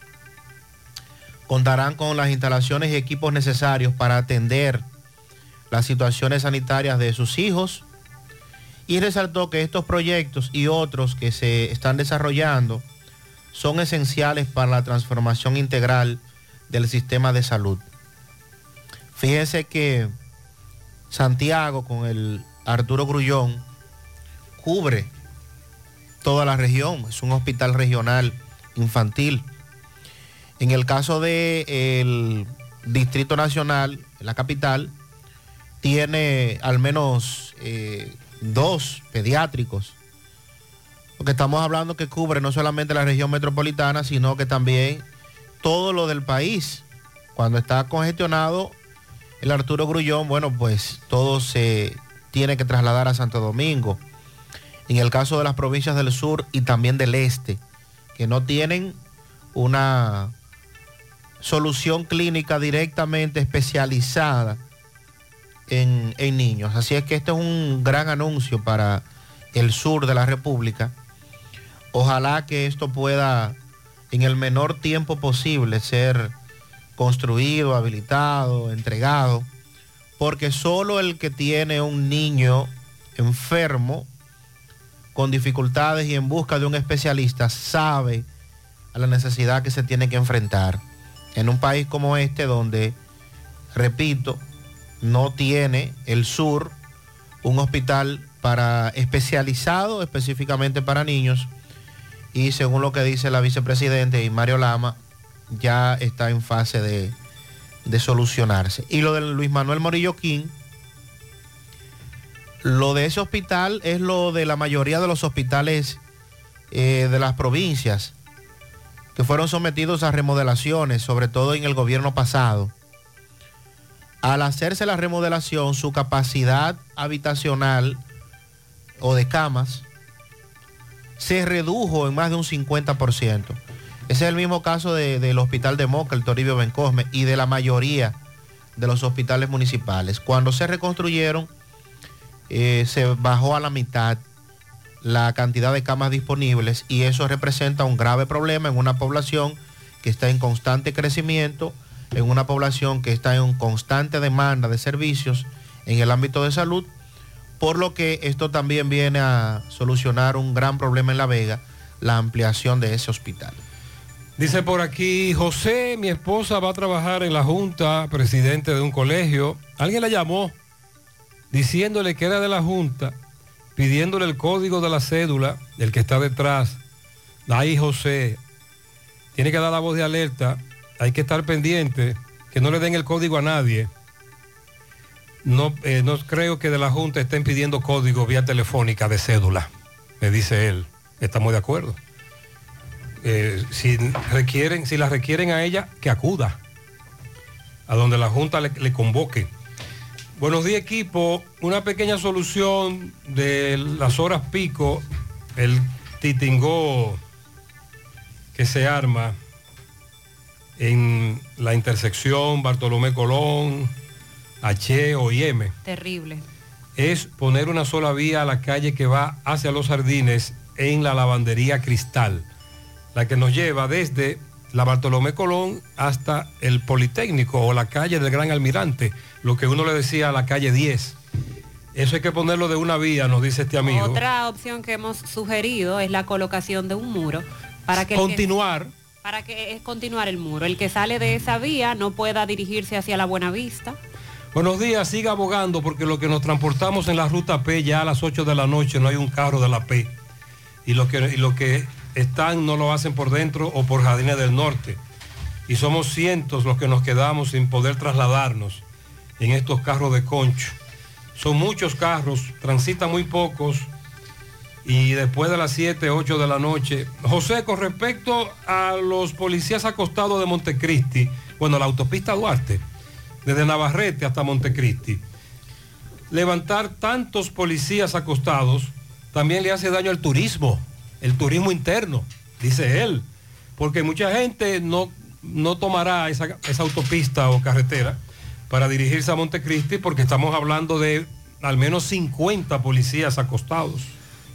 contarán con las instalaciones y equipos necesarios para atender las situaciones sanitarias de sus hijos y resaltó que estos proyectos y otros que se están desarrollando son esenciales para la transformación integral del sistema de salud. Fíjense que Santiago con el Arturo Grullón cubre toda la región, es un hospital regional infantil. En el caso del Distrito Nacional, la capital, tiene al menos eh, dos pediátricos. Porque estamos hablando que cubre no solamente la región metropolitana, sino que también todo lo del país. Cuando está congestionado el Arturo Grullón, bueno, pues todo se tiene que trasladar a Santo Domingo. En el caso de las provincias del sur y también del este, que no tienen una solución clínica directamente especializada en, en niños. Así es que este es un gran anuncio para el sur de la República. Ojalá que esto pueda en el menor tiempo posible ser construido, habilitado, entregado, porque solo el que tiene un niño enfermo, con dificultades y en busca de un especialista, sabe a la necesidad que se tiene que enfrentar. En un país como este, donde, repito, no tiene el sur un hospital para especializado específicamente para niños y según lo que dice la vicepresidente y Mario Lama, ya está en fase de, de solucionarse. Y lo de Luis Manuel Morillo King, lo de ese hospital es lo de la mayoría de los hospitales eh, de las provincias que fueron sometidos a remodelaciones, sobre todo en el gobierno pasado. Al hacerse la remodelación, su capacidad habitacional o de camas se redujo en más de un 50%. Ese es el mismo caso de- del hospital de Moca, el Toribio Bencosme, y de la mayoría de los hospitales municipales. Cuando se reconstruyeron, eh, se bajó a la mitad la cantidad de camas disponibles y eso representa un grave problema en una población que está en constante crecimiento, en una población que está en constante demanda de servicios en el ámbito de salud, por lo que esto también viene a solucionar un gran problema en La Vega, la ampliación de ese hospital. Dice por aquí, José, mi esposa va a trabajar en la Junta, presidente de un colegio. Alguien la llamó diciéndole que era de la Junta, pidiéndole el código de la cédula del que está detrás. Ahí José, tiene que dar la voz de alerta, hay que estar pendiente, que no le den el código a nadie. No, eh, no creo que de la Junta estén pidiendo código vía telefónica de cédula, me dice él. Estamos de acuerdo. Eh, si requieren, si la requieren a ella, que acuda a donde la Junta le, le convoque. Buenos días equipo, una pequeña solución de las horas pico, el titingó que se arma en la intersección Bartolomé Colón, H o y M. Terrible. es poner una sola vía a la calle que va hacia los jardines en la lavandería Cristal, la que nos lleva desde la Bartolomé Colón hasta el Politécnico o la calle del Gran Almirante, lo que uno le decía a la calle 10. Eso hay que ponerlo de una vía, nos dice este amigo. Otra opción que hemos sugerido es la colocación de un muro para que Continuar. para que es continuar el muro. El que sale de esa vía no pueda dirigirse hacia la Buenavista. Buenos días, siga abogando porque lo que nos transportamos en la ruta P ya a las 8 de la noche no hay un carro de la P. Y los que, y los que están no lo hacen por dentro o por Jardines del Norte. Y somos cientos los que nos quedamos sin poder trasladarnos en estos carros de concho. Son muchos carros, transitan muy pocos y después de las 7, 8 de la noche. José, con respecto a los policías acostados de Montecristi, bueno, la autopista Duarte, desde Navarrete hasta Montecristi, levantar tantos policías acostados también le hace daño al turismo, el turismo interno, dice él, porque mucha gente no, no tomará esa, esa autopista o carretera para dirigirse a Montecristi porque estamos hablando de al menos 50 policías acostados.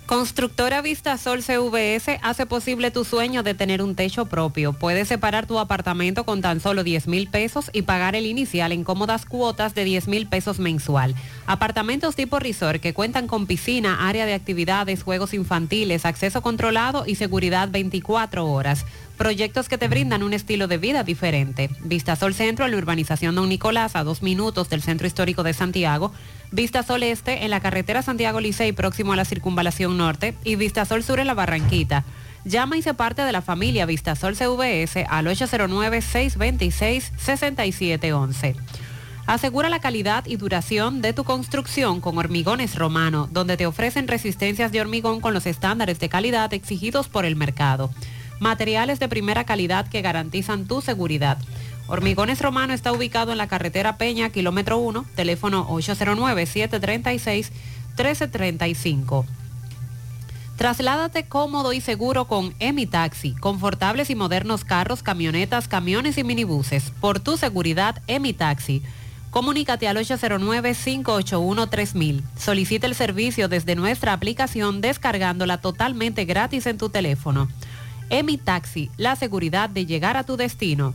Constructora Vistasol CVS hace posible tu sueño de tener un techo propio. Puedes separar tu apartamento con tan solo 10 mil pesos y pagar el inicial en cómodas cuotas de 10 mil pesos mensual. Apartamentos tipo resort que cuentan con piscina, área de actividades, juegos infantiles, acceso controlado y seguridad 24 horas. Proyectos que te brindan un estilo de vida diferente. Vistasol Centro en la urbanización Don Nicolás a dos minutos del Centro Histórico de Santiago. Vistasol Este en la carretera Santiago Licey próximo a la Circunvalación Norte y Vistasol Sur en la Barranquita. Llama y se parte de la familia Vistasol CVS al 809-626-6711. Asegura la calidad y duración de tu construcción con Hormigones Romano, donde te ofrecen resistencias de hormigón con los estándares de calidad exigidos por el mercado. Materiales de primera calidad que garantizan tu seguridad. Hormigones Romano está ubicado en la carretera Peña, kilómetro 1, teléfono 809-736-1335. Trasládate cómodo y seguro con Emi Taxi, confortables y modernos carros, camionetas, camiones y minibuses. Por tu seguridad, Emi Taxi. Comunícate al 809-581-3000. Solicita el servicio desde nuestra aplicación descargándola totalmente gratis en tu teléfono. Emi Taxi, la seguridad de llegar a tu destino.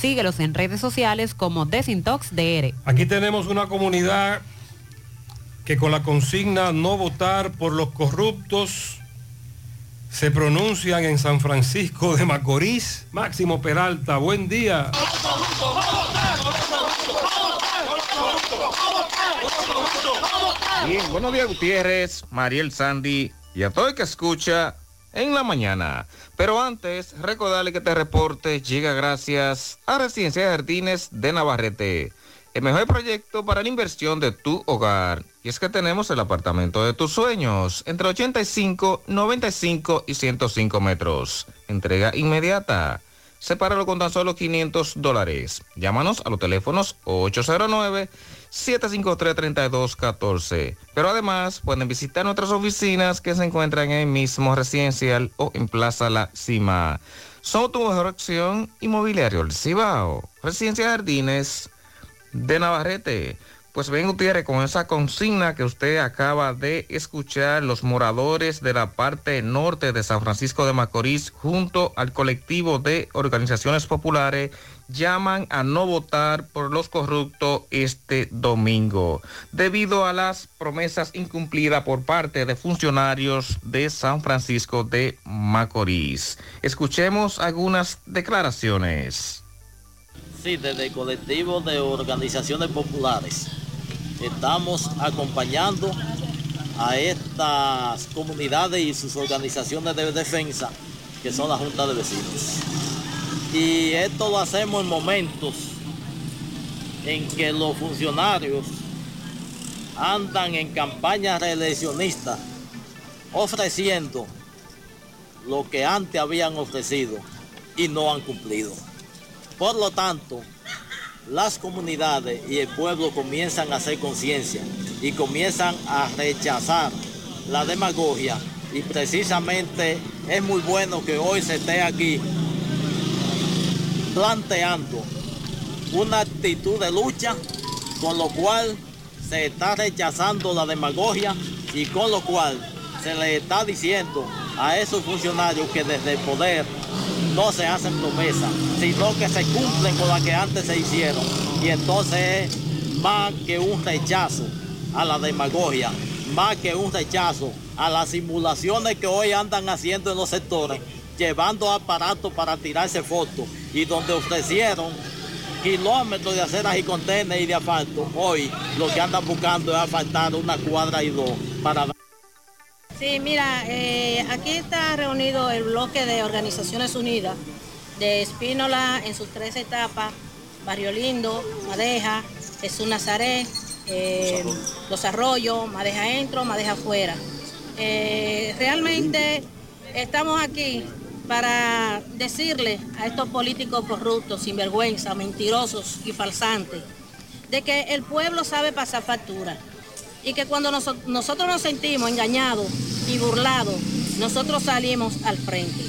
Síguelos en redes sociales como Desintox DR. Aquí tenemos una comunidad que con la consigna no votar por los corruptos se pronuncian en San Francisco de Macorís. Máximo Peralta, buen día. Bien, buenos días Gutiérrez, Mariel Sandy y a todo el que escucha en la mañana. Pero antes, recordarle que este reporte llega gracias a Residencia de Jardines de Navarrete, el mejor proyecto para la inversión de tu hogar. Y es que tenemos el apartamento de tus sueños, entre 85, 95 y 105 metros. Entrega inmediata. Sepáralo con tan solo 500 dólares. Llámanos a los teléfonos 809-753-3214. Pero además pueden visitar nuestras oficinas que se encuentran en el mismo residencial o en Plaza La Cima. Somos tu mejor opción inmobiliario, el Cibao. Residencia de Jardines de Navarrete. Pues ven Gutiérrez con esa consigna que usted acaba de escuchar, los moradores de la parte norte de San Francisco de Macorís junto al colectivo de organizaciones populares llaman a no votar por los corruptos este domingo, debido a las promesas incumplidas por parte de funcionarios de San Francisco de Macorís. Escuchemos algunas declaraciones. Sí, desde el colectivo de organizaciones populares estamos acompañando a estas comunidades y sus organizaciones de defensa, que son la Junta de Vecinos. Y esto lo hacemos en momentos en que los funcionarios andan en campaña reeleccionista ofreciendo lo que antes habían ofrecido y no han cumplido. Por lo tanto, las comunidades y el pueblo comienzan a hacer conciencia y comienzan a rechazar la demagogia y precisamente es muy bueno que hoy se esté aquí planteando una actitud de lucha con lo cual se está rechazando la demagogia y con lo cual se le está diciendo a esos funcionarios que desde el poder no se hacen promesas, sino que se cumplen con las que antes se hicieron. Y entonces es más que un rechazo a la demagogia, más que un rechazo a las simulaciones que hoy andan haciendo en los sectores, llevando aparatos para tirarse fotos y donde ofrecieron kilómetros de aceras y contenes y de asfalto, hoy lo que andan buscando es asfaltar una cuadra y dos para Sí, mira, eh, aquí está reunido el bloque de Organizaciones Unidas de Espínola en sus tres etapas, Barrio Lindo, Madeja, Jesús Nazaret, eh, Los Arroyos, Madeja Entro, Madeja Afuera. Eh, realmente estamos aquí para decirle a estos políticos corruptos, sinvergüenza, mentirosos y falsantes, de que el pueblo sabe pasar factura y que cuando noso- nosotros nos sentimos engañados y burlados, nosotros salimos al frente.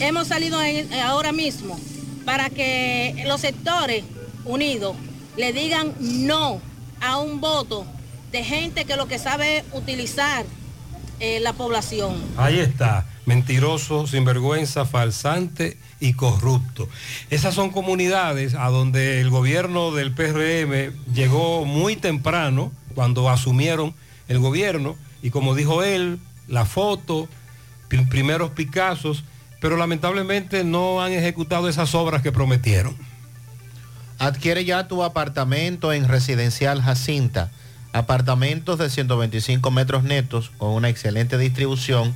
Hemos salido ahora mismo para que los sectores unidos le digan no a un voto de gente que lo que sabe es utilizar eh, la población. Ahí está, mentiroso, sinvergüenza, falsante y corrupto. Esas son comunidades a donde el gobierno del PRM llegó muy temprano, cuando asumieron el gobierno, y como dijo él, la foto, pri- primeros Picassos, pero lamentablemente no han ejecutado esas obras que prometieron. Adquiere ya tu apartamento en Residencial Jacinta. Apartamentos de 125 metros netos con una excelente distribución.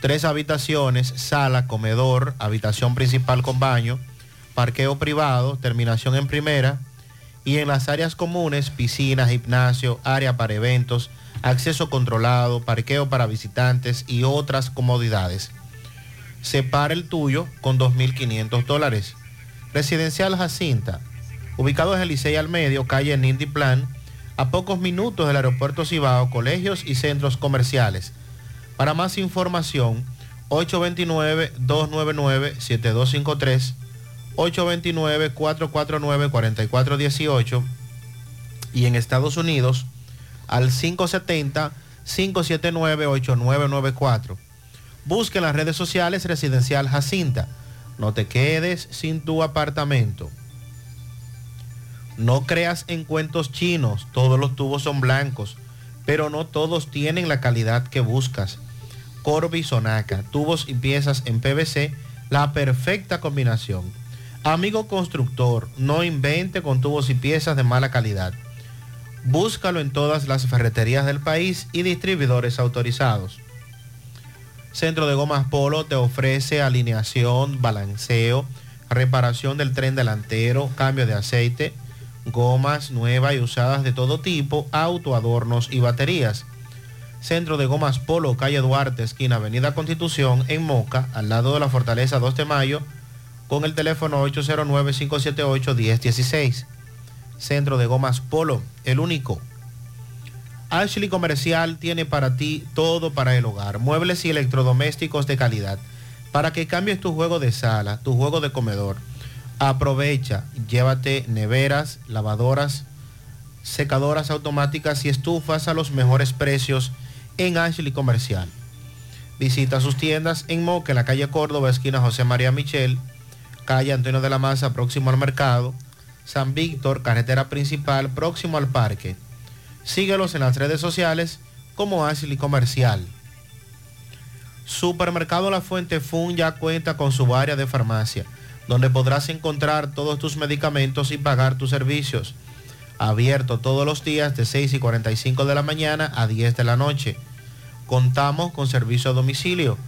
Tres habitaciones, sala, comedor, habitación principal con baño, parqueo privado, terminación en primera. Y en las áreas comunes, piscina, gimnasio, área para eventos, acceso controlado, parqueo para visitantes y otras comodidades. Separa el tuyo con 2.500 dólares. Residencial Jacinta, ubicado en el Licey al Medio, calle Nindy Plan, a pocos minutos del aeropuerto Cibao, colegios y centros comerciales. Para más información, 829-299-7253, 829-449-4418 y en Estados Unidos al 570-579-8994. Busque en las redes sociales Residencial Jacinta. No te quedes sin tu apartamento. No creas en cuentos chinos, todos los tubos son blancos, pero no todos tienen la calidad que buscas. Corby Sonaca, tubos y piezas en PVC, la perfecta combinación. Amigo constructor, no invente con tubos y piezas de mala calidad. Búscalo en todas las ferreterías del país y distribuidores autorizados. Centro de Gomas Polo te ofrece alineación, balanceo, reparación del tren delantero, cambio de aceite, gomas nuevas y usadas de todo tipo, auto, adornos y baterías. Centro de Gomas Polo, calle Duarte, esquina Avenida Constitución, en Moca, al lado de la Fortaleza 2 de Mayo, con el teléfono 809-578-1016. Centro de Gomas Polo, el único. Ashley Comercial tiene para ti todo para el hogar, muebles y electrodomésticos de calidad, para que cambies tu juego de sala, tu juego de comedor. Aprovecha, llévate neveras, lavadoras, secadoras automáticas y estufas a los mejores precios en Ashley Comercial. Visita sus tiendas en Moca, en la calle Córdoba, esquina José María Michel, calle Antonio de la Maza, próximo al mercado, San Víctor, carretera principal, próximo al parque. Síguelos en las redes sociales como Ashley Comercial. Supermercado La Fuente Fun ya cuenta con su área de farmacia, donde podrás encontrar todos tus medicamentos y pagar tus servicios. Abierto todos los días de 6 y 45 de la mañana a 10 de la noche. Contamos con servicio a domicilio.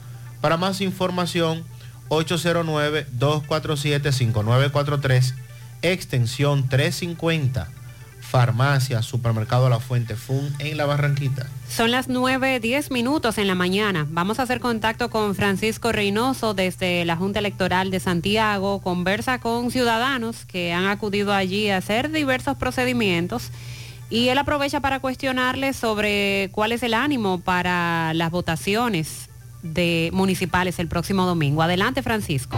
Para más información, 809-247-5943, extensión 350, farmacia, supermercado La Fuente Fun en La Barranquita. Son las 9, 10 minutos en la mañana. Vamos a hacer contacto con Francisco Reynoso desde la Junta Electoral de Santiago. Conversa con ciudadanos que han acudido allí a hacer diversos procedimientos. Y él aprovecha para cuestionarle sobre cuál es el ánimo para las votaciones de municipales el próximo domingo. Adelante, Francisco.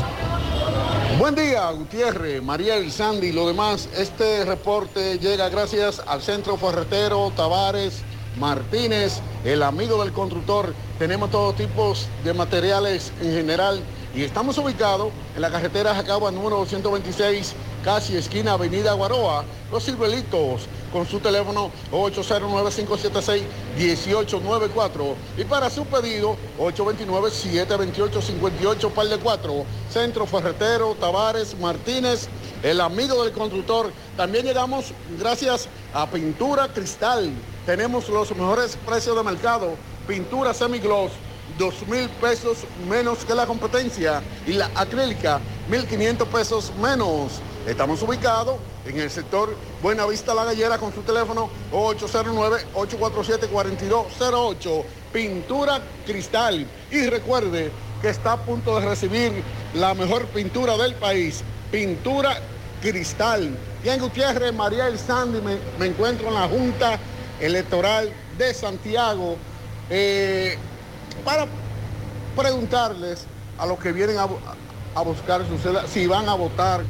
Buen día, Gutiérrez, María El Sandy y lo demás. Este reporte llega gracias al Centro Ferretero Tavares Martínez, el amigo del constructor. Tenemos todo tipo de materiales en general y estamos ubicados en la carretera Jacagua número 226, casi esquina Avenida Guaroa, Los Ciruelitos, con su teléfono 809-576-1894 y para su pedido 829-728-58 par de 4, Centro Ferretero Tavares Martínez, el amigo del constructor. También llegamos gracias a Pintura Cristal. Tenemos los mejores precios de mercado, pintura semigloss 2 mil pesos menos que la competencia y la acrílica 1.500 pesos menos. Estamos ubicados en el sector Buenavista La Gallera con su teléfono 809-847-4208. Pintura Cristal. Y recuerde que está a punto de recibir la mejor pintura del país. Pintura Cristal. Y en Gutiérrez, María El Sandy, me, me encuentro en la Junta Electoral de Santiago. eh, para preguntarles a los que vienen a, a buscar su cédula si van a votar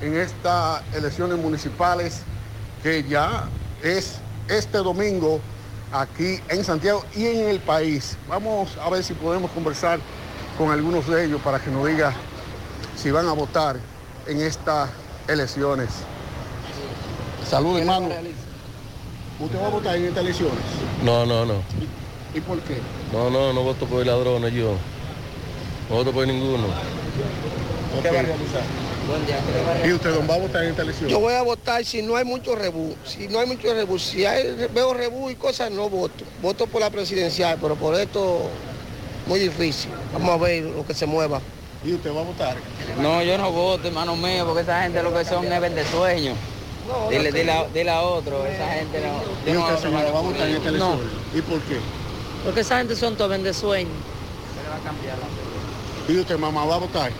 en estas elecciones municipales que ya es este domingo aquí en Santiago y en el país. Vamos a ver si podemos conversar con algunos de ellos para que nos diga si van a votar en estas elecciones. Salud, hermano. ¿Usted va a votar en estas elecciones? No, no, no. ¿Y por qué? No, no, no voto por ladrones yo. No voto por ninguno. ¿Qué va a realizar? ¿Y usted don va a votar en esta elección? Yo voy a votar si no hay mucho rebú. Si no hay mucho rebú, si hay, veo rebú y cosas, no voto. Voto por la presidencial, pero por esto muy difícil. Vamos a ver lo que se mueva. ¿Y usted va a votar? No, yo no voto, hermano mío, porque esa gente lo que son es vende sueños. Dile, dile, a- dile a otro, esa gente no. ¿Y no usted, voto, señora, va a votar en esta No. ¿Y por qué? Porque esa gente son todos vendesueños. ¿Y usted, mamá, va a votar?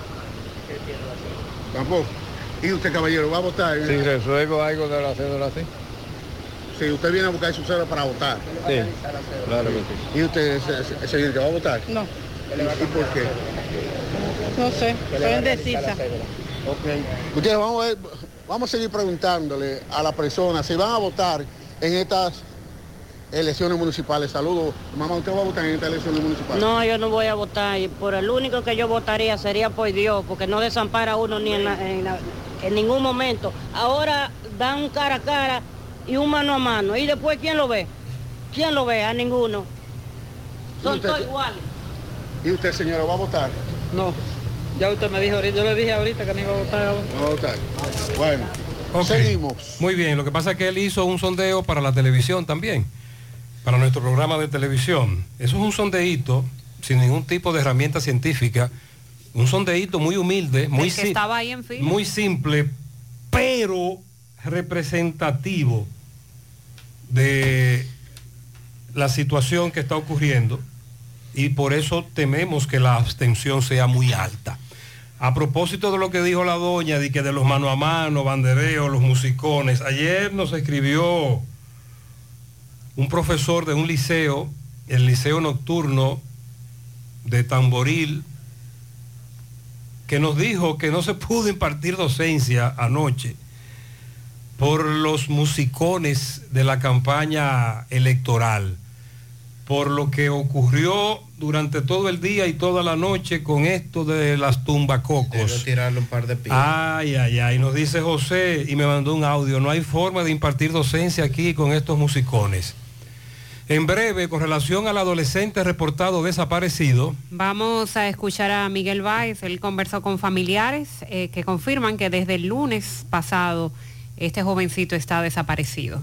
Tampoco. ¿Y usted, caballero, va a votar? Si resuelvo algo de la cédula, sí. Si usted viene a buscar su cédula para votar. Sí, claro que sí. ¿Y usted, se- se- señor, que va a votar? No. ¿Y, y por qué? No sé, estoy indecisa. Ok. Ustedes vamos a ver, vamos a seguir preguntándole a la persona si van a votar en estas elecciones municipales. Saludos. Mamá, ¿usted va a votar en estas elecciones municipales? No, yo no voy a votar. y Por el único que yo votaría sería por Dios, porque no desampara a uno ni en, la- en la- en ningún momento. Ahora dan un cara a cara y un mano a mano. ¿Y después quién lo ve? ¿Quién lo ve? A ninguno. Son usted- todos iguales. ¿Y usted, señora, va a votar? No, ya usted me dijo ahorita, yo le dije ahorita que no iba a votar. Va a votar. Bueno, Ok. seguimos. Muy bien, lo que pasa es que él hizo un sondeo para la televisión también, para nuestro programa de televisión. Eso es un sondeíto sin ningún tipo de herramienta científica, un sondeíto muy humilde, muy, si- estaba ahí en fila. muy simple, pero representativo de la situación que está ocurriendo y por eso tememos que la abstención sea muy alta. A propósito de lo que dijo la doña, de que de los mano a mano, bandereos, los musicones, ayer nos escribió un profesor de un liceo, el liceo nocturno de Tamboril, que nos dijo que no se *laughs* pudo impartir docencia anoche por los musicones de la campaña electoral, por lo que ocurrió durante todo el día y toda la noche con esto de las tumbacocos. Tirarle un par de pies. Ay, ay, ay, nos dice José y me mandó un audio, no hay forma de impartir docencia aquí con estos musicones. En breve, con relación al adolescente reportado desaparecido, Vamos a escuchar a Miguel Báez. Él conversó con familiares eh, que confirman que desde el lunes pasado este jovencito está desaparecido.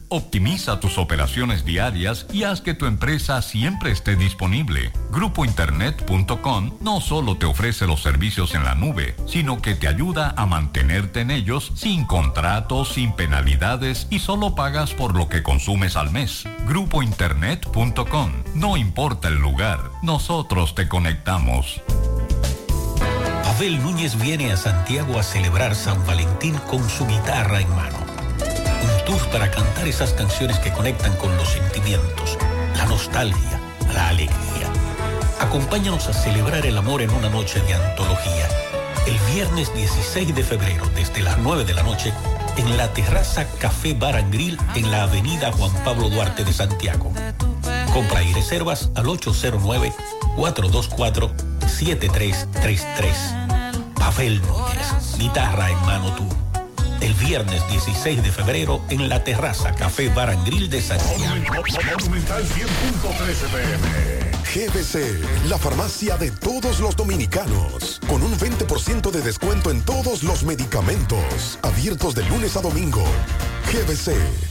Optimiza tus operaciones diarias y haz que tu empresa siempre esté disponible. Grupointernet.com no solo te ofrece los servicios en la nube, sino que te ayuda a mantenerte en ellos sin contratos, sin penalidades y solo pagas por lo que consumes al mes. Grupointernet.com. No importa el lugar, nosotros te conectamos. Abel Núñez viene a Santiago a celebrar San Valentín con su guitarra en mano. Para cantar esas canciones que conectan con los sentimientos, la nostalgia, la alegría. Acompáñanos a celebrar el amor en una noche de antología. El viernes 16 de febrero, desde las 9 de la noche, en la terraza Café Bar and Grill en la avenida Juan Pablo Duarte de Santiago. Compra y reservas al 809-424-7333. Pavel Núñez, guitarra en mano tú. El viernes 16 de febrero en la terraza Café Bar and Grill de Santiago. Monumental 100.13 pm. GBC, la farmacia de todos los dominicanos, con un 20% de descuento en todos los medicamentos, abiertos de lunes a domingo. GBC.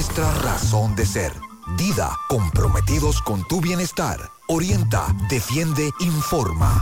nuestra razón de ser. Dida, comprometidos con tu bienestar. Orienta, defiende, informa.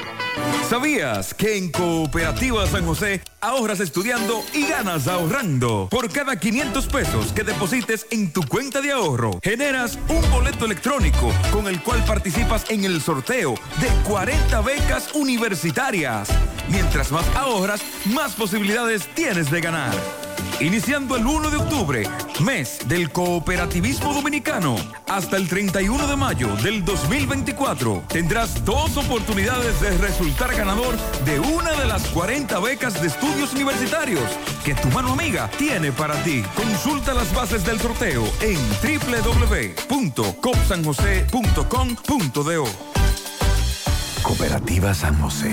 Bye. ¿Sabías que en Cooperativa San José ahorras estudiando y ganas ahorrando? Por cada 500 pesos que deposites en tu cuenta de ahorro, generas un boleto electrónico con el cual participas en el sorteo de 40 becas universitarias. Mientras más ahorras, más posibilidades tienes de ganar. Iniciando el 1 de octubre, mes del cooperativismo dominicano, hasta el 31 de mayo del 2024, tendrás dos oportunidades de resultar ganador de una de las 40 becas de estudios universitarios que tu mano amiga tiene para ti. Consulta las bases del sorteo en www.copsanjose.com.do. Cooperativa San José,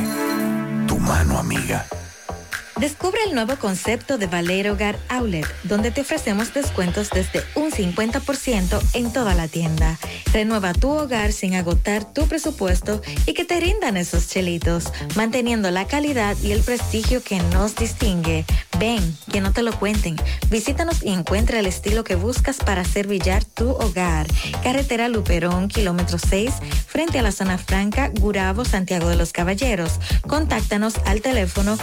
tu mano amiga. Descubre el nuevo concepto de Valero Hogar Outlet, donde te ofrecemos descuentos desde un 50% en toda la tienda. Renueva tu hogar sin agotar tu presupuesto y que te rindan esos chelitos, manteniendo la calidad y el prestigio que nos distingue. Ven, que no te lo cuenten. Visítanos y encuentra el estilo que buscas para hacer brillar tu hogar. Carretera Luperón, kilómetro 6, frente a la zona franca, Gurabo, Santiago de los Caballeros. Contáctanos al teléfono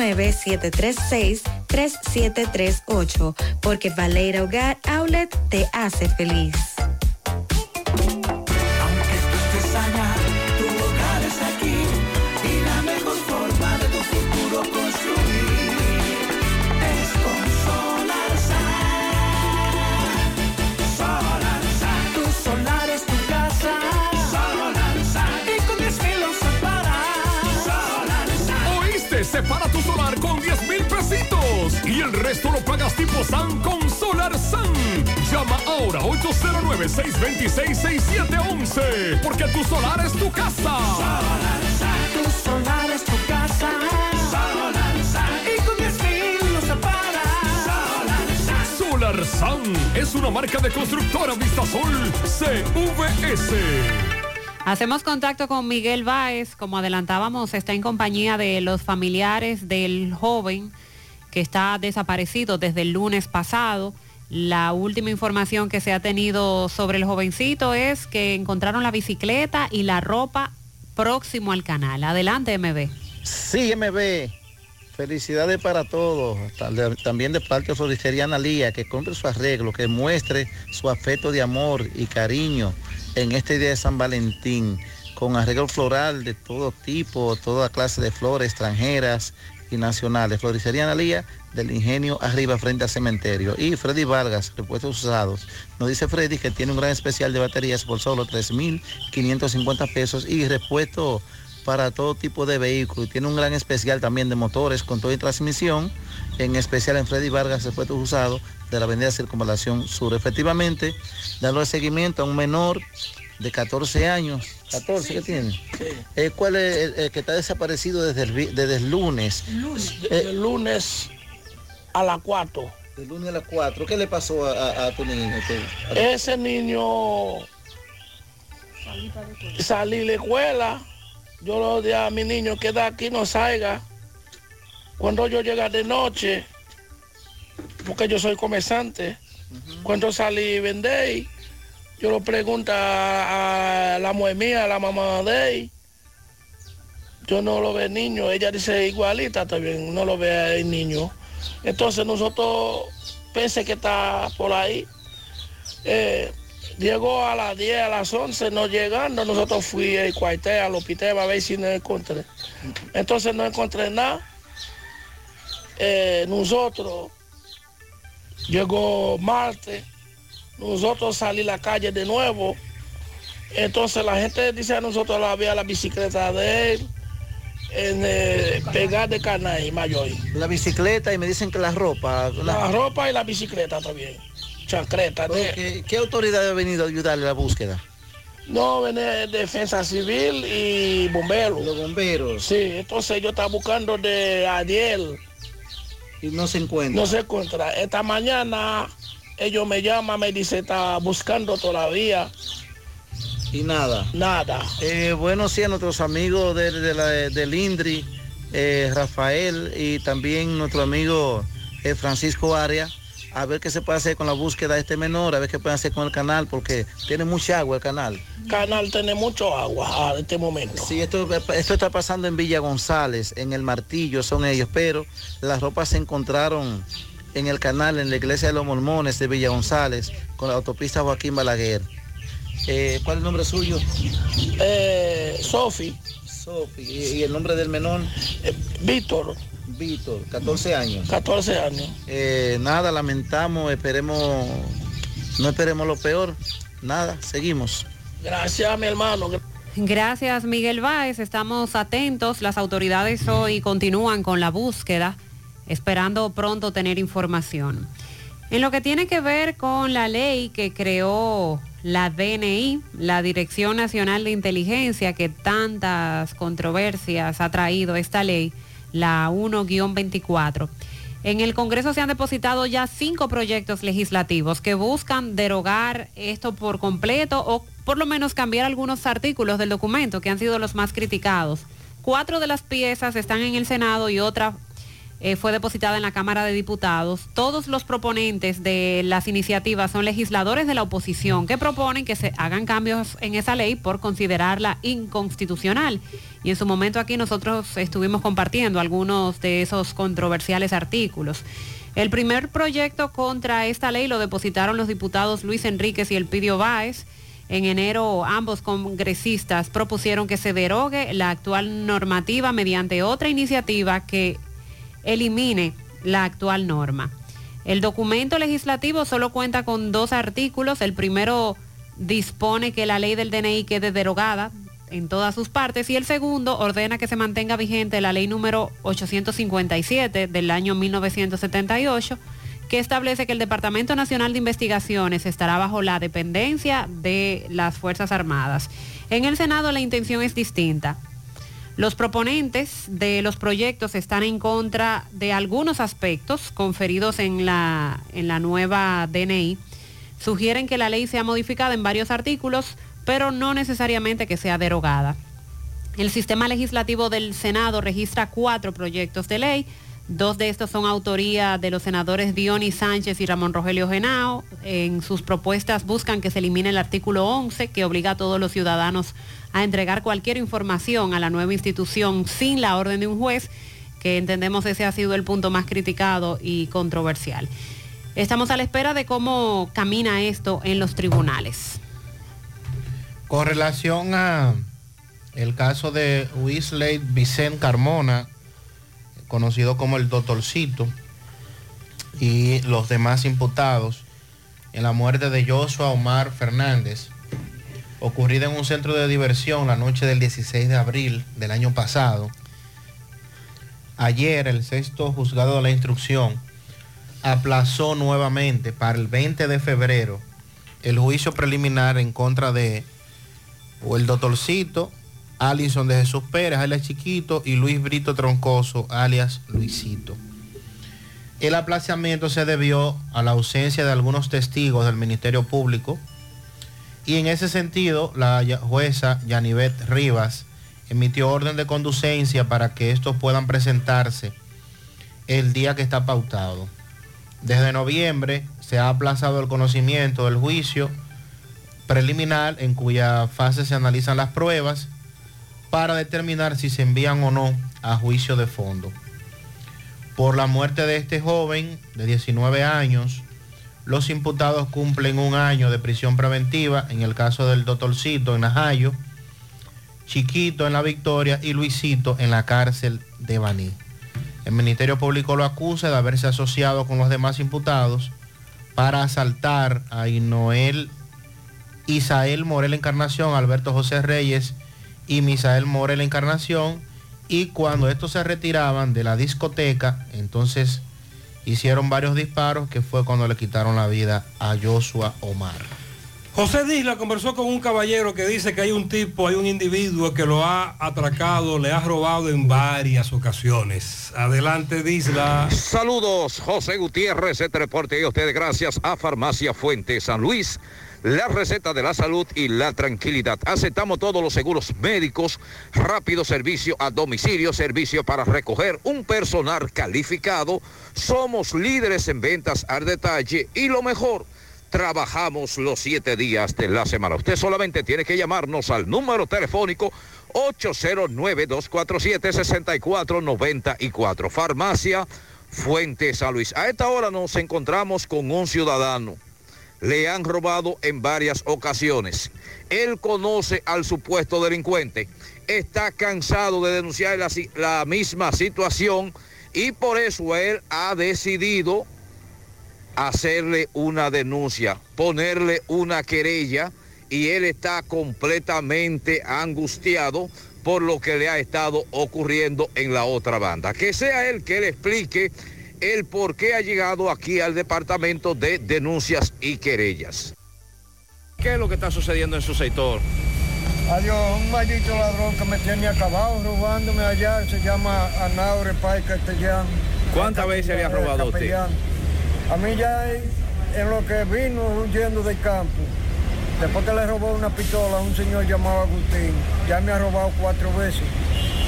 809-736-3738, porque Valera Hogar Outlet te hace feliz. Resto lo pagas tipo SAN con Solar SAN. Llama ahora 809-626-6711 porque tu solar es tu casa. Tu solar es tu casa. Y con estilo se para. Solar SAN es una marca de constructora Vistasol CVS. Hacemos contacto con Miguel Báez, como adelantábamos, está en compañía de los familiares del joven que está desaparecido desde el lunes pasado. La última información que se ha tenido sobre el jovencito es que encontraron la bicicleta y la ropa próximo al canal. Adelante, MB. Sí, MB. Felicidades para todos. También de parte de Floristería Analía, que compre su arreglo, que muestre su afecto de amor y cariño en este día de San Valentín, con arreglo floral de todo tipo, toda clase de flores extranjeras y nacionales. Floristería Analía del Ingenio arriba frente al cementerio. Y Freddy Vargas, repuestos usados. Nos dice Freddy que tiene un gran especial de baterías por solo 3.550 pesos y repuesto para todo tipo de vehículos. Tiene un gran especial también de motores con todo y transmisión, en especial en Freddy Vargas, repuestos usados de la Avenida Circunvalación Sur. Efectivamente, dando seguimiento a un menor de 14 años. 14, ¿qué tiene? Eh, ¿Cuál es el, el que está desaparecido desde el, desde el lunes? El lunes a las 4. El lunes a las 4. ¿Qué le pasó a, a- a tu niño? Ese niño salí de la escuela. Yo lo dije a mi niño queda aquí, no salga. Cuando yo llega de noche, porque yo soy comerciante, cuando salí vender, yo lo pregunto a, la mujer mía, a la mamá de él. Yo no lo ve niño, ella dice igualita también, no lo ve el niño. Entonces nosotros pensé que está por ahí. Eh, llegó a las 10, a las 11, no llegando, nosotros fui al cuartel, al hospital a ver si no encontré. Entonces no encontré nada. Eh, nosotros, llegó martes, nosotros salí a la calle de nuevo. Entonces la gente dice a nosotros la había la bicicleta de él en eh, pegar de canal mayor. La bicicleta y me dicen que la ropa. La ropa y la bicicleta también. Chancreta. ¿Qué, qué autoridad ha venido a ayudarle a la búsqueda? No, viene defensa civil y bomberos. Los bomberos. Sí, entonces yo estaba buscando de ayer. Y no se encuentra. No se encuentra. Esta mañana ellos me llaman, me dicen, está buscando todavía. Y nada. Nada. Eh, bueno, sí, a nuestros amigos de, de la- del INDRI, eh, Rafael y también nuestro amigo eh, Francisco Arias, a ver qué se puede hacer con la búsqueda de este menor, a ver qué pueden hacer con el canal, porque tiene mucha agua el canal. Canal tiene mucho agua a este momento. Sí, esto, esto está pasando en Villa González, en el Martillo son ellos, pero las ropas se encontraron en el canal, en la iglesia de los mormones de Villa González, con la autopista Joaquín Balaguer. Eh, ¿Cuál es el nombre suyo? Eh, Sofi. Sofi. ¿Y, y el nombre del menor? Víctor. Víctor, 14 años. 14 años. Eh, nada, lamentamos, esperemos, no esperemos lo peor. Nada, seguimos. Gracias, mi hermano. Gracias, Miguel Báez. Estamos atentos. Las autoridades hoy continúan con la búsqueda, esperando pronto tener información. En lo que tiene que ver con la ley que creó la DNI, la Dirección Nacional de Inteligencia, que tantas controversias ha traído esta ley, la 1-24. En el Congreso se han depositado ya cinco proyectos legislativos que buscan derogar esto por completo o por lo menos cambiar algunos artículos del documento que han sido los más criticados. Cuatro de las piezas están en el Senado y otra eh, fue depositada en la Cámara de Diputados. Todos los proponentes de las iniciativas son legisladores de la oposición que proponen que se hagan cambios en esa ley por considerarla inconstitucional. Y en su momento aquí nosotros estuvimos compartiendo algunos de esos controversiales artículos. El primer proyecto contra esta ley lo depositaron los diputados Luis Enríquez y Elpidio Báez. En enero ambos congresistas propusieron que se derogue la actual normativa mediante otra iniciativa que elimine la actual norma. El documento legislativo solo cuenta con dos artículos. El primero dispone que la ley del DNI quede derogada. en todas sus partes y el segundo ordena que se mantenga vigente la ley número 857 del año 1978 que establece que el Departamento Nacional de Investigaciones estará bajo la dependencia de las Fuerzas Armadas. En el Senado la intención es distinta. Los proponentes de los proyectos están en contra de algunos aspectos conferidos en la, en la nueva DNI. Sugieren que la ley sea modificada en varios artículos, pero no necesariamente que sea derogada. El sistema legislativo del Senado registra cuatro proyectos de ley. Dos de estos son autoría de los senadores Dionis Sánchez y Ramón Rogelio Genao. En sus propuestas buscan que se elimine el artículo 11 que obliga a todos los ciudadanos a entregar cualquier información a la nueva institución sin la orden de un juez, que entendemos ese ha sido el punto más criticado y controversial. Estamos a la espera de cómo camina esto en los tribunales. Con relación a el caso de Weasley Vicente Carmona, conocido como el Doctorcito, y los demás imputados en la muerte de Joshua Omar Fernández, ocurrida en un centro de diversión la noche del 16 de abril del año pasado. Ayer el sexto juzgado de la instrucción aplazó nuevamente para el 20 de febrero el juicio preliminar en contra de o el doctorcito, Alison de Jesús Pérez, alias Chiquito, y Luis Brito Troncoso, alias Luisito. El aplazamiento se debió a la ausencia de algunos testigos del Ministerio Público y en ese sentido la jueza Yanivet Rivas emitió orden de conducencia para que estos puedan presentarse el día que está pautado. Desde noviembre se ha aplazado el conocimiento del juicio preliminar en cuya fase se analizan las pruebas para determinar si se envían o no a juicio de fondo. Por la muerte de este joven de 19 años, los imputados cumplen un año de prisión preventiva en el caso del doctorcito en Najayo, Chiquito en La Victoria y Luisito en la cárcel de Baní. El Ministerio Público lo acusa de haberse asociado con los demás imputados para asaltar a Inoel Isael Morel Encarnación, Alberto José Reyes y Misael Morel Encarnación. Y cuando estos se retiraban de la discoteca, entonces hicieron varios disparos, que fue cuando le quitaron la vida a Joshua Omar. José Disla conversó con un caballero que dice que hay un tipo, hay un individuo que lo ha atracado, le ha robado en varias ocasiones. Adelante, Disla. Saludos, José Gutiérrez, este reporte y a ustedes gracias a Farmacia Fuente San Luis. La receta de la salud y la tranquilidad. Aceptamos todos los seguros médicos, rápido servicio a domicilio, servicio para recoger un personal calificado. Somos líderes en ventas al detalle y lo mejor trabajamos los siete días de la semana. Usted solamente tiene que llamarnos al número telefónico 809-247-6494. Farmacia Fuente San Luis. A esta hora nos encontramos con un ciudadano. Le han robado en varias ocasiones. Él conoce al supuesto delincuente. Está cansado de denunciar la, la misma situación y por eso él ha decidido hacerle una denuncia, ponerle una querella y él está completamente angustiado por lo que le ha estado ocurriendo en la otra banda. Que sea él que le explique el por qué ha llegado aquí al departamento de denuncias y querellas. ¿Qué es lo que está sucediendo en su sector? Adiós, un maldito ladrón que me tiene acabado robándome allá, se llama Anaure Pai Castellán. ¿Cuántas veces le ha robado a usted? A mí ya en lo que vino huyendo del campo, después que le robó una pistola a un señor llamado Agustín, ya me ha robado cuatro veces.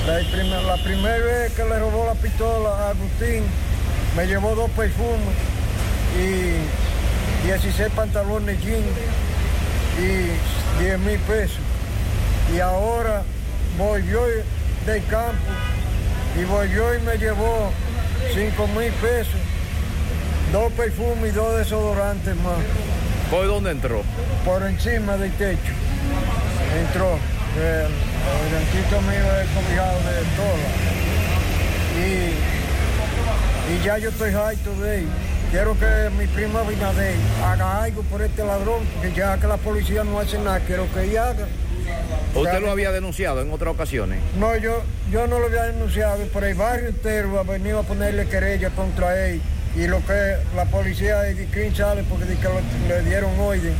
La, primer, la primera vez que le robó la pistola a Agustín, me llevó dos perfumes y 16 pantalones jeans y 10 mil pesos. Y ahora volvió del campo y volvió y me llevó 5 mil pesos dos perfumes y dos desodorantes más. ¿Por dónde entró? Por encima del techo. Entró. El, el dentito mío es de todo. Y, y ya yo estoy harto de él. Quiero que mi prima Binader haga algo por este ladrón, que ya que la policía no hace nada, quiero que ella haga. ¿Usted lo había denunciado en otras ocasiones? No, yo, yo no lo había denunciado, pero el barrio entero ha venido a ponerle querella contra él. Y lo que la policía de Green sale porque dice que lo- le dieron orden.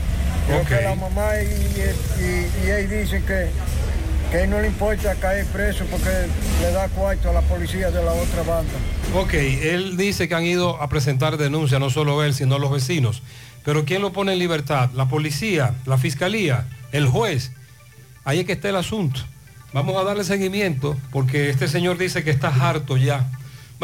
Lo que la mamá y, y, y él dicen que, que no le importa caer preso porque le da cuarto a la policía de la otra banda. Ok, él dice que han ido a presentar denuncia, no solo él, sino los vecinos. Pero ¿quién lo pone en libertad? ¿La policía? ¿La fiscalía? ¿El juez? Ahí es que está el asunto. Vamos a darle seguimiento porque este señor dice que está harto ya.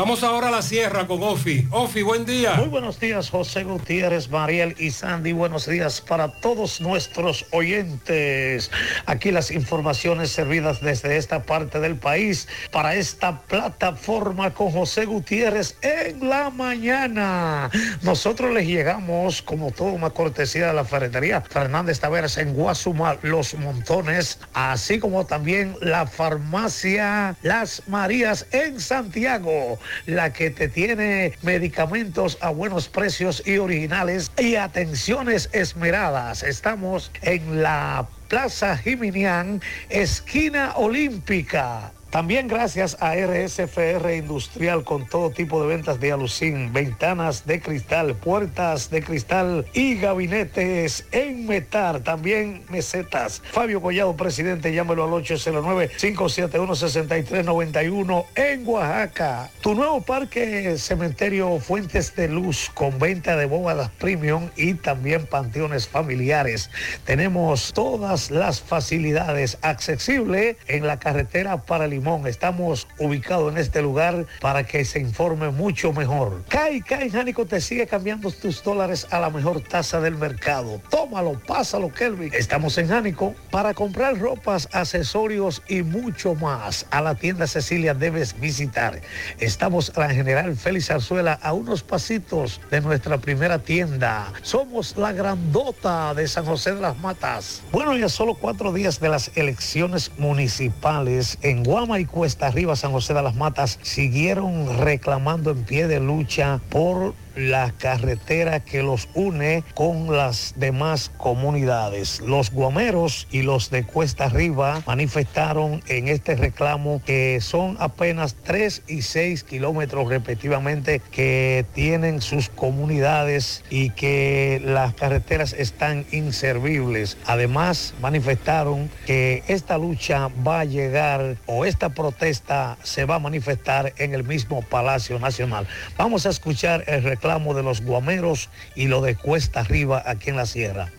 Vamos ahora a la sierra con Ofi. Ofi, buen día. Muy buenos días, José Gutiérrez, Mariel y Sandy. Buenos días para todos nuestros oyentes. Aquí las informaciones servidas desde esta parte del país para esta plataforma con José Gutiérrez en la mañana. Nosotros les llegamos, como todo, una cortesía de la ferretería Fernández Taveras en Guasuma, Los Montones, así como también la farmacia Las Marías en Santiago, la que te tiene medicamentos a buenos precios y originales y atenciones esmeradas. Estamos en la Plaza Jiminián, esquina olímpica. También gracias a RSFR Industrial con todo tipo de ventas de alucín, ventanas de cristal, puertas de cristal y gabinetes en metal, también mesetas. Fabio Collado, presidente, llámelo al 809-571-6391 en Oaxaca. Tu nuevo parque cementerio Fuentes de Luz con venta de bóvedas premium y también panteones familiares. Tenemos todas las facilidades accesibles en la carretera para Estamos ubicados en este lugar para que se informe mucho mejor. Kai Kai Jánico te sigue cambiando tus dólares a la mejor tasa del mercado. Tómalo, pásalo, Kelvin. Estamos en Jánico para comprar ropas, accesorios y mucho más. A la tienda Cecilia debes visitar. Estamos a la General Félix Arzuela a unos pasitos de nuestra primera tienda. Somos la grandota de San José de las Matas. Bueno, ya solo cuatro días de las elecciones municipales en Y Cuesta Arriba, San José de las Matas, siguieron reclamando en pie de lucha por la carretera que los une con las demás comunidades. Los guameros y los de Cuesta Arriba manifestaron en este reclamo que son apenas 3 y 6 kilómetros respectivamente que tienen sus comunidades y que las carreteras están inservibles. Además, manifestaron que esta lucha va a llegar o esta protesta se va a manifestar en el mismo Palacio Nacional. Vamos a escuchar el reclamo de los guameros y lo de Cuesta Arriba aquí en la Sierra.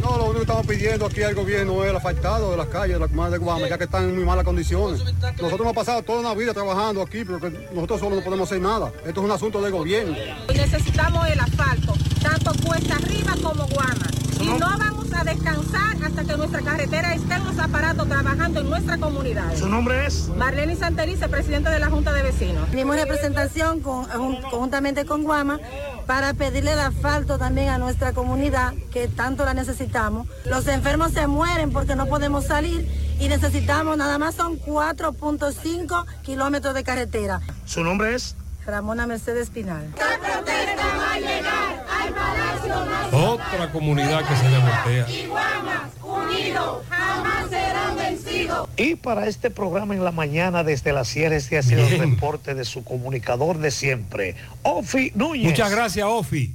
No, lo único que estamos pidiendo aquí al gobierno es el asfaltado de las calles de la comunidad de Guama, ya que están en muy malas condiciones. Nosotros hemos pasado toda una vida trabajando aquí, pero nosotros solo no podemos hacer nada. Esto es un asunto del gobierno. Necesitamos el asfalto, tanto cuesta arriba como Guama. Y no vamos a descansar hasta que nuestra carretera esté en los aparatos trabajando en nuestra comunidad. ¿Su nombre es? Marlene Santelice, presidente de la Junta de Vecinos. Tenemos representación con- jun- conjuntamente con Guama para pedirle el asfalto también a nuestra comunidad que tanto la necesitamos. Los enfermos se mueren porque no podemos salir y necesitamos, nada más son 4.5 kilómetros de carretera. ¿Su nombre es? Ramona Mercedes Pinal. Otra comunidad que se le voltea. unidos, jamás serán vencidos. Y para este programa en la mañana desde la Sierra, este ha sido el reporte de su comunicador de siempre, Ofi Núñez. Muchas gracias, Ofi.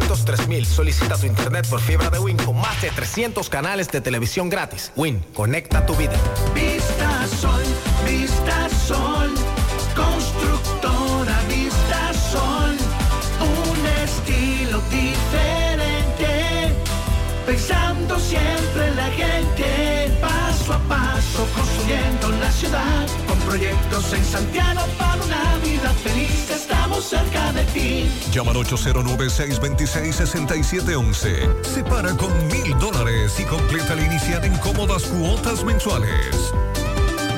809-200-3000. Solicita tu internet por fibra de Win con más de 300 canales de televisión gratis. Win, conecta tu vida. Vista Sol, Vista Sol, constructora Vista Sol, un estilo diferente, pensando siempre en la gente, paso a paso construyendo la ciudad, proyectos en Santiago para una vida feliz, estamos cerca de ti. Llama al 809-626-6711. Separa con mil dólares y completa la inicial en cómodas cuotas mensuales.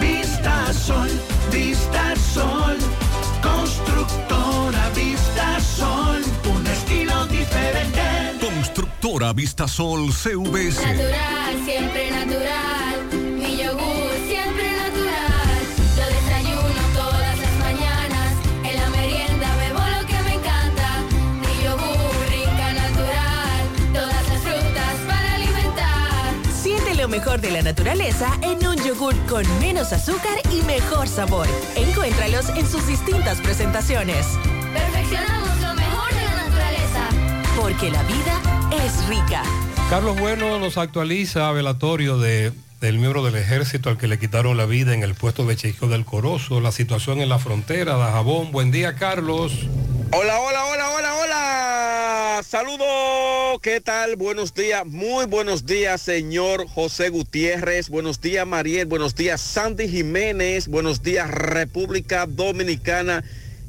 Vista Sol, Vista Sol, constructora Vista Sol, un estilo diferente. Constructora Vistasol CVS. Natural, siempre natural. Mejor de la naturaleza en un yogur con menos azúcar y mejor sabor. Encuéntralos en sus distintas presentaciones. Perfeccionamos lo mejor de la naturaleza. Porque la vida es rica. Carlos Bueno nos actualiza velatorio de, del miembro del ejército al que le quitaron la vida en el puesto de chequeo del Corozo, la situación en la frontera de Jabón. Buen día, Carlos. Hola, hola, hola, hola, hola. Saludos. ¿Qué tal? Buenos días. Muy buenos días, señor José Gutiérrez. Buenos días, Mariel. Buenos días, Sandy Jiménez. Buenos días, República Dominicana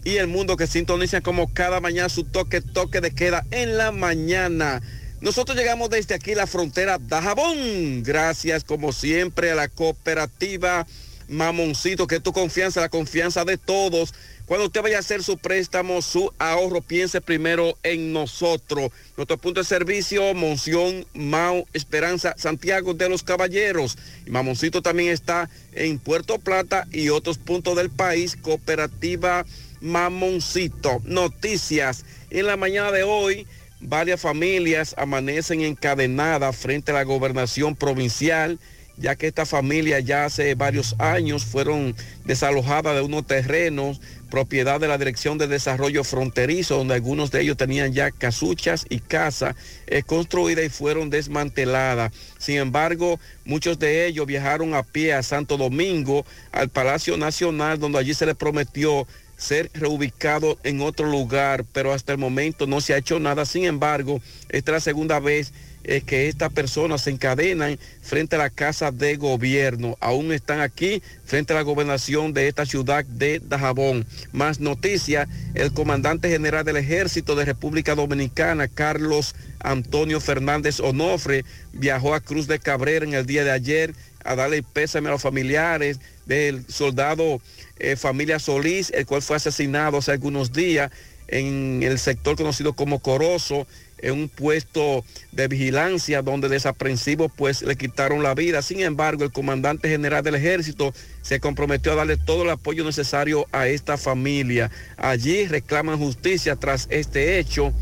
y el mundo que sintoniza como cada mañana su toque, toque de queda en la mañana. Nosotros llegamos desde aquí, la frontera de Jabón. Gracias, como siempre, a la cooperativa Mamoncito, que tu confianza, la confianza de todos. Cuando usted vaya a hacer su préstamo, su ahorro, piense primero en nosotros. Nuestro punto de servicio, Monción, Mao, Esperanza, Santiago de los Caballeros. Mamoncito también está en Puerto Plata y otros puntos del país. Cooperativa Mamoncito. Noticias. En la mañana de hoy, varias familias amanecen encadenadas frente a la gobernación provincial ya que esta familia ya hace varios años fueron desalojadas de unos terrenos, propiedad de la Dirección de Desarrollo Fronterizo, donde algunos de ellos tenían ya casuchas y casas eh, construidas y fueron desmanteladas. Sin embargo, muchos de ellos viajaron a pie a Santo Domingo, al Palacio Nacional, donde allí se les prometió ser reubicado en otro lugar, pero hasta el momento no se ha hecho nada. Sin embargo, esta es la segunda vez eh, que estas personas se encadenan frente a la casa de gobierno. Aún están aquí frente a la gobernación de esta ciudad de Dajabón. Más noticias, el comandante general del ejército de República Dominicana, Carlos Antonio Fernández Onofre, viajó a Cruz de Cabrera en el día de ayer a darle pésame a los familiares del soldado eh, familia Solís, el cual fue asesinado hace algunos días en el sector conocido como Corozo, en un puesto de vigilancia donde desaprensivos pues le quitaron la vida. Sin embargo, el comandante general del ejército se comprometió a darle todo el apoyo necesario a esta familia. Allí reclaman justicia tras este hecho.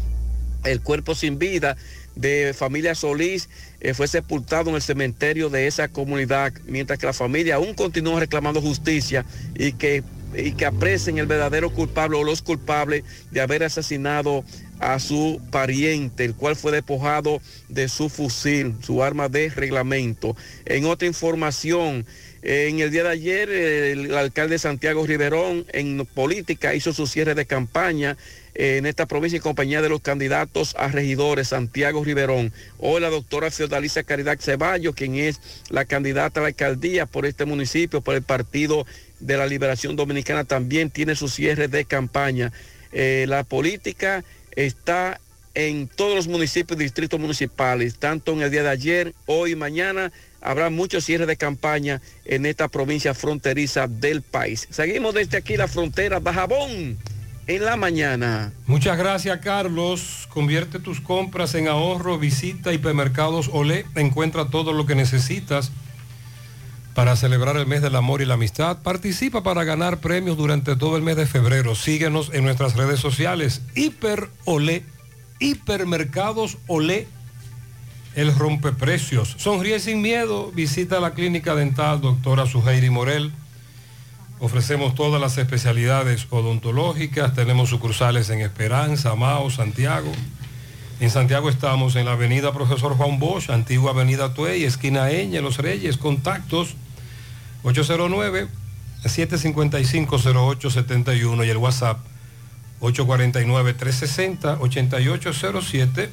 El cuerpo sin vida de familia Solís eh, fue sepultado en el cementerio de esa comunidad, mientras que la familia aún continúa reclamando justicia y que, y que aprecien el verdadero culpable o los culpables de haber asesinado a su pariente, el cual fue despojado de su fusil, su arma de reglamento. En otra información, en el día de ayer, el alcalde Santiago Riverón en política hizo su cierre de campaña en esta provincia y compañía de los candidatos a regidores, Santiago Riverón. Hoy la doctora Feodalicia Caridad Ceballos, quien es la candidata a la alcaldía por este municipio, por el Partido de la Liberación Dominicana, también tiene su cierre de campaña. Eh, la política está en todos los municipios y distritos municipales, tanto en el día de ayer, hoy y mañana, habrá muchos cierres de campaña en esta provincia fronteriza del país. Seguimos desde aquí la frontera Bajabón en la mañana. Muchas gracias, Carlos. Convierte tus compras en ahorro, visita hipermercados Olé, encuentra todo lo que necesitas para celebrar el mes del amor y la amistad. Participa para ganar premios durante todo el mes de febrero. Síguenos en nuestras redes sociales. Hiper Olé, hipermercados Olé, el rompeprecios. Sonríe sin miedo. Visita la clínica dental doctora Suheiri Morel. Ofrecemos todas las especialidades odontológicas. Tenemos sucursales en Esperanza, Mao, Santiago. En Santiago estamos en la avenida Profesor Juan Bosch, antigua avenida Tuey, esquina Eñe, Los Reyes, contactos 809-755-0871 y el WhatsApp 849-360-8807.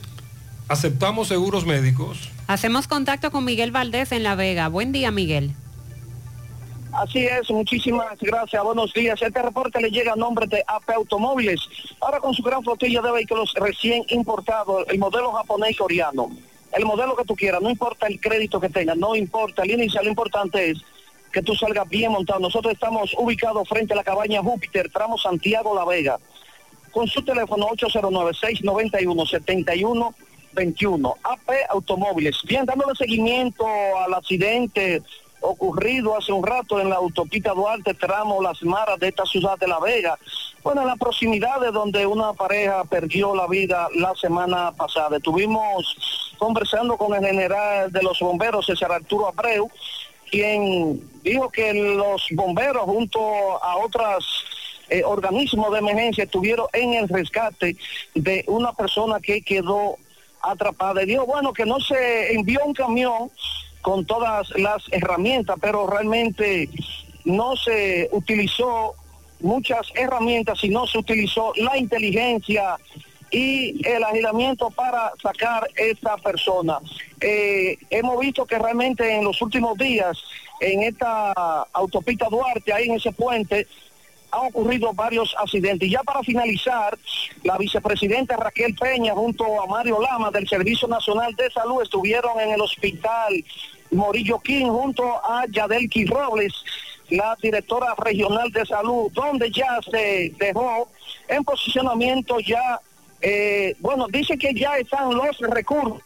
Aceptamos seguros médicos. Hacemos contacto con Miguel Valdés en La Vega. Buen día, Miguel. Así es, muchísimas gracias, buenos días. Este reporte le llega a nombre de AP Automóviles, ahora con su gran flotilla de vehículos recién importados, el modelo japonés y coreano. El modelo que tú quieras, no importa el crédito que tengas, no importa el inicial, lo importante es que tú salgas bien montado. Nosotros estamos ubicados frente a la cabaña Júpiter, tramo Santiago La Vega, con su teléfono 809-691-7121. AP Automóviles. Bien, dándole seguimiento al accidente ocurrido hace un rato en la autopista Duarte, tramo Las Maras de esta ciudad de La Vega. Bueno, en la proximidad de donde una pareja perdió la vida la semana pasada. Estuvimos conversando con el general de los bomberos, César Arturo Abreu, quien dijo que los bomberos junto a otras eh, organismos de emergencia estuvieron en el rescate de una persona que quedó atrapada. Y dijo, bueno, que no se envió un camión con todas las herramientas, pero realmente no se utilizó muchas herramientas, sino se utilizó la inteligencia y el agilamiento para sacar esa persona. Eh, hemos visto que realmente en los últimos días, en esta autopista Duarte, ahí en ese puente, han ocurrido varios accidentes. Y ya para finalizar, la vicepresidenta Raquel Peña junto a Mario Lama del Servicio Nacional de Salud estuvieron en el hospital Morillo King junto a Yadelki Robles, la directora regional de salud, donde ya se dejó en posicionamiento ya, eh, bueno, dice que ya están los recursos.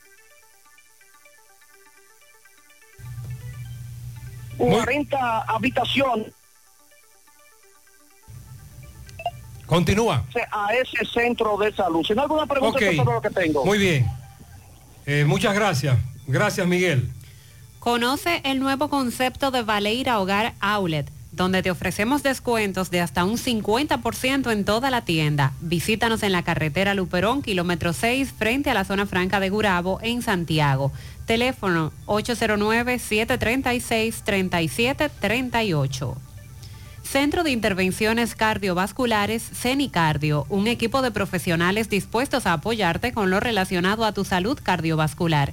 40 habitaciones Continúa. a ese centro de salud. Si no hay alguna pregunta, Ok. eso es todo lo que tengo. Muy bien. Eh, muchas gracias. Gracias, Miguel. Conoce el nuevo concepto de Valeira Hogar Outlet, donde te ofrecemos descuentos de hasta un 50% en toda la tienda. Visítanos en la carretera Luperón, kilómetro 6, frente a la zona franca de Gurabo, en Santiago. Teléfono 809-736-3738. Centro de Intervenciones Cardiovasculares, CENICardio, un equipo de profesionales dispuestos a apoyarte con lo relacionado a tu salud cardiovascular.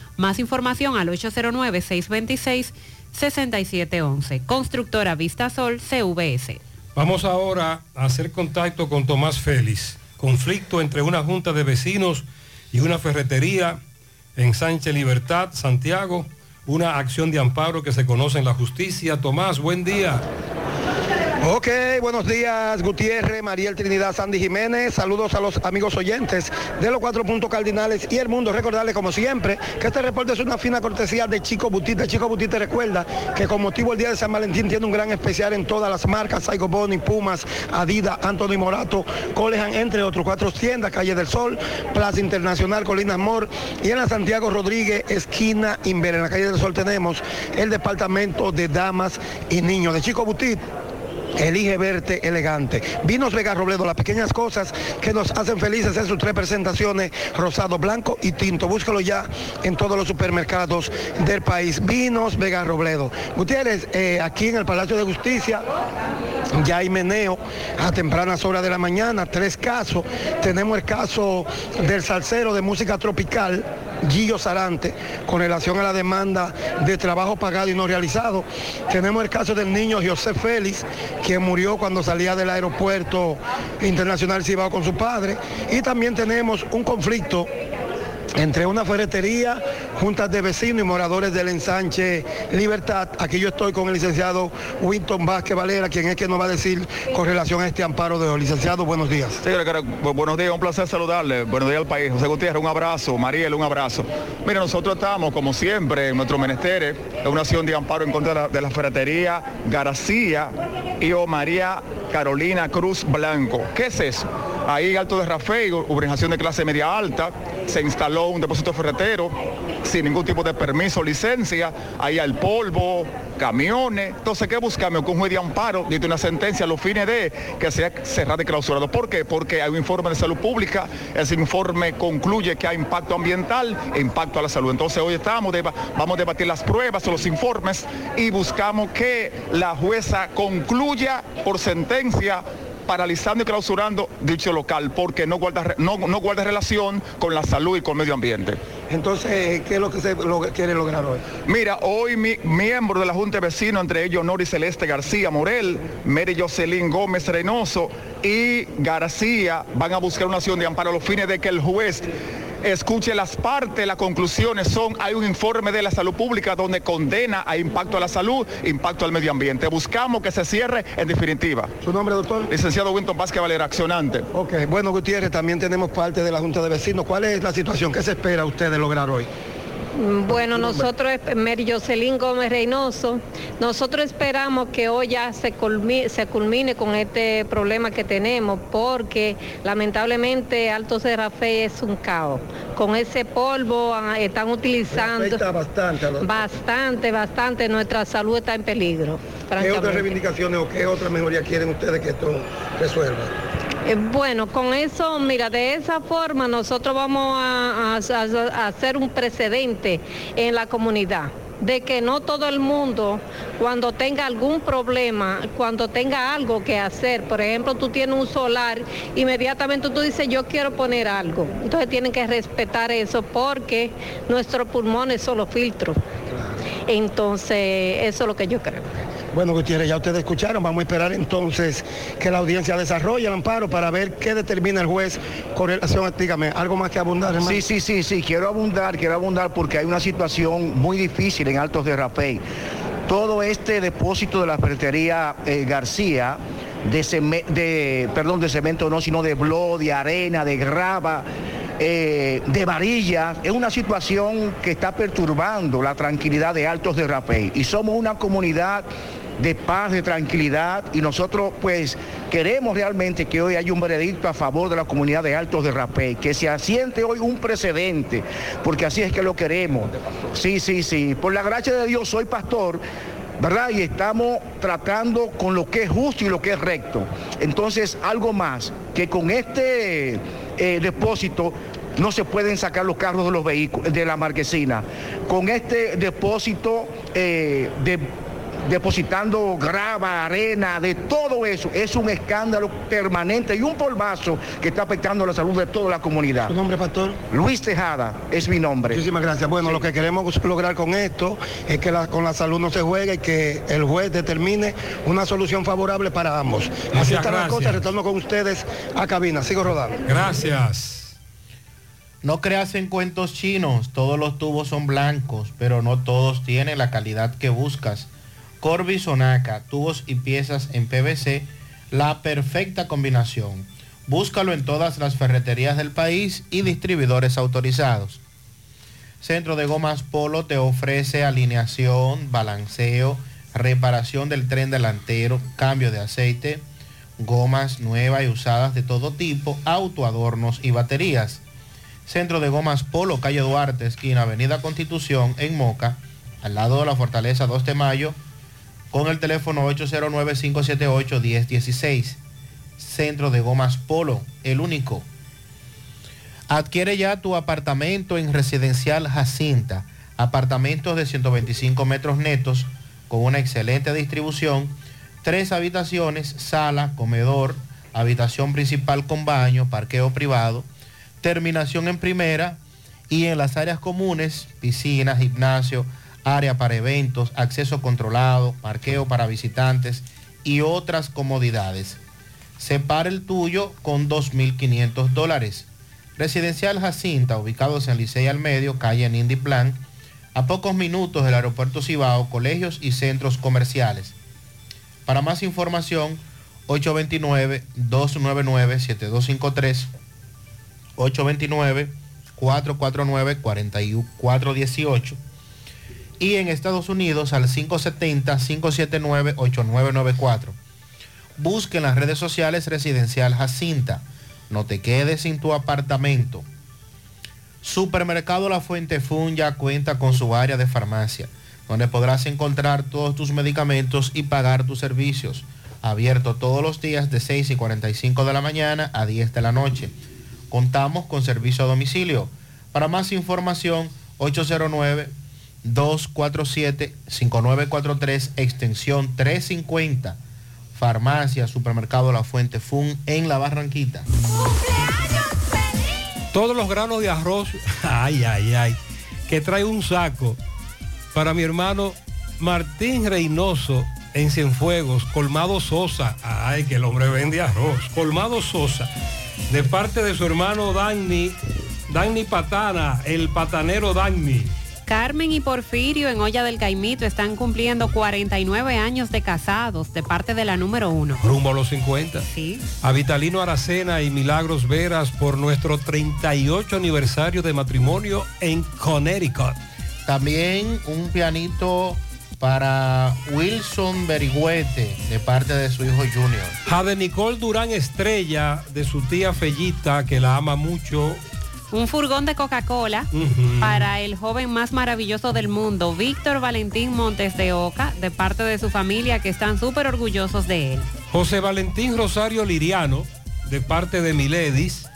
Más información al 809-626-6711. Constructora Vistasol CVS. Vamos ahora a hacer contacto con Tomás Félix. Conflicto entre una junta de vecinos y una ferretería en Sánchez Libertad, Santiago. Una acción de amparo que se conoce en la justicia. Tomás, buen día. Ok, buenos días, Gutiérrez, Mariel Trinidad, Sandy Jiménez. Saludos a los amigos oyentes de los cuatro puntos cardinales y el mundo. Recordarles, como siempre, que este reporte es una fina cortesía de Chico Butite. Chico Butite recuerda que con motivo del Día de San Valentín tiene un gran especial en todas las marcas, Saigo Boni, Pumas, Adidas, Anthony Morato, Colejan, entre otros cuatro tiendas, Calle del Sol, Plaza Internacional, Colinas Mor y en la Santiago Rodríguez, esquina Inver. En la Calle del Sol tenemos el departamento de damas y niños de Chico Butit. Elige verte elegante. Vinos Vega Robledo, las pequeñas cosas que nos hacen felices en sus tres presentaciones, rosado, blanco y tinto. Búscalo ya en todos los supermercados del país. Vinos Vega Robledo. Gutiérrez, eh, aquí en el Palacio de Justicia ya hay meneo a tempranas horas de la mañana, tres casos. Tenemos el caso del salsero de música tropical, Gillo Sarante, con relación a la demanda de trabajo pagado y no realizado. Tenemos el caso del niño José Félix, quien murió cuando salía del aeropuerto internacional Cibao con su padre. Y también tenemos un conflicto entre una ferretería, juntas de vecinos y moradores del ensanche Libertad. Aquí yo estoy con el licenciado Winton Vázquez Valera, quien es que nos va a decir con relación a este amparo de hoy. Licenciado, buenos días. Sí, buenos días, un placer saludarle. Buenos días al país. José Gutiérrez, un abrazo. Mariel, un abrazo. Mira, nosotros estamos, como siempre, en nuestro menesteres, en una acción de amparo en contra de la, de la ferretería García y o María Carolina Cruz Blanco. ¿Qué es eso? Ahí, Alto de Rafael, urbanización de clase media alta, se instaló un depósito ferretero sin ningún tipo de permiso licencia. Ahí hay polvo, camiones. Entonces, ¿qué buscamos? Que un juez de amparo una sentencia a los fines de que sea cerrado y clausurado. ¿Por qué? Porque hay un informe de salud pública. Ese informe concluye que hay impacto ambiental impacto a la salud. Entonces, hoy estamos, vamos a debatir las pruebas o los informes y buscamos que la jueza concluya por sentencia paralizando y clausurando dicho local porque no guarda, no, no guarda relación con la salud y con el medio ambiente. Entonces, ¿qué es lo que se lo- quiere lograr hoy? Mira, hoy mi miembro de la Junta de Vecinos, entre ellos Nori Celeste García Morel, Mary Jocelyn Gómez Reynoso y García, van a buscar una acción de amparo a los fines de que el juez escuche las partes, las conclusiones son, hay un informe de la salud pública donde condena a impacto a la salud, impacto al medio ambiente. Buscamos que se cierre en definitiva. ¿Su nombre, doctor? Licenciado Winton Vázquez Valera, accionante. Ok, bueno, Gutiérrez, también tenemos parte de la Junta de Vecinos. ¿Cuál es la situación? ¿Qué se espera usted de lograr hoy? Bueno, nosotros, Mary Jocelyn Gómez Reynoso, nosotros esperamos que hoy ya se, culmi- se culmine con este problema que tenemos, porque lamentablemente Alto Serafé es un caos. Con ese polvo ah, están utilizando... Bastante. los- Bastante, bastante, nuestra salud está en peligro. ¿Qué otras reivindicaciones o qué otra mejoría quieren ustedes que esto resuelva? Eh, Bueno, con eso, mira, de esa forma nosotros vamos a, a- a hacer un precedente en la comunidad de que no todo el mundo cuando tenga algún problema, cuando tenga algo que hacer, por ejemplo, tú tienes un solar, inmediatamente tú dices yo quiero poner algo. Entonces tienen que respetar eso porque nuestros pulmones son los filtros. Entonces, eso es lo que yo creo. Bueno, Gutiérrez, ya ustedes escucharon. Vamos a esperar entonces que la audiencia desarrolle el amparo para ver qué determina el juez con relación a, dígame, algo más que abundar, hermano. Sí, sí, sí, sí, quiero abundar, quiero abundar porque hay una situación muy difícil en Altos de Rapey. Todo este depósito de la ferretería eh, García, de, ceme- de, cemento no, sino de blo, de arena, de grava, eh, de varillas, es una situación que está perturbando la tranquilidad de Altos de Rapey. Y somos una comunidad de paz, de tranquilidad y nosotros pues queremos realmente que hoy haya un veredicto a favor de la comunidad de Altos de Rapey, que se asiente hoy un precedente, porque así es que lo queremos. Sí, sí, sí, por la gracia de Dios soy pastor. ¿Verdad? Y estamos tratando con lo que es justo y lo que es recto. Entonces, algo más, que con este eh, depósito no se pueden sacar los carros de los vehículos, de la marquesina. Con este depósito eh, de depositando grava, arena, de todo eso. Es un escándalo permanente y un polvazo que está afectando la salud de toda la comunidad. ¿Su nombre, pastor? Luis Tejada es mi nombre. Muchísimas gracias. Bueno, lo que queremos lograr con esto es que la- con la salud no se juegue y que el juez determine una solución favorable para ambos. Así Muchas está la gracias. cosa. Retorno con ustedes a cabina. Sigo rodando. Gracias. No creas en cuentos chinos, todos los tubos son blancos, pero no todos tienen la calidad que buscas. Corby Sonaca, tubos y piezas en PVC, la perfecta combinación. Búscalo en todas las ferreterías del país y distribuidores autorizados. Centro de Gomas Polo te ofrece alineación, balanceo, reparación del tren delantero, cambio de aceite, gomas nuevas y usadas de todo tipo, autoadornos y baterías. Centro de Gomas Polo, calle Duarte, esquina Avenida Constitución, en Moca, al lado de la Fortaleza 2 de Mayo, con el teléfono 809-578-1016. Centro de Gomas Polo, el único. Adquiere ya tu apartamento en Residencial Jacinta. Apartamentos de 125 metros netos con una excelente distribución. Tres habitaciones, sala, comedor, habitación principal con baño, parqueo privado, terminación en primera y en las áreas comunes, piscina, gimnasio, área para eventos, acceso controlado, parqueo para visitantes y otras comodidades. Separa el tuyo con 2.500 dólares. Residencial Jacinta, ubicados en Licey al Medio, calle Nindy Plan, a pocos minutos del aeropuerto Cibao, colegios y centros comerciales. Para más información, 829-299-7253, 829-449-4418 y en Estados Unidos al 570-579-8994. Busque en las redes sociales Residencial Jacinta. No te quedes sin tu apartamento. Supermercado La Fuente Fun ya cuenta con su área de farmacia, donde podrás encontrar todos tus medicamentos y pagar tus servicios. Abierto todos los días de 6 y 45 de la mañana a 10 de la noche. Contamos con servicio a domicilio. Para más información, 809-247-5943, extensión 350. Farmacia, Supermercado La Fuente Fun en La Barranquita. Todos los granos de arroz, *laughs* ay, ay, ay, que trae un saco para mi hermano Martín Reynoso en Cienfuegos, Colmado Sosa. Ay, que el hombre vende arroz. Colmado Sosa, de parte de su hermano Dani, Dani Patana, el patanero Dani. Carmen y Porfirio en Olla del Caimito están cumpliendo 49 años de casados de parte de la número uno. Rumbo a los 50. Sí. A Vitalino Aracena y Milagros Veras por nuestro 38 aniversario de matrimonio en Connecticut. También un pianito para Wilson Berigüete de parte de su hijo Junior. Jade Nicole Durán Estrella de su tía Fellita, que la ama mucho. Un furgón de Coca-Cola para el joven más maravilloso del mundo, Víctor Valentín Montes de Oca, de parte de su familia que están súper orgullosos de él. José Valentín Rosario Liriano, de parte de Miledis.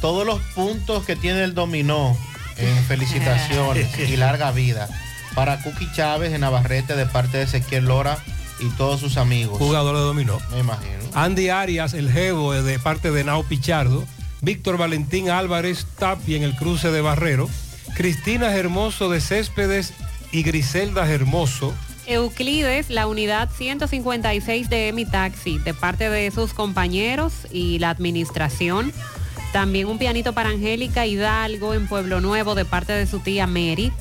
Todos los puntos que tiene el dominó en *laughs* felicitaciones y larga vida. Para Cookie Chávez en Navarrete de parte de Ezequiel Lora y todos sus amigos. Jugador de dominó. Me imagino. Andy Arias, el jevo de parte de Nao Pichardo. Víctor Valentín Álvarez Tapi en el cruce de Barrero. Cristina Hermoso de Céspedes y Griselda Hermoso. Euclides, la unidad 156 de Emi Taxi, de parte de sus compañeros y la administración. También un pianito para Angélica Hidalgo en Pueblo Nuevo, de parte de su tía Mary.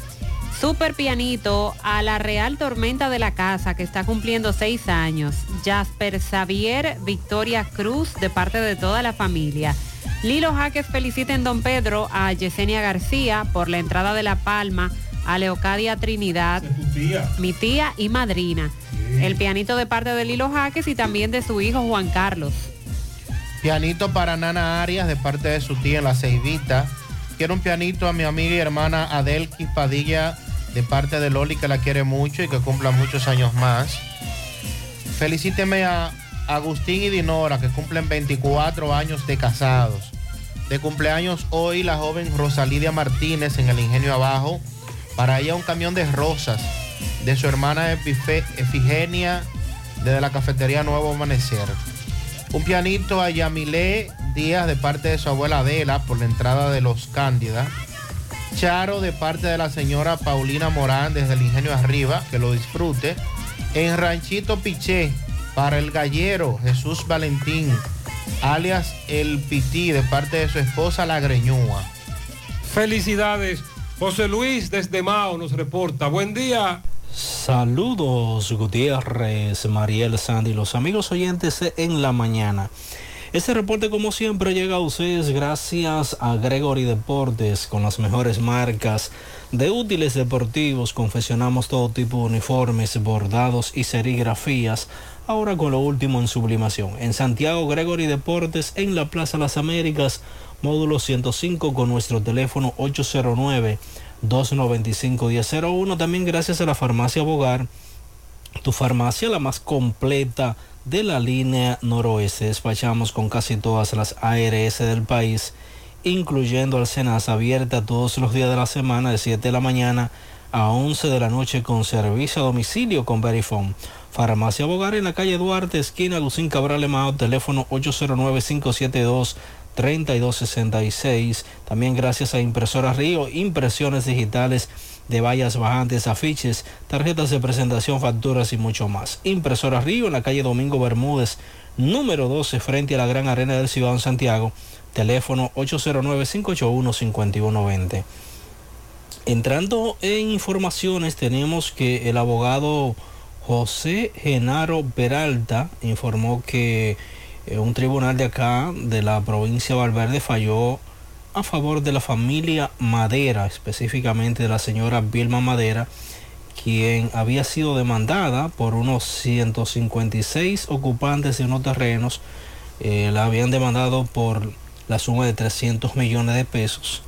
Super pianito a la Real Tormenta de la Casa, que está cumpliendo seis años. Jasper Xavier Victoria Cruz, de parte de toda la familia. Lilo Jaques felicita en Don Pedro a Yesenia García por la entrada de La Palma, a Leocadia Trinidad, mi tía y madrina. El pianito de parte de Lilo Jaques y también de su hijo Juan Carlos. Pianito para Nana Arias de parte de su tía en la Ceibita. Quiero un pianito a mi amiga y hermana Adelki Padilla de parte de Loli que la quiere mucho y que cumpla muchos años más. Felicíteme a Agustín y Dinora que cumplen 24 años de casados. De cumpleaños hoy la joven Rosalidia Martínez en el Ingenio Abajo. Para ella un camión de rosas de su hermana Efigenia desde la cafetería Nuevo Amanecer. Un pianito a Yamilé Díaz de parte de su abuela Adela por la entrada de los Cándida. Charo de parte de la señora Paulina Morán desde el Ingenio Arriba, que lo disfrute. En Ranchito Piché para el gallero Jesús Valentín, alias El Pití de parte de su esposa La Greñúa. Felicidades. José Luis desde Mao nos reporta. Buen día. Saludos Gutiérrez, Mariel Sandy, los amigos oyentes en la mañana. Este reporte como siempre llega a ustedes gracias a Gregory Deportes con las mejores marcas de útiles deportivos. Confeccionamos todo tipo de uniformes, bordados y serigrafías. Ahora con lo último en sublimación. En Santiago Gregory Deportes en la Plaza Las Américas, módulo 105 con nuestro teléfono 809 295-1001. También gracias a la farmacia Bogar, tu farmacia la más completa de la línea noroeste. Despachamos con casi todas las ARS del país, incluyendo al Senasa, abierta todos los días de la semana de 7 de la mañana a 11 de la noche con servicio a domicilio con Verifone. Farmacia Bogar en la calle Duarte, esquina Lucín Cabral Emao, teléfono 809 572 3266. También gracias a Impresora Río, impresiones digitales de vallas bajantes, afiches, tarjetas de presentación, facturas y mucho más. Impresora Río en la calle Domingo Bermúdez, número 12, frente a la Gran Arena del Ciudad de Santiago. Teléfono 809-581-5120. Entrando en informaciones, tenemos que el abogado José Genaro Peralta informó que eh, un tribunal de acá, de la provincia de Valverde, falló a favor de la familia Madera, específicamente de la señora Vilma Madera, quien había sido demandada por unos 156 ocupantes de unos terrenos. Eh, la habían demandado por la suma de 300 millones de pesos.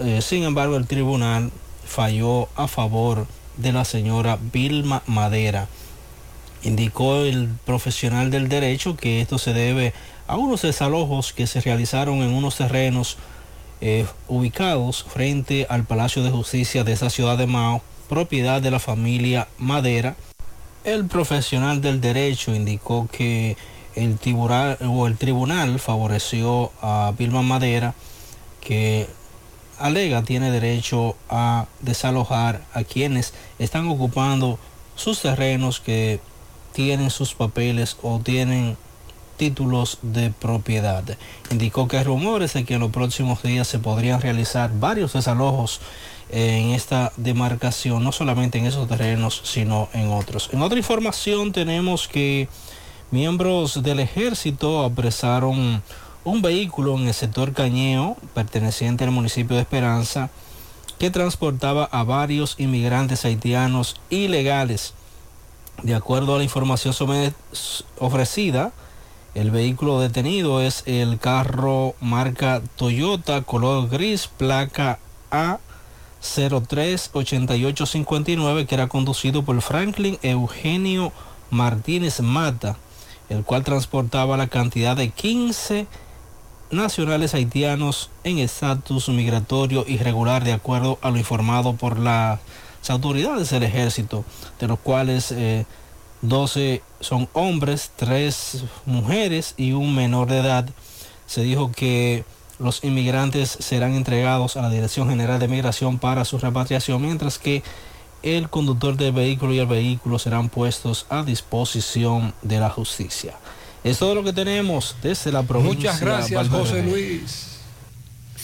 Eh, sin embargo, el tribunal falló a favor de la señora Vilma Madera. Indicó el profesional del derecho que esto se debe a unos desalojos que se realizaron en unos terrenos eh, ubicados frente al Palacio de Justicia de esa ciudad de Mao, propiedad de la familia Madera. El profesional del derecho indicó que el tribunal, o el tribunal favoreció a Vilma Madera, que alega tiene derecho a desalojar a quienes están ocupando sus terrenos que tienen sus papeles o tienen títulos de propiedad. Indicó que hay rumores de que en los próximos días se podrían realizar varios desalojos en esta demarcación, no solamente en esos terrenos, sino en otros. En otra información tenemos que miembros del ejército apresaron un vehículo en el sector Cañeo, perteneciente al municipio de Esperanza, que transportaba a varios inmigrantes haitianos ilegales. De acuerdo a la información ofrecida, el vehículo detenido es el carro marca Toyota color gris, placa A 038859 que era conducido por Franklin Eugenio Martínez Mata, el cual transportaba la cantidad de 15 nacionales haitianos en estatus migratorio irregular de acuerdo a lo informado por las autoridades del ejército, de los cuales eh, 12 son hombres, 3 mujeres y un menor de edad. Se dijo que los inmigrantes serán entregados a la Dirección General de Migración para su repatriación, mientras que el conductor del vehículo y el vehículo serán puestos a disposición de la justicia. Es todo lo que tenemos desde la provincia. Muchas gracias, José Luis.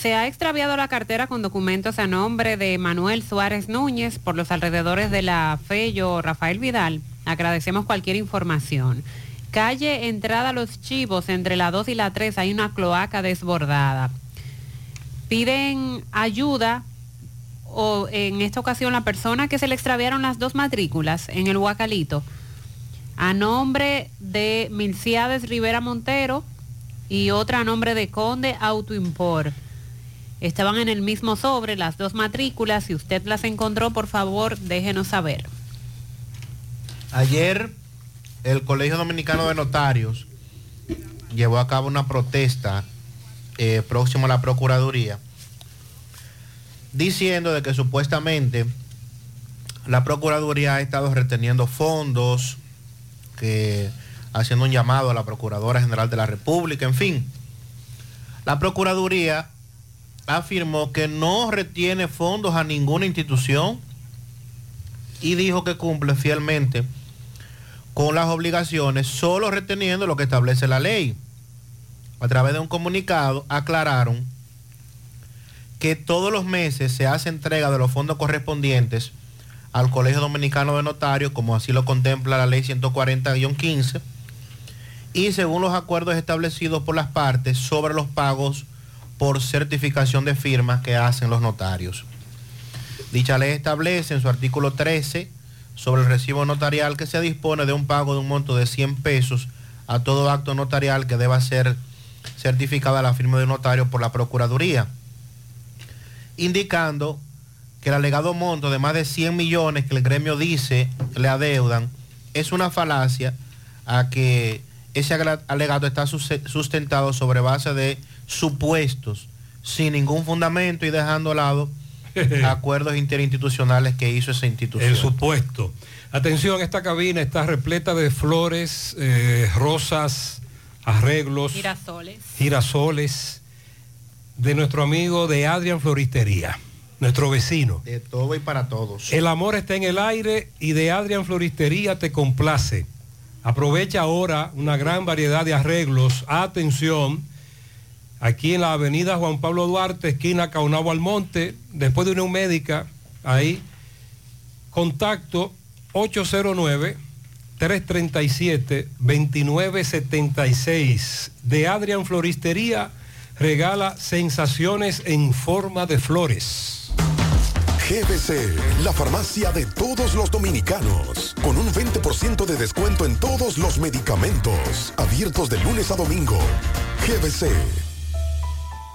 Se ha extraviado la cartera con documentos a nombre de Manuel Suárez Núñez por los alrededores de la Fello Rafael Vidal. Agradecemos cualquier información. Calle Entrada Los Chivos, entre la 2 y la 3 hay una cloaca desbordada. Piden ayuda o en esta ocasión la persona que se le extraviaron las dos matrículas en el Huacalito a nombre de Milciades Rivera Montero y otra a nombre de Conde Autoimport. Estaban en el mismo sobre las dos matrículas. Si usted las encontró, por favor, déjenos saber. Ayer el Colegio Dominicano de Notarios llevó a cabo una protesta eh, próximo a la Procuraduría diciendo de que supuestamente la Procuraduría ha estado reteniendo fondos, que haciendo un llamado a la Procuradora General de la República, en fin. La Procuraduría afirmó que no retiene fondos a ninguna institución y dijo que cumple fielmente con las obligaciones, solo reteniendo lo que establece la ley. A través de un comunicado aclararon que todos los meses se hace entrega de los fondos correspondientes al Colegio Dominicano de Notarios, como así lo contempla la ley 140-15, y según los acuerdos establecidos por las partes sobre los pagos por certificación de firmas que hacen los notarios. Dicha ley establece en su artículo 13 sobre el recibo notarial que se dispone de un pago de un monto de 100 pesos a todo acto notarial que deba ser certificada la firma de un notario por la Procuraduría, indicando que el alegado monto de más de 100 millones que el gremio dice le adeudan es una falacia a que ese alegato está sus- sustentado sobre base de supuestos sin ningún fundamento y dejando a lado *laughs* acuerdos interinstitucionales que hizo esa institución. El supuesto. Atención, esta cabina está repleta de flores, eh, rosas, arreglos, Girasoles. girasoles de nuestro amigo de Adrian Floristería, nuestro vecino. De todo y para todos. El amor está en el aire y de Adrian Floristería te complace. Aprovecha ahora una gran variedad de arreglos. Atención, aquí en la avenida Juan Pablo Duarte, esquina Caunabo Almonte, después de Unión Médica, ahí, contacto 809-337-2976. De Adrian Floristería regala sensaciones en forma de flores. GBC, la farmacia de todos los dominicanos, con un 20% de descuento en todos los medicamentos, abiertos de lunes a domingo. GBC.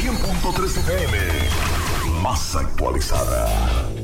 100.3 FM. Más actualizada.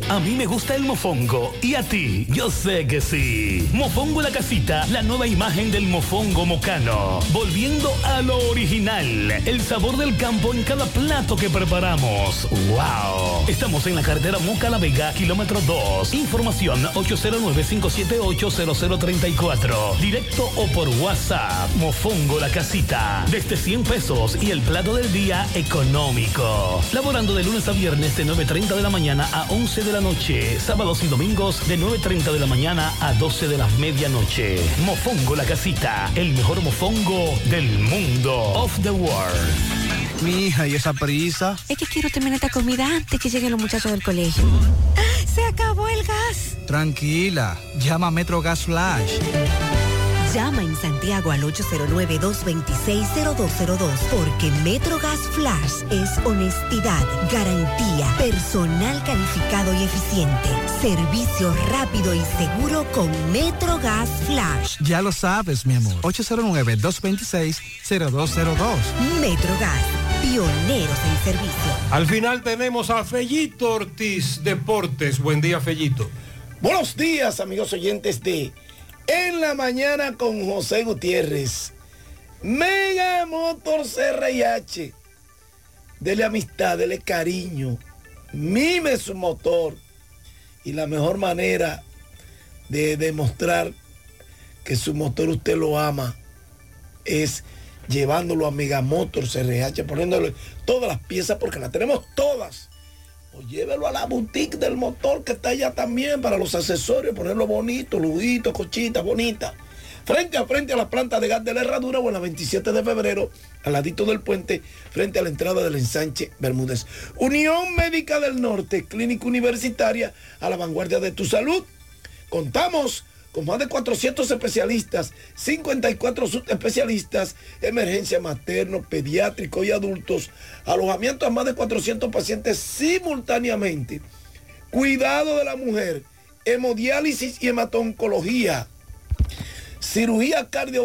A mí me gusta el mofongo y a ti, yo sé que sí. Mofongo la casita, la nueva imagen del mofongo mocano. Volviendo a lo original, el sabor del campo en cada plato que preparamos. ¡Wow! Estamos en la carretera Moca La Vega, kilómetro 2. Información 809-578-0034. Directo o por WhatsApp. Mofongo la casita. Desde 100 pesos y el plato del día económico. Laborando de lunes a viernes de 9.30 de la mañana a 11 de la noche. Sábados y domingos de 9.30 de la mañana a 12 de la medianoche. Mofongo la casita. El mejor mofongo del mundo. Of the world. Mi hija, ¿y esa prisa? Es que quiero terminar esta comida antes que lleguen los muchachos del colegio. ¡Se acabó el gas! Tranquila, llama a Metro Gas Flash. Llama en Santiago al 809-226-0202 porque MetroGas Flash es honestidad, garantía, personal calificado y eficiente, servicio rápido y seguro con MetroGas Flash. Ya lo sabes, mi amor. 809-226-0202. MetroGas, pioneros en servicio. Al final tenemos a Fellito Ortiz Deportes. Buen día, Fellito. Buenos días, amigos oyentes de En la Mañana con José Gutiérrez. Mega Motors RIH. Dele amistad, dele cariño. Mime su motor. Y la mejor manera de demostrar que su motor usted lo ama es llevándolo a Mega Motors RH, poniéndole todas las piezas porque las tenemos todas. Llévelo a la boutique del motor que está allá también para los accesorios, ponerlo bonito, lujito, cochita, bonita. Frente a frente a la planta de gas de la herradura o en la 27 de febrero, al ladito del puente, frente a la entrada del ensanche Bermúdez. Unión Médica del Norte, clínica universitaria a la vanguardia de tu salud. Contamos más de 400 especialistas, 54 subespecialistas, emergencia materno, pediátrico y adultos, alojamiento a más de 400 pacientes simultáneamente, cuidado de la mujer, hemodiálisis y hematoncología. cirugía cardiovascular